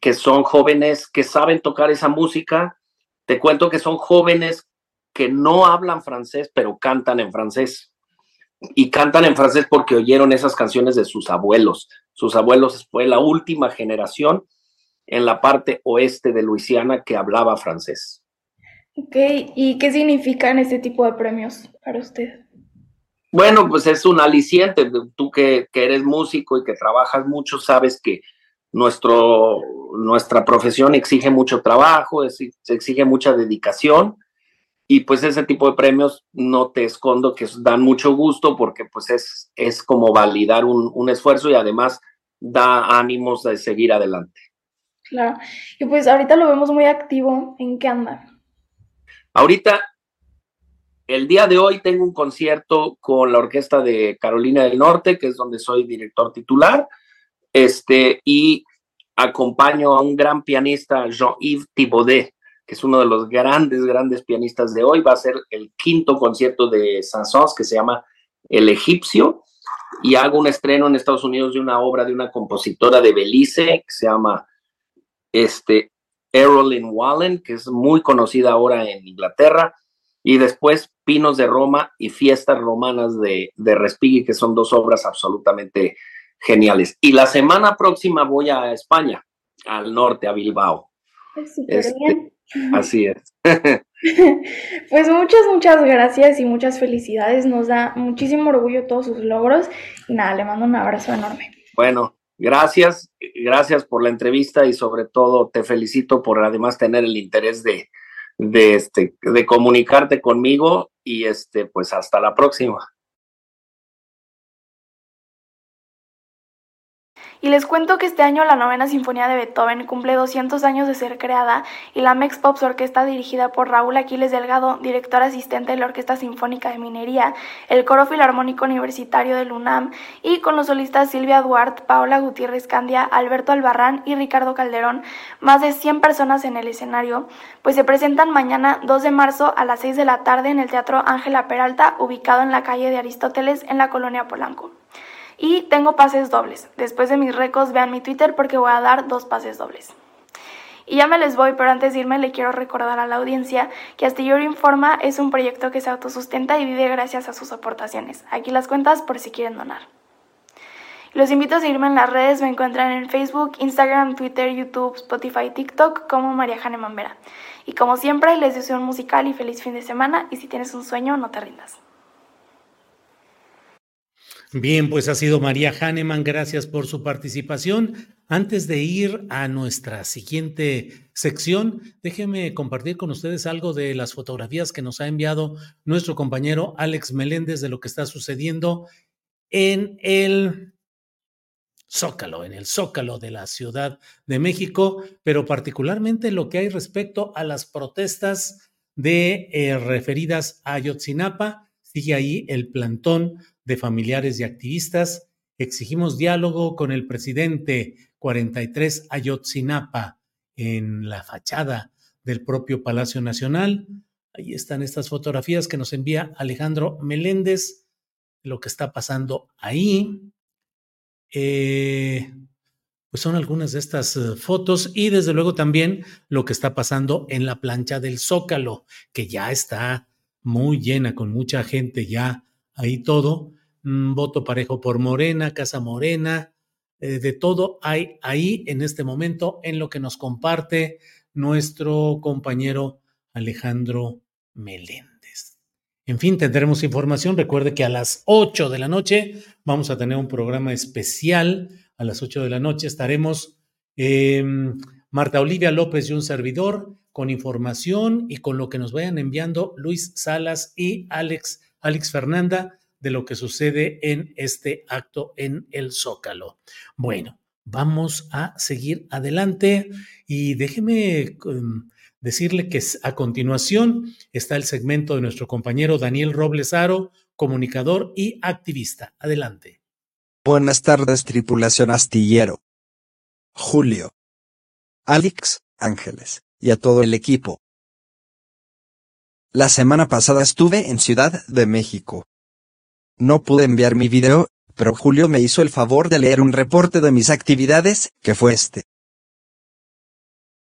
que son jóvenes que saben tocar esa música. Te cuento que son jóvenes que no hablan francés, pero cantan en francés. Y cantan en francés porque oyeron esas canciones de sus abuelos. Sus abuelos fue la última generación en la parte oeste de Luisiana que hablaba francés. Ok, ¿y qué significan este tipo de premios para usted? Bueno, pues es un aliciente. Tú que, que eres músico y que trabajas mucho, sabes que nuestro, nuestra profesión exige mucho trabajo, se exige mucha dedicación y pues ese tipo de premios no te escondo que dan mucho gusto porque pues es, es como validar un, un esfuerzo y además da ánimos de seguir adelante. Claro. Y pues ahorita lo vemos muy activo. ¿En qué anda? Ahorita, el día de hoy tengo un concierto con la orquesta de Carolina del Norte, que es donde soy director titular. Este, y acompaño a un gran pianista, Jean-Yves Thibaudet, que es uno de los grandes, grandes pianistas de hoy. Va a ser el quinto concierto de Saint-Saëns que se llama El Egipcio. Y hago un estreno en Estados Unidos de una obra de una compositora de Belice que se llama este, Errolyn Wallen, que es muy conocida ahora en Inglaterra, y después Pinos de Roma y Fiestas Romanas de, de Respighi, que son dos obras absolutamente geniales. Y la semana próxima voy a España, al norte, a Bilbao. Este, así es. pues muchas, muchas gracias y muchas felicidades. Nos da muchísimo orgullo todos sus logros. Y nada, le mando un abrazo enorme. Bueno, Gracias, gracias por la entrevista y sobre todo te felicito por además tener el interés de, de, este, de comunicarte conmigo y este, pues hasta la próxima. Y les cuento que este año la novena sinfonía de Beethoven cumple 200 años de ser creada y la Mex Pops Orquesta dirigida por Raúl Aquiles Delgado, director asistente de la Orquesta Sinfónica de Minería, el Coro Filarmónico Universitario del UNAM y con los solistas Silvia Duarte, Paola Gutiérrez Candia, Alberto Albarrán y Ricardo Calderón, más de 100 personas en el escenario, pues se presentan mañana 2 de marzo a las 6 de la tarde en el Teatro Ángela Peralta, ubicado en la calle de Aristóteles en la colonia Polanco. Y tengo pases dobles. Después de mis récords, vean mi Twitter porque voy a dar dos pases dobles. Y ya me les voy, pero antes de irme le quiero recordar a la audiencia que Astillero Informa es un proyecto que se autosustenta y vive gracias a sus aportaciones. Aquí las cuentas por si quieren donar. Los invito a seguirme en las redes, me encuentran en Facebook, Instagram, Twitter, YouTube, Spotify, TikTok como María Jane Mambera. Y como siempre, les deseo un musical y feliz fin de semana y si tienes un sueño, no te rindas. Bien, pues ha sido María Hahnemann, gracias por su participación. Antes de ir a nuestra siguiente sección, déjeme compartir con ustedes algo de las fotografías que nos ha enviado nuestro compañero Alex Meléndez de lo que está sucediendo en el Zócalo, en el Zócalo de la Ciudad de México, pero particularmente lo que hay respecto a las protestas de eh, referidas a Ayotzinapa. Sigue ahí el plantón de familiares y activistas, exigimos diálogo con el presidente 43 Ayotzinapa en la fachada del propio Palacio Nacional. Ahí están estas fotografías que nos envía Alejandro Meléndez, lo que está pasando ahí. Eh, pues son algunas de estas eh, fotos y desde luego también lo que está pasando en la plancha del Zócalo, que ya está muy llena con mucha gente ya ahí todo, mm, voto parejo por Morena, Casa Morena, eh, de todo hay ahí en este momento en lo que nos comparte nuestro compañero Alejandro Meléndez. En fin, tendremos información. Recuerde que a las 8 de la noche vamos a tener un programa especial. A las 8 de la noche estaremos em, Marta Olivia López y un servidor con información y con lo que nos vayan enviando Luis Salas y Alex Alex Fernanda, de lo que sucede en este acto en el Zócalo. Bueno, vamos a seguir adelante y déjeme um, decirle que a continuación está el segmento de nuestro compañero Daniel Robles Aro, comunicador y activista. Adelante. Buenas tardes, tripulación astillero. Julio, Alex, Ángeles, y a todo el equipo. La semana pasada estuve en Ciudad de México. No pude enviar mi video, pero Julio me hizo el favor de leer un reporte de mis actividades, que fue este.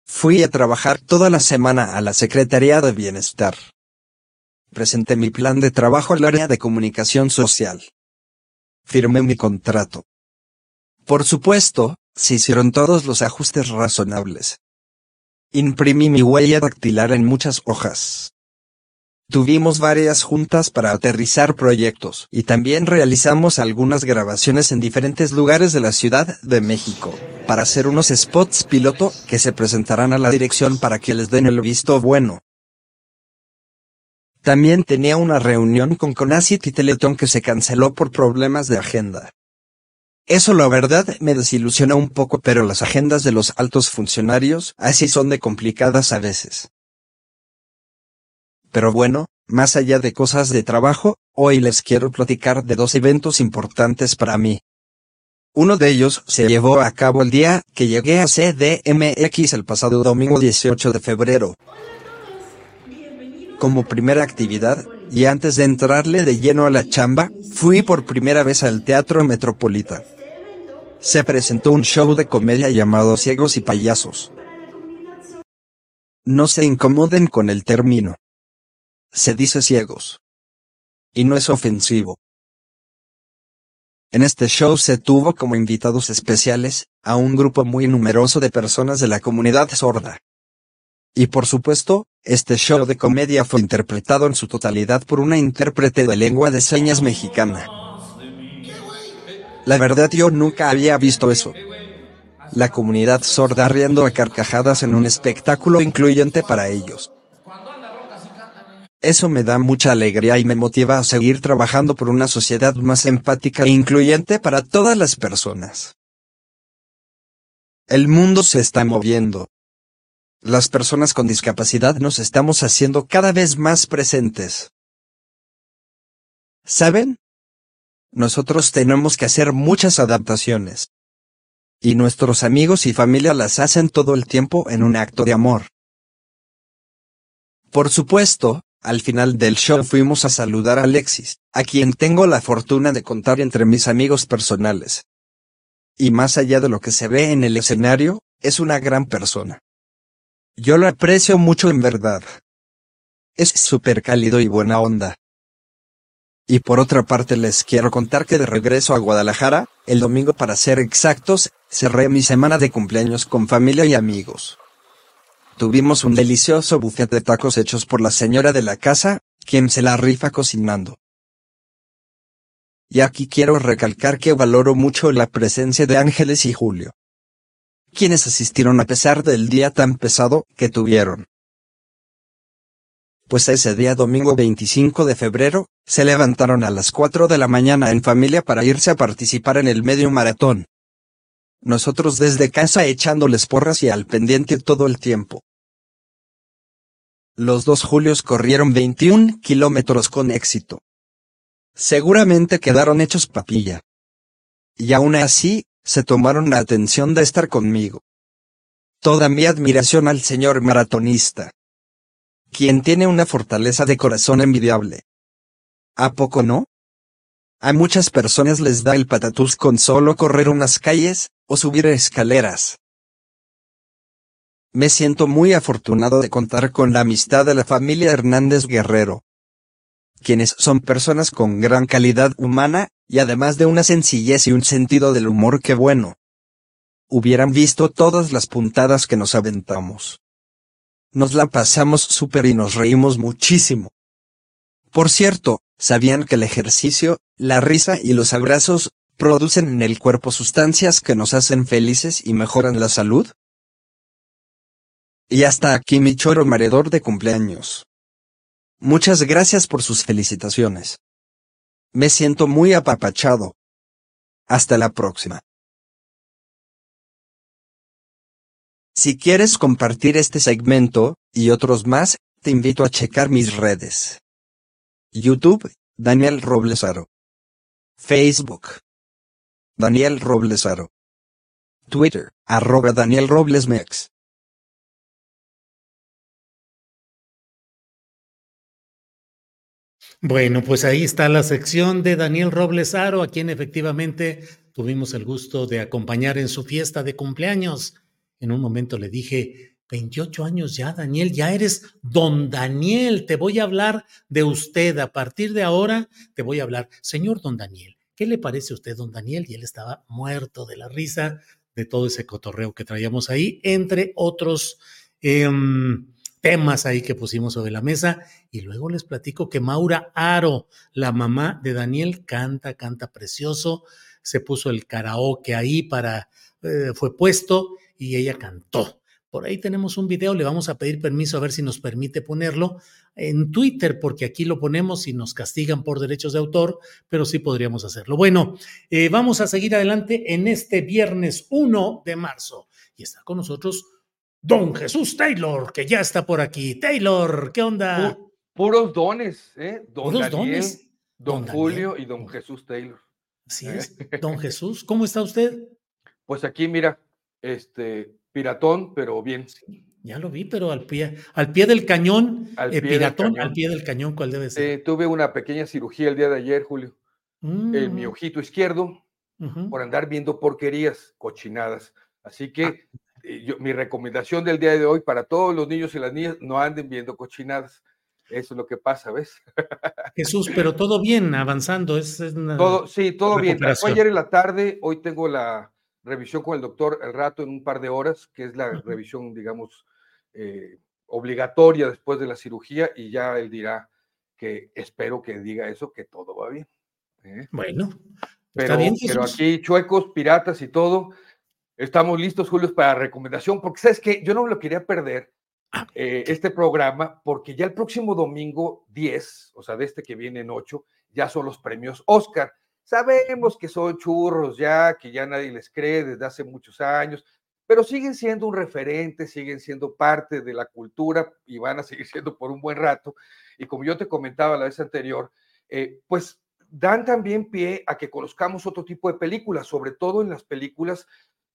Fui a trabajar toda la semana a la Secretaría de Bienestar. Presenté mi plan de trabajo al área de comunicación social. Firmé mi contrato. Por supuesto, se hicieron todos los ajustes razonables. Imprimí mi huella dactilar en muchas hojas. Tuvimos varias juntas para aterrizar proyectos y también realizamos algunas grabaciones en diferentes lugares de la Ciudad de México, para hacer unos spots piloto que se presentarán a la dirección para que les den el visto bueno. También tenía una reunión con Conacit y Teletón que se canceló por problemas de agenda. Eso la verdad me desilusionó un poco pero las agendas de los altos funcionarios así son de complicadas a veces. Pero bueno, más allá de cosas de trabajo, hoy les quiero platicar de dos eventos importantes para mí. Uno de ellos se llevó a cabo el día que llegué a CDMX el pasado domingo 18 de febrero. Como primera actividad, y antes de entrarle de lleno a la chamba, fui por primera vez al Teatro Metropolita. Se presentó un show de comedia llamado Ciegos y Payasos. No se incomoden con el término se dice ciegos. Y no es ofensivo. En este show se tuvo como invitados especiales a un grupo muy numeroso de personas de la comunidad sorda. Y por supuesto, este show de comedia fue interpretado en su totalidad por una intérprete de lengua de señas mexicana. La verdad yo nunca había visto eso. La comunidad sorda riendo a carcajadas en un espectáculo incluyente para ellos. Eso me da mucha alegría y me motiva a seguir trabajando por una sociedad más empática e incluyente para todas las personas. El mundo se está moviendo. Las personas con discapacidad nos estamos haciendo cada vez más presentes. ¿Saben? Nosotros tenemos que hacer muchas adaptaciones. Y nuestros amigos y familia las hacen todo el tiempo en un acto de amor. Por supuesto, al final del show fuimos a saludar a Alexis, a quien tengo la fortuna de contar entre mis amigos personales. Y más allá de lo que se ve en el escenario, es una gran persona. Yo lo aprecio mucho en verdad. Es súper cálido y buena onda. Y por otra parte les quiero contar que de regreso a Guadalajara, el domingo para ser exactos, cerré mi semana de cumpleaños con familia y amigos. Tuvimos un delicioso buffet de tacos hechos por la señora de la casa, quien se la rifa cocinando. Y aquí quiero recalcar que valoro mucho la presencia de Ángeles y Julio. Quienes asistieron a pesar del día tan pesado que tuvieron. Pues ese día domingo 25 de febrero, se levantaron a las 4 de la mañana en familia para irse a participar en el medio maratón nosotros desde casa echándoles porras y al pendiente todo el tiempo. Los dos Julios corrieron 21 kilómetros con éxito. Seguramente quedaron hechos papilla. Y aún así, se tomaron la atención de estar conmigo. Toda mi admiración al señor maratonista. Quien tiene una fortaleza de corazón envidiable. ¿A poco no? A muchas personas les da el patatús con solo correr unas calles, o subir escaleras. Me siento muy afortunado de contar con la amistad de la familia Hernández Guerrero, quienes son personas con gran calidad humana, y además de una sencillez y un sentido del humor que bueno. Hubieran visto todas las puntadas que nos aventamos. Nos la pasamos súper y nos reímos muchísimo. Por cierto, ¿sabían que el ejercicio, la risa y los abrazos producen en el cuerpo sustancias que nos hacen felices y mejoran la salud? Y hasta aquí mi choro maredor de cumpleaños. Muchas gracias por sus felicitaciones. Me siento muy apapachado. Hasta la próxima. Si quieres compartir este segmento, y otros más, te invito a checar mis redes. YouTube, Daniel Roblesaro. Facebook. Daniel Roblesaro. Twitter, arroba Daniel Roblesmex. Bueno, pues ahí está la sección de Daniel Roblesaro, a quien efectivamente tuvimos el gusto de acompañar en su fiesta de cumpleaños. En un momento le dije, 28 años ya, Daniel, ya eres don Daniel, te voy a hablar de usted. A partir de ahora te voy a hablar, señor don Daniel, ¿qué le parece a usted, don Daniel? Y él estaba muerto de la risa de todo ese cotorreo que traíamos ahí, entre otros em, temas ahí que pusimos sobre la mesa. Y luego les platico que Maura Aro, la mamá de Daniel, canta, canta precioso. Se puso el karaoke ahí para, eh, fue puesto y ella cantó. Por ahí tenemos un video, le vamos a pedir permiso a ver si nos permite ponerlo en Twitter, porque aquí lo ponemos y nos castigan por derechos de autor, pero sí podríamos hacerlo. Bueno, eh, vamos a seguir adelante en este viernes 1 de marzo. Y está con nosotros don Jesús Taylor, que ya está por aquí. Taylor, ¿qué onda? puros dones, ¿eh? Don Puros Daniel, dones. Don, Don Julio y don Jesús Taylor. Así ¿eh? es. Don Jesús, ¿cómo está usted? Pues aquí, mira, este, piratón, pero bien. Ya lo vi, pero al pie, al pie del cañón, Al eh, pie del piratón, cañón. al pie del cañón, ¿cuál debe ser? Eh, tuve una pequeña cirugía el día de ayer, Julio, en mi Mm, ojito izquierdo, por andar viendo porquerías, cochinadas. Así Ah. que eh, yo- mi recomendación del día de hoy para todos los niños y las niñas, no anden viendo cochinadas. Eso es lo que pasa, ¿ves? Jesús, pero todo bien, avanzando. Es, es una Todo, sí, todo bien. Fue ayer en la tarde, hoy tengo la revisión con el doctor el rato en un par de horas, que es la revisión, digamos, eh, obligatoria después de la cirugía, y ya él dirá que espero que diga eso, que todo va bien. ¿eh? Bueno, Pero, está bien, pero Jesús. aquí, chuecos, piratas y todo, estamos listos, Julio, para recomendación, porque sabes que yo no me lo quería perder Ah, eh, este programa, porque ya el próximo domingo 10, o sea, de este que viene en 8, ya son los premios Oscar. Sabemos que son churros ya, que ya nadie les cree desde hace muchos años, pero siguen siendo un referente, siguen siendo parte de la cultura y van a seguir siendo por un buen rato. Y como yo te comentaba la vez anterior, eh, pues dan también pie a que conozcamos otro tipo de películas, sobre todo en las películas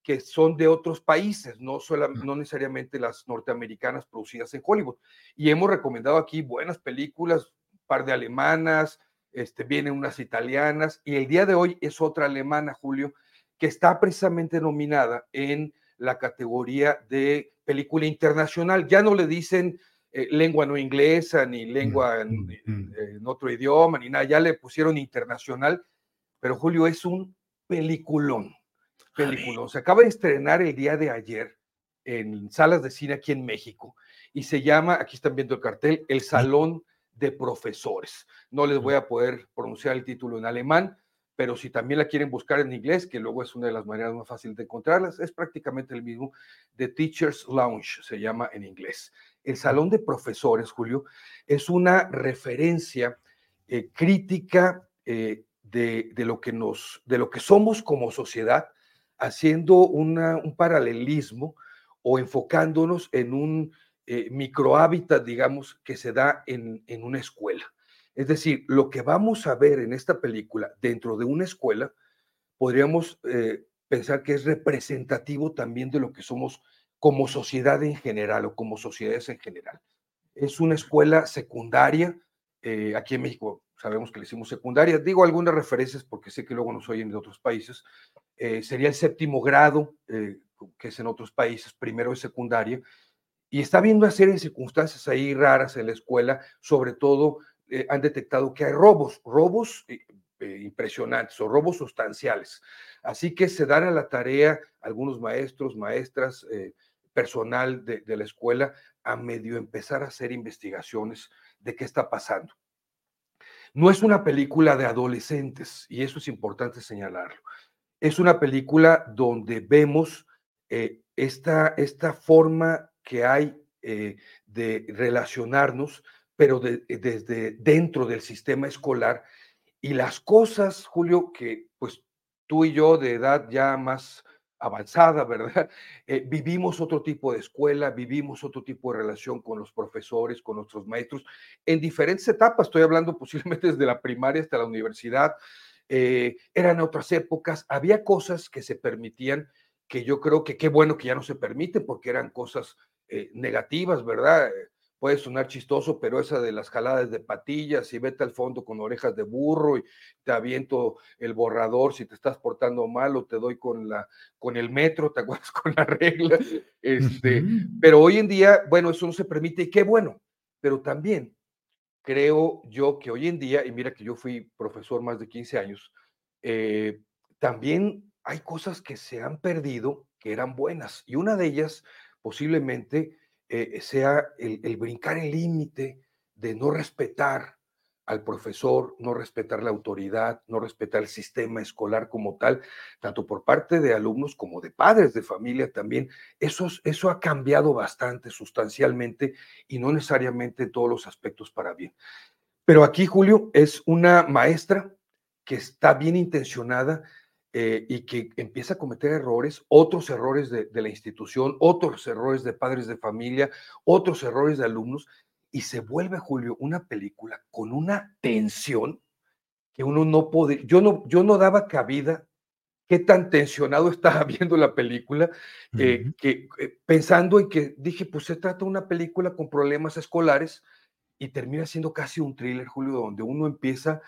que son de otros países, no, sola- no necesariamente las norteamericanas producidas en Hollywood. Y hemos recomendado aquí buenas películas, un par de alemanas, este, vienen unas italianas, y el día de hoy es otra alemana, Julio, que está precisamente nominada en la categoría de película internacional. Ya no le dicen eh, lengua no inglesa, ni lengua en, en otro idioma, ni nada, ya le pusieron internacional, pero Julio es un peliculón, peliculón. Se acaba de estrenar el día de ayer en salas de cine aquí en México y se llama, aquí están viendo el cartel, El Salón de Profesores. No les voy a poder pronunciar el título en alemán, pero si también la quieren buscar en inglés, que luego es una de las maneras más fáciles de encontrarlas, es prácticamente el mismo. The Teacher's Lounge se llama en inglés. El Salón de Profesores, Julio, es una referencia eh, crítica eh, de, de lo que nos, de lo que somos como sociedad, haciendo una- un paralelismo o enfocándonos en un eh, digamos, que se da en, en una escuela. Es decir, lo que vamos a ver en esta película dentro de una escuela, podríamos eh, pensar que es representativo también de lo que somos como sociedad en general o como sociedades en general. Es una escuela secundaria, eh, aquí en México sabemos que le hicimos secundaria, digo algunas referencias porque sé que luego nos oyen de otros países, eh, sería el séptimo grado, que es en otros países, primero de secundaria, y está viendo una serie circunstancias ahí raras en la escuela, sobre todo eh, han detectado que hay robos, robos eh, eh, impresionantes o robos sustanciales. Así que se dan a la tarea algunos maestros, maestras, personal de, la escuela a medio empezar a hacer investigaciones de qué está pasando. No es una película de adolescentes, y eso es importante señalarlo. Es una película donde vemos esta, esta forma que hay eh, de relacionarnos, pero de- desde dentro del sistema escolar. Y las cosas, Julio, que pues tú y yo de edad ya más avanzada, ¿verdad? Eh, vivimos otro tipo de escuela, vivimos otro tipo de relación con los profesores, con nuestros maestros, en diferentes etapas. Estoy hablando posiblemente desde la primaria hasta la universidad. Eh, eran otras épocas, había cosas que se permitían que yo creo que qué bueno que ya no se permite porque eran cosas eh, negativas, ¿verdad? puede sonar chistoso, pero esa de las jaladas de patillas y vete al fondo con orejas de burro y te aviento el borrador si te estás portando mal o te doy con la con el metro, te acuerdas con la regla, este, pero hoy en día, bueno, eso no se permite y qué bueno, pero también creo yo que hoy en día, y mira que yo fui profesor más de 15 años, eh, también hay cosas que se han perdido que eran buenas y una de ellas posiblemente eh, sea el, brincar el límite de no respetar al profesor, no respetar la autoridad, no respetar el sistema escolar como tal, tanto por parte de alumnos como de padres de familia también. Eso, eso ha cambiado bastante sustancialmente y no necesariamente en todos los aspectos para bien. Pero aquí, Julio, es una maestra que está bien intencionada eh, y que empieza a cometer errores, otros errores de, la institución, otros errores de padres de familia, otros errores de alumnos, y se vuelve, Julio, una película con una tensión que uno no puede, yo no, yo no daba cabida qué tan tensionado estaba viendo la película, eh, que eh, pensando en que dije, pues se trata de una película con problemas escolares y termina siendo casi un thriller, Julio, donde uno empieza a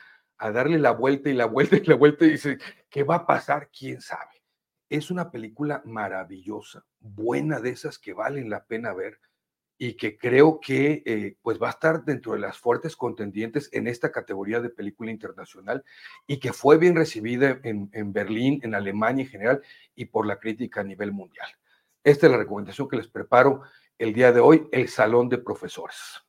darle la vuelta y la vuelta y la vuelta y dice, ¿qué va a pasar? ¿Quién sabe? Es una película maravillosa, buena de esas que valen la pena ver y que creo que eh, pues va a estar dentro de las fuertes contendientes en esta categoría de película internacional y que fue bien recibida en, en Berlín, en Alemania en general y por la crítica a nivel mundial. Esta es la recomendación que les preparo el día de hoy, El Salón de Profesores.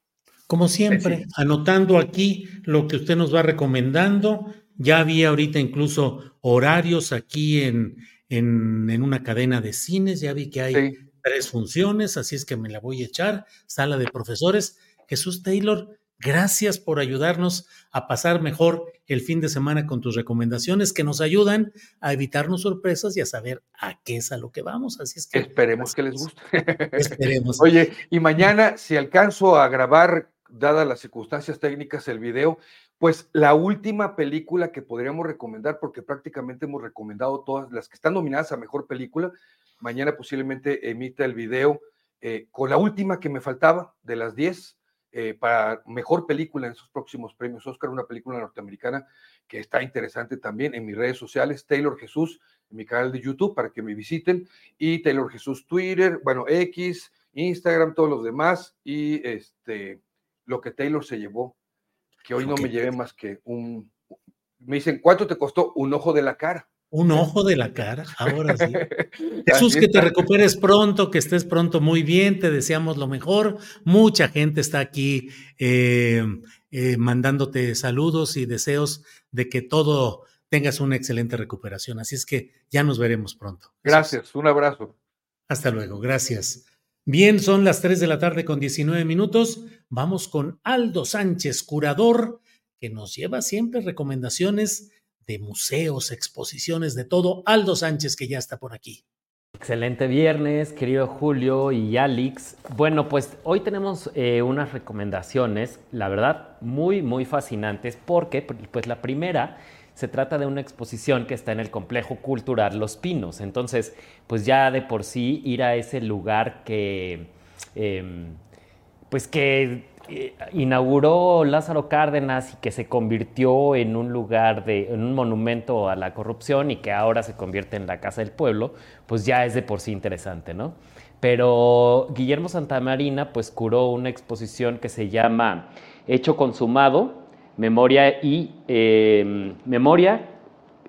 Como siempre, anotando aquí lo que usted nos va recomendando. Ya había ahorita incluso horarios aquí en, en, una cadena de cines, ya vi que hay tres funciones, así es que me la voy a echar. Sala de profesores. Jesús Taylor, gracias por ayudarnos a pasar mejor el fin de semana con tus recomendaciones que nos ayudan a evitarnos sorpresas y a saber a qué es a lo que vamos. Así es que. Esperemos que les guste. Esperemos. Oye, y mañana, si alcanzo a grabar dadas las circunstancias técnicas, el video, pues la última película que podríamos recomendar, porque prácticamente hemos recomendado todas las que están nominadas a mejor película. Mañana posiblemente emita el video eh, con la última que me faltaba de las 10 eh, para mejor película en esos próximos premios Oscar, una película norteamericana que está interesante también en mis redes sociales, Taylor Jesús, en mi canal de YouTube para que me visiten, y Taylor Jesús Twitter, bueno, X, Instagram, todos los demás, y este lo que Taylor se llevó, que hoy no me llevé más que un... Me dicen, ¿cuánto te costó un ojo de la cara? Un ojo de la cara, ahora sí. Jesús, que te recuperes pronto, que estés pronto muy bien, te deseamos lo mejor. Mucha gente está aquí eh, eh, mandándote saludos y deseos de que todo tengas una excelente recuperación. Así es que ya nos veremos pronto. Gracias, un abrazo. Hasta luego, gracias. Bien, son las 3 de la tarde con 19 minutos. Vamos con Aldo Sánchez, curador, que nos lleva siempre recomendaciones de museos, exposiciones, de todo. Aldo Sánchez, que ya está por aquí. Excelente viernes, querido Julio y Alix. Bueno, pues hoy tenemos eh, unas recomendaciones, la verdad, muy, muy fascinantes, porque pues la primera se trata de una exposición que está en el complejo cultural Los Pinos. Entonces, pues ya de por sí ir a ese lugar que, em, pues que eh, inauguró Lázaro Cárdenas y que se convirtió en un lugar de, en un monumento a la corrupción y que ahora se convierte en la Casa del Pueblo, pues ya es de por sí interesante, ¿no? Pero Guillermo Santamarina pues curó una exposición que se llama Hecho Consumado, memoria y em, memoria,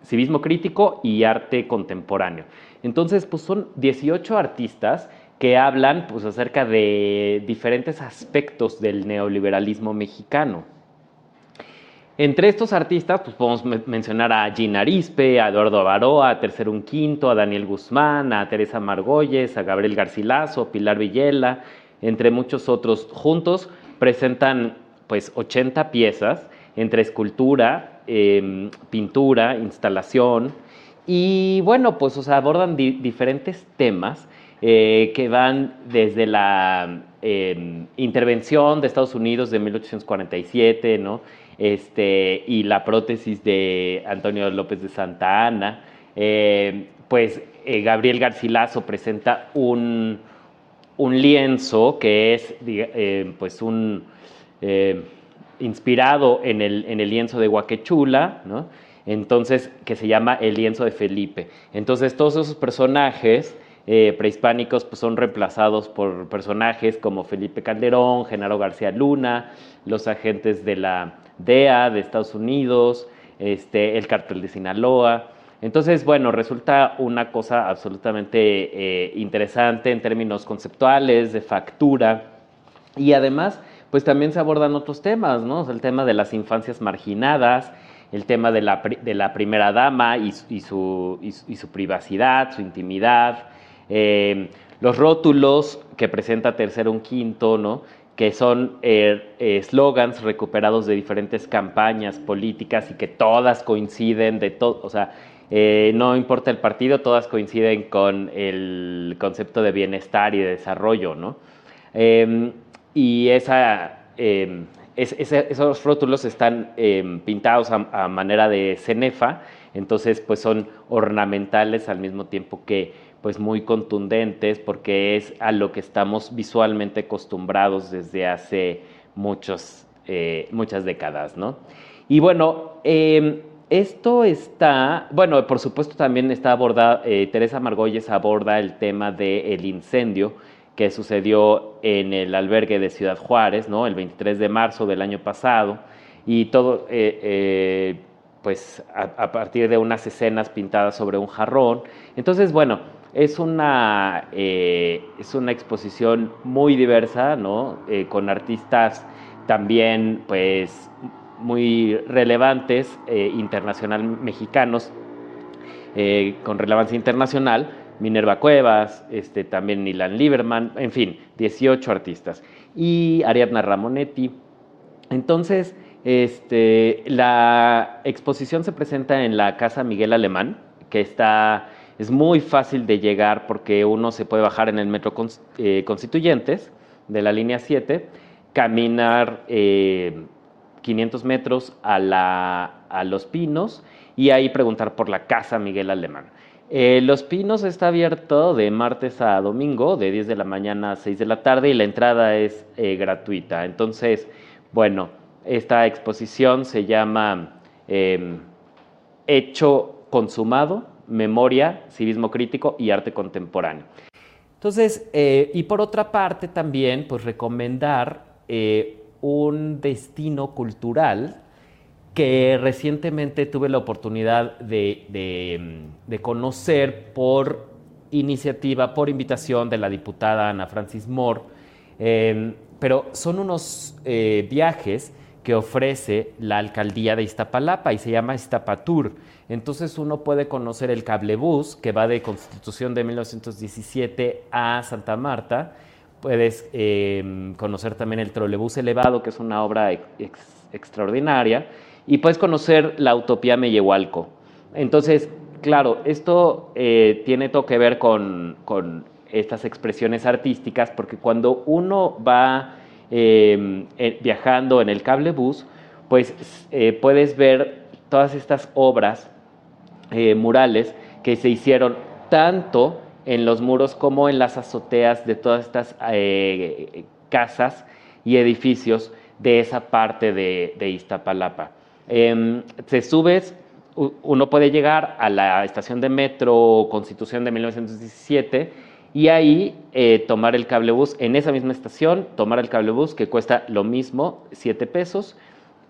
civismo crítico y arte contemporáneo. Entonces, pues son 18 artistas que hablan pues, acerca de diferentes aspectos del neoliberalismo mexicano. Entre estos artistas, pues podemos mencionar a Gina Arispe, a Eduardo Avaroa, a Tercer Un Quinto, a Daniel Guzmán, a Teresa Margolles, a Gabriel Garcilaso, Pilar Villela, entre muchos otros. Juntos presentan pues 80 piezas entre escultura, em, pintura, instalación, y bueno, pues abordan diferentes temas eh, que van desde la em, intervención de Estados Unidos de 1847, ¿no? Este, y la prótesis de Antonio López de Santa Ana. Eh, pues eh, Gabriel Garcilaso presenta un, lienzo que es pues un inspirado en el, en el lienzo de Huaquechula, ¿no? entonces, que se llama El lienzo de Felipe. Entonces, todos esos personajes eh, prehispánicos pues, son reemplazados por personajes como Felipe Calderón, Genaro García Luna, los agentes de la DEA de Estados Unidos, este, el cartel de Sinaloa. Entonces, bueno, resulta una cosa absolutamente eh, interesante en términos conceptuales, de factura, y además, pues también se abordan otros temas, ¿no? el tema de las infancias marginadas, el tema de la, de la primera dama y, su, y, su, privacidad, su intimidad, eh, los rótulos que presenta tercero un quinto, ¿no? que son eh, eslogans recuperados de diferentes campañas políticas y que todas coinciden de todo, o sea, eh, no importa el partido, todas coinciden con el concepto de bienestar y de desarrollo, ¿no? Em, y em, esos rótulos están em, pintados a, manera de cenefa, entonces pues son ornamentales al mismo tiempo que pues muy contundentes porque es a lo que estamos visualmente acostumbrados desde hace muchos, eh, muchas décadas, ¿no? Y bueno, em, esto está, bueno, por supuesto también está abordada, eh, Teresa Margolles aborda el tema del incendio, que sucedió en el albergue de Ciudad Juárez, ¿no? El 23 de marzo del año pasado, y todo, eh, eh, pues a, partir de unas escenas pintadas sobre un jarrón. Entonces, bueno, es una, eh, es una exposición muy diversa, ¿no? con artistas también, pues, muy relevantes, internacional mexicanos, con relevancia internacional, Minerva Cuevas, este, también Nilan Lieberman, en fin, 18 artistas. Y Ariadna Ramonetti. Entonces, este, la exposición se presenta en la Casa Miguel Alemán, que está, es muy fácil de llegar porque uno se puede bajar en el Metro eh, Constituyentes de la línea 7, caminar 500 eh, metros a, la, a Los Pinos y ahí preguntar por la Casa Miguel Alemán. Eh, Los Pinos está abierto de martes a domingo, de 10 de la mañana a 6 de la tarde, y la entrada es eh, gratuita. Entonces, bueno, esta exposición se llama em, Hecho Consumado, Memoria, Civismo Crítico y Arte Contemporáneo. Entonces, eh, y por otra parte también, pues recomendar un destino cultural que recientemente tuve la oportunidad de, conocer por iniciativa, por invitación de la diputada Ana Francis Moore, em, pero son unos eh, viajes que ofrece la alcaldía de Iztapalapa y se llama Iztapatur. Entonces uno puede conocer el cablebús que va de Constitución de 1917 a Santa Marta. Puedes em, conocer también el trolebús elevado, que es una obra extraordinaria y puedes conocer la utopía Meyehualco. Entonces, claro, esto eh, tiene todo que ver con, estas expresiones artísticas, porque cuando uno va em, eh, viajando en el cable bus, pues eh, puedes ver todas estas obras murales que se hicieron tanto en los muros como en las azoteas de todas estas casas y edificios de esa parte de Iztapalapa. Eh, subes, uno puede llegar a la estación de metro Constitución de 1917 y ahí eh, tomar el cablebús en esa misma estación, tomar el cablebús que cuesta lo mismo, 7 pesos,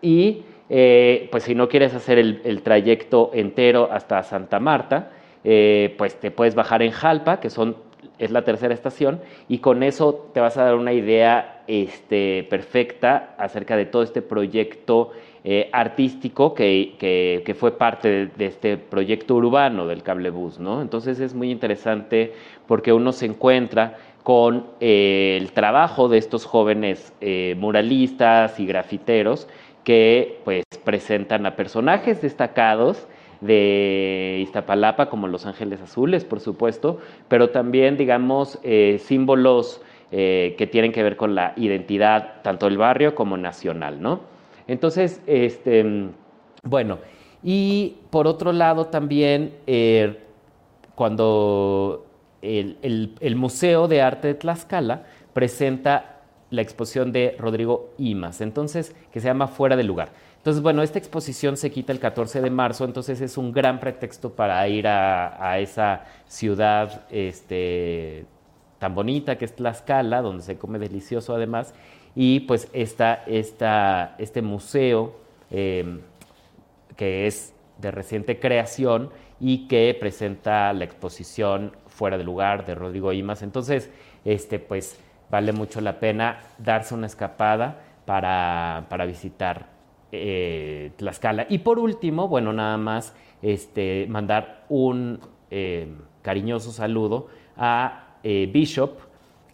y eh, pues si no quieres hacer el, trayecto entero hasta Santa Marta, eh, pues te puedes bajar en Jalpa, que son, es la tercera estación, y con eso te vas a dar una idea este, perfecta acerca de todo este proyecto eh, artístico que, fue parte de, este proyecto urbano del cablebús, ¿no? Entonces es muy interesante porque uno se encuentra con eh, el trabajo de estos jóvenes eh, muralistas y grafiteros que pues presentan a personajes destacados de Iztapalapa, como Los Ángeles Azules, por supuesto, pero también, digamos, símbolos que tienen que ver con la identidad tanto del barrio como nacional, ¿no? Entonces, este, bueno, y por otro lado también, eh, cuando el, Museo de Arte de Tlaxcala presenta la exposición de Rodrigo Imas, entonces, que se llama Fuera de Lugar. Entonces, bueno, esta exposición se quita el 14 de marzo, entonces es un gran pretexto para ir a, esa ciudad este, tan bonita que es Tlaxcala, donde se come delicioso además, y pues esta, este museo em, que es de reciente creación y que presenta la exposición Fuera de Lugar de Rodrigo Imas. Entonces, este, pues vale mucho la pena darse una escapada para, para visitar eh, Tlaxcala. Y por último, bueno, nada más este, mandar un eh, cariñoso saludo a eh, Bishop,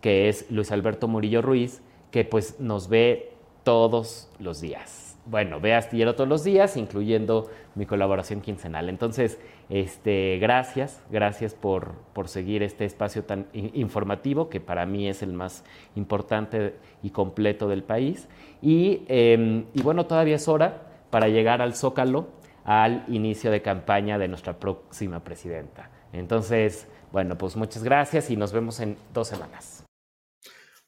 que es Luis Alberto Murillo Ruiz, que pues nos ve todos los días bueno, ve Astillero todos los días, incluyendo mi colaboración quincenal. Entonces, este, gracias, gracias por, seguir este espacio tan informativo, que para mí es el más importante y completo del país. Y, em, y bueno, todavía es hora para llegar al Zócalo, al inicio de campaña de nuestra próxima presidenta. Entonces, bueno, pues muchas gracias y nos vemos en dos semanas.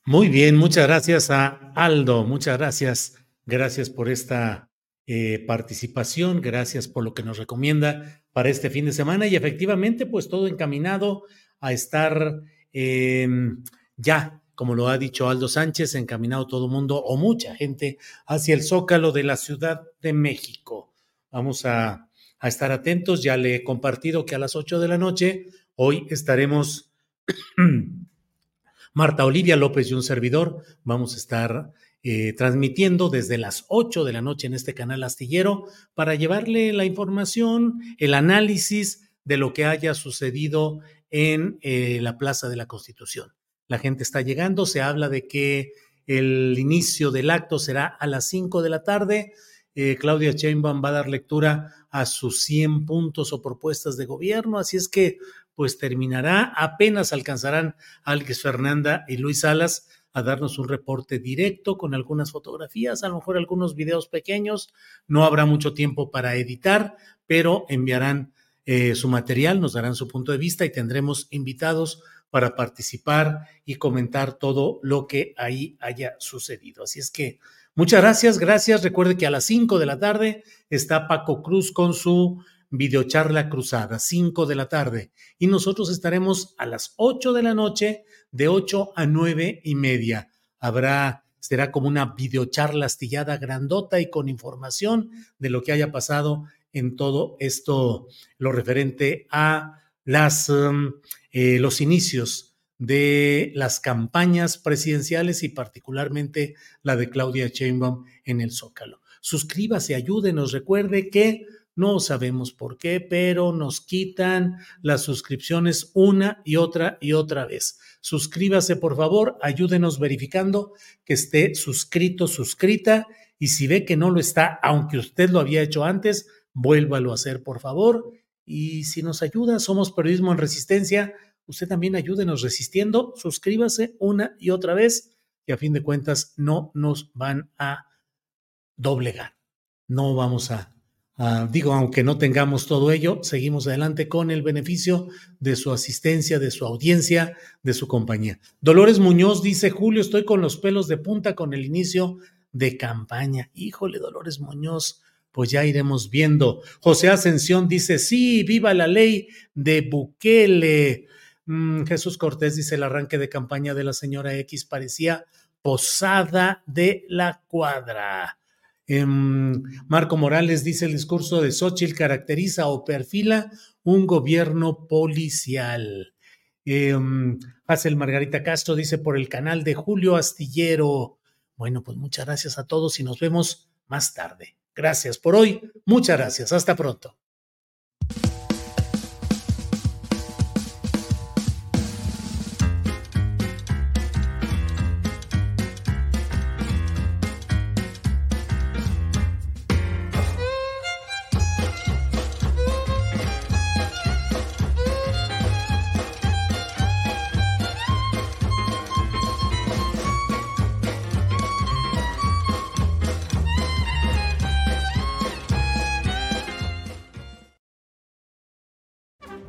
Muy bien, muchas gracias a Aldo, muchas gracias Gracias por esta eh, participación, gracias por lo que nos recomienda para este fin de semana y efectivamente, pues todo encaminado a estar em, ya, como lo ha dicho Aldo Sánchez, encaminado todo el mundo o mucha gente hacia el zócalo de la Ciudad de México. Vamos a, a estar atentos, ya le he compartido que a las 8 de la noche hoy estaremos Marta Olivia López y un servidor, vamos a estar eh, transmitiendo desde las 8 de la noche en este canal astillero para llevarle la información, el análisis de lo que haya sucedido en eh, la Plaza de la Constitución. La gente está llegando, se habla de que el inicio del acto será a las 5 de la tarde. Eh, Claudia Sheinbaum va a dar lectura a sus 100 puntos o propuestas de gobierno, así es que pues terminará, apenas alcanzarán Alex Fernanda y Luis Salas a darnos un reporte directo con algunas fotografías, a lo mejor algunos videos pequeños. No habrá mucho tiempo para editar, pero enviarán eh, su material, nos darán su punto de vista y tendremos invitados para participar y comentar todo lo que ahí haya sucedido. Así es que muchas gracias, gracias. Recuerde que a las 5 de la tarde está Paco Cruz con su videocharla cruzada, 5 de la tarde. Y nosotros estaremos a las 8 de la noche, de 8 a 9 y media. Habrá, será como una videocharla astillada grandota y con información de lo que haya pasado en todo esto, lo referente a las, um, eh, los inicios de las campañas presidenciales y particularmente la de Claudia Sheinbaum en el Zócalo. Suscríbase, ayúdenos, recuerde que no sabemos por qué, pero nos quitan las suscripciones una y otra y otra vez. Suscríbase, por favor, ayúdenos verificando que esté suscrito, suscrita. Y si ve que no lo está, aunque usted lo había hecho antes, vuélvalo a hacer, por favor. Y si nos ayuda, somos Periodismo en Resistencia. Usted también ayúdenos resistiendo. Suscríbase una y otra vez, que a fin de cuentas no nos van a doblegar. No vamos a Ah, digo, aunque no tengamos todo ello, seguimos adelante con el beneficio de su asistencia, de su audiencia, de su compañía. Dolores Muñoz dice, Julio, estoy con los pelos de punta con el inicio de campaña. Híjole, Dolores Muñoz, pues ya iremos viendo. José Ascensión dice, sí, viva la ley de Bukele. Mm, Jesús Cortés dice, el arranque de campaña de la señora X parecía posada de la cuadra. Em, Marco Morales dice el discurso de Xochitl caracteriza o perfila un gobierno policial. Eh, Margarita Castro dice por el canal de Julio Astillero. Bueno, pues muchas gracias a todos y nos vemos más tarde. Gracias por hoy. Muchas gracias. Hasta pronto.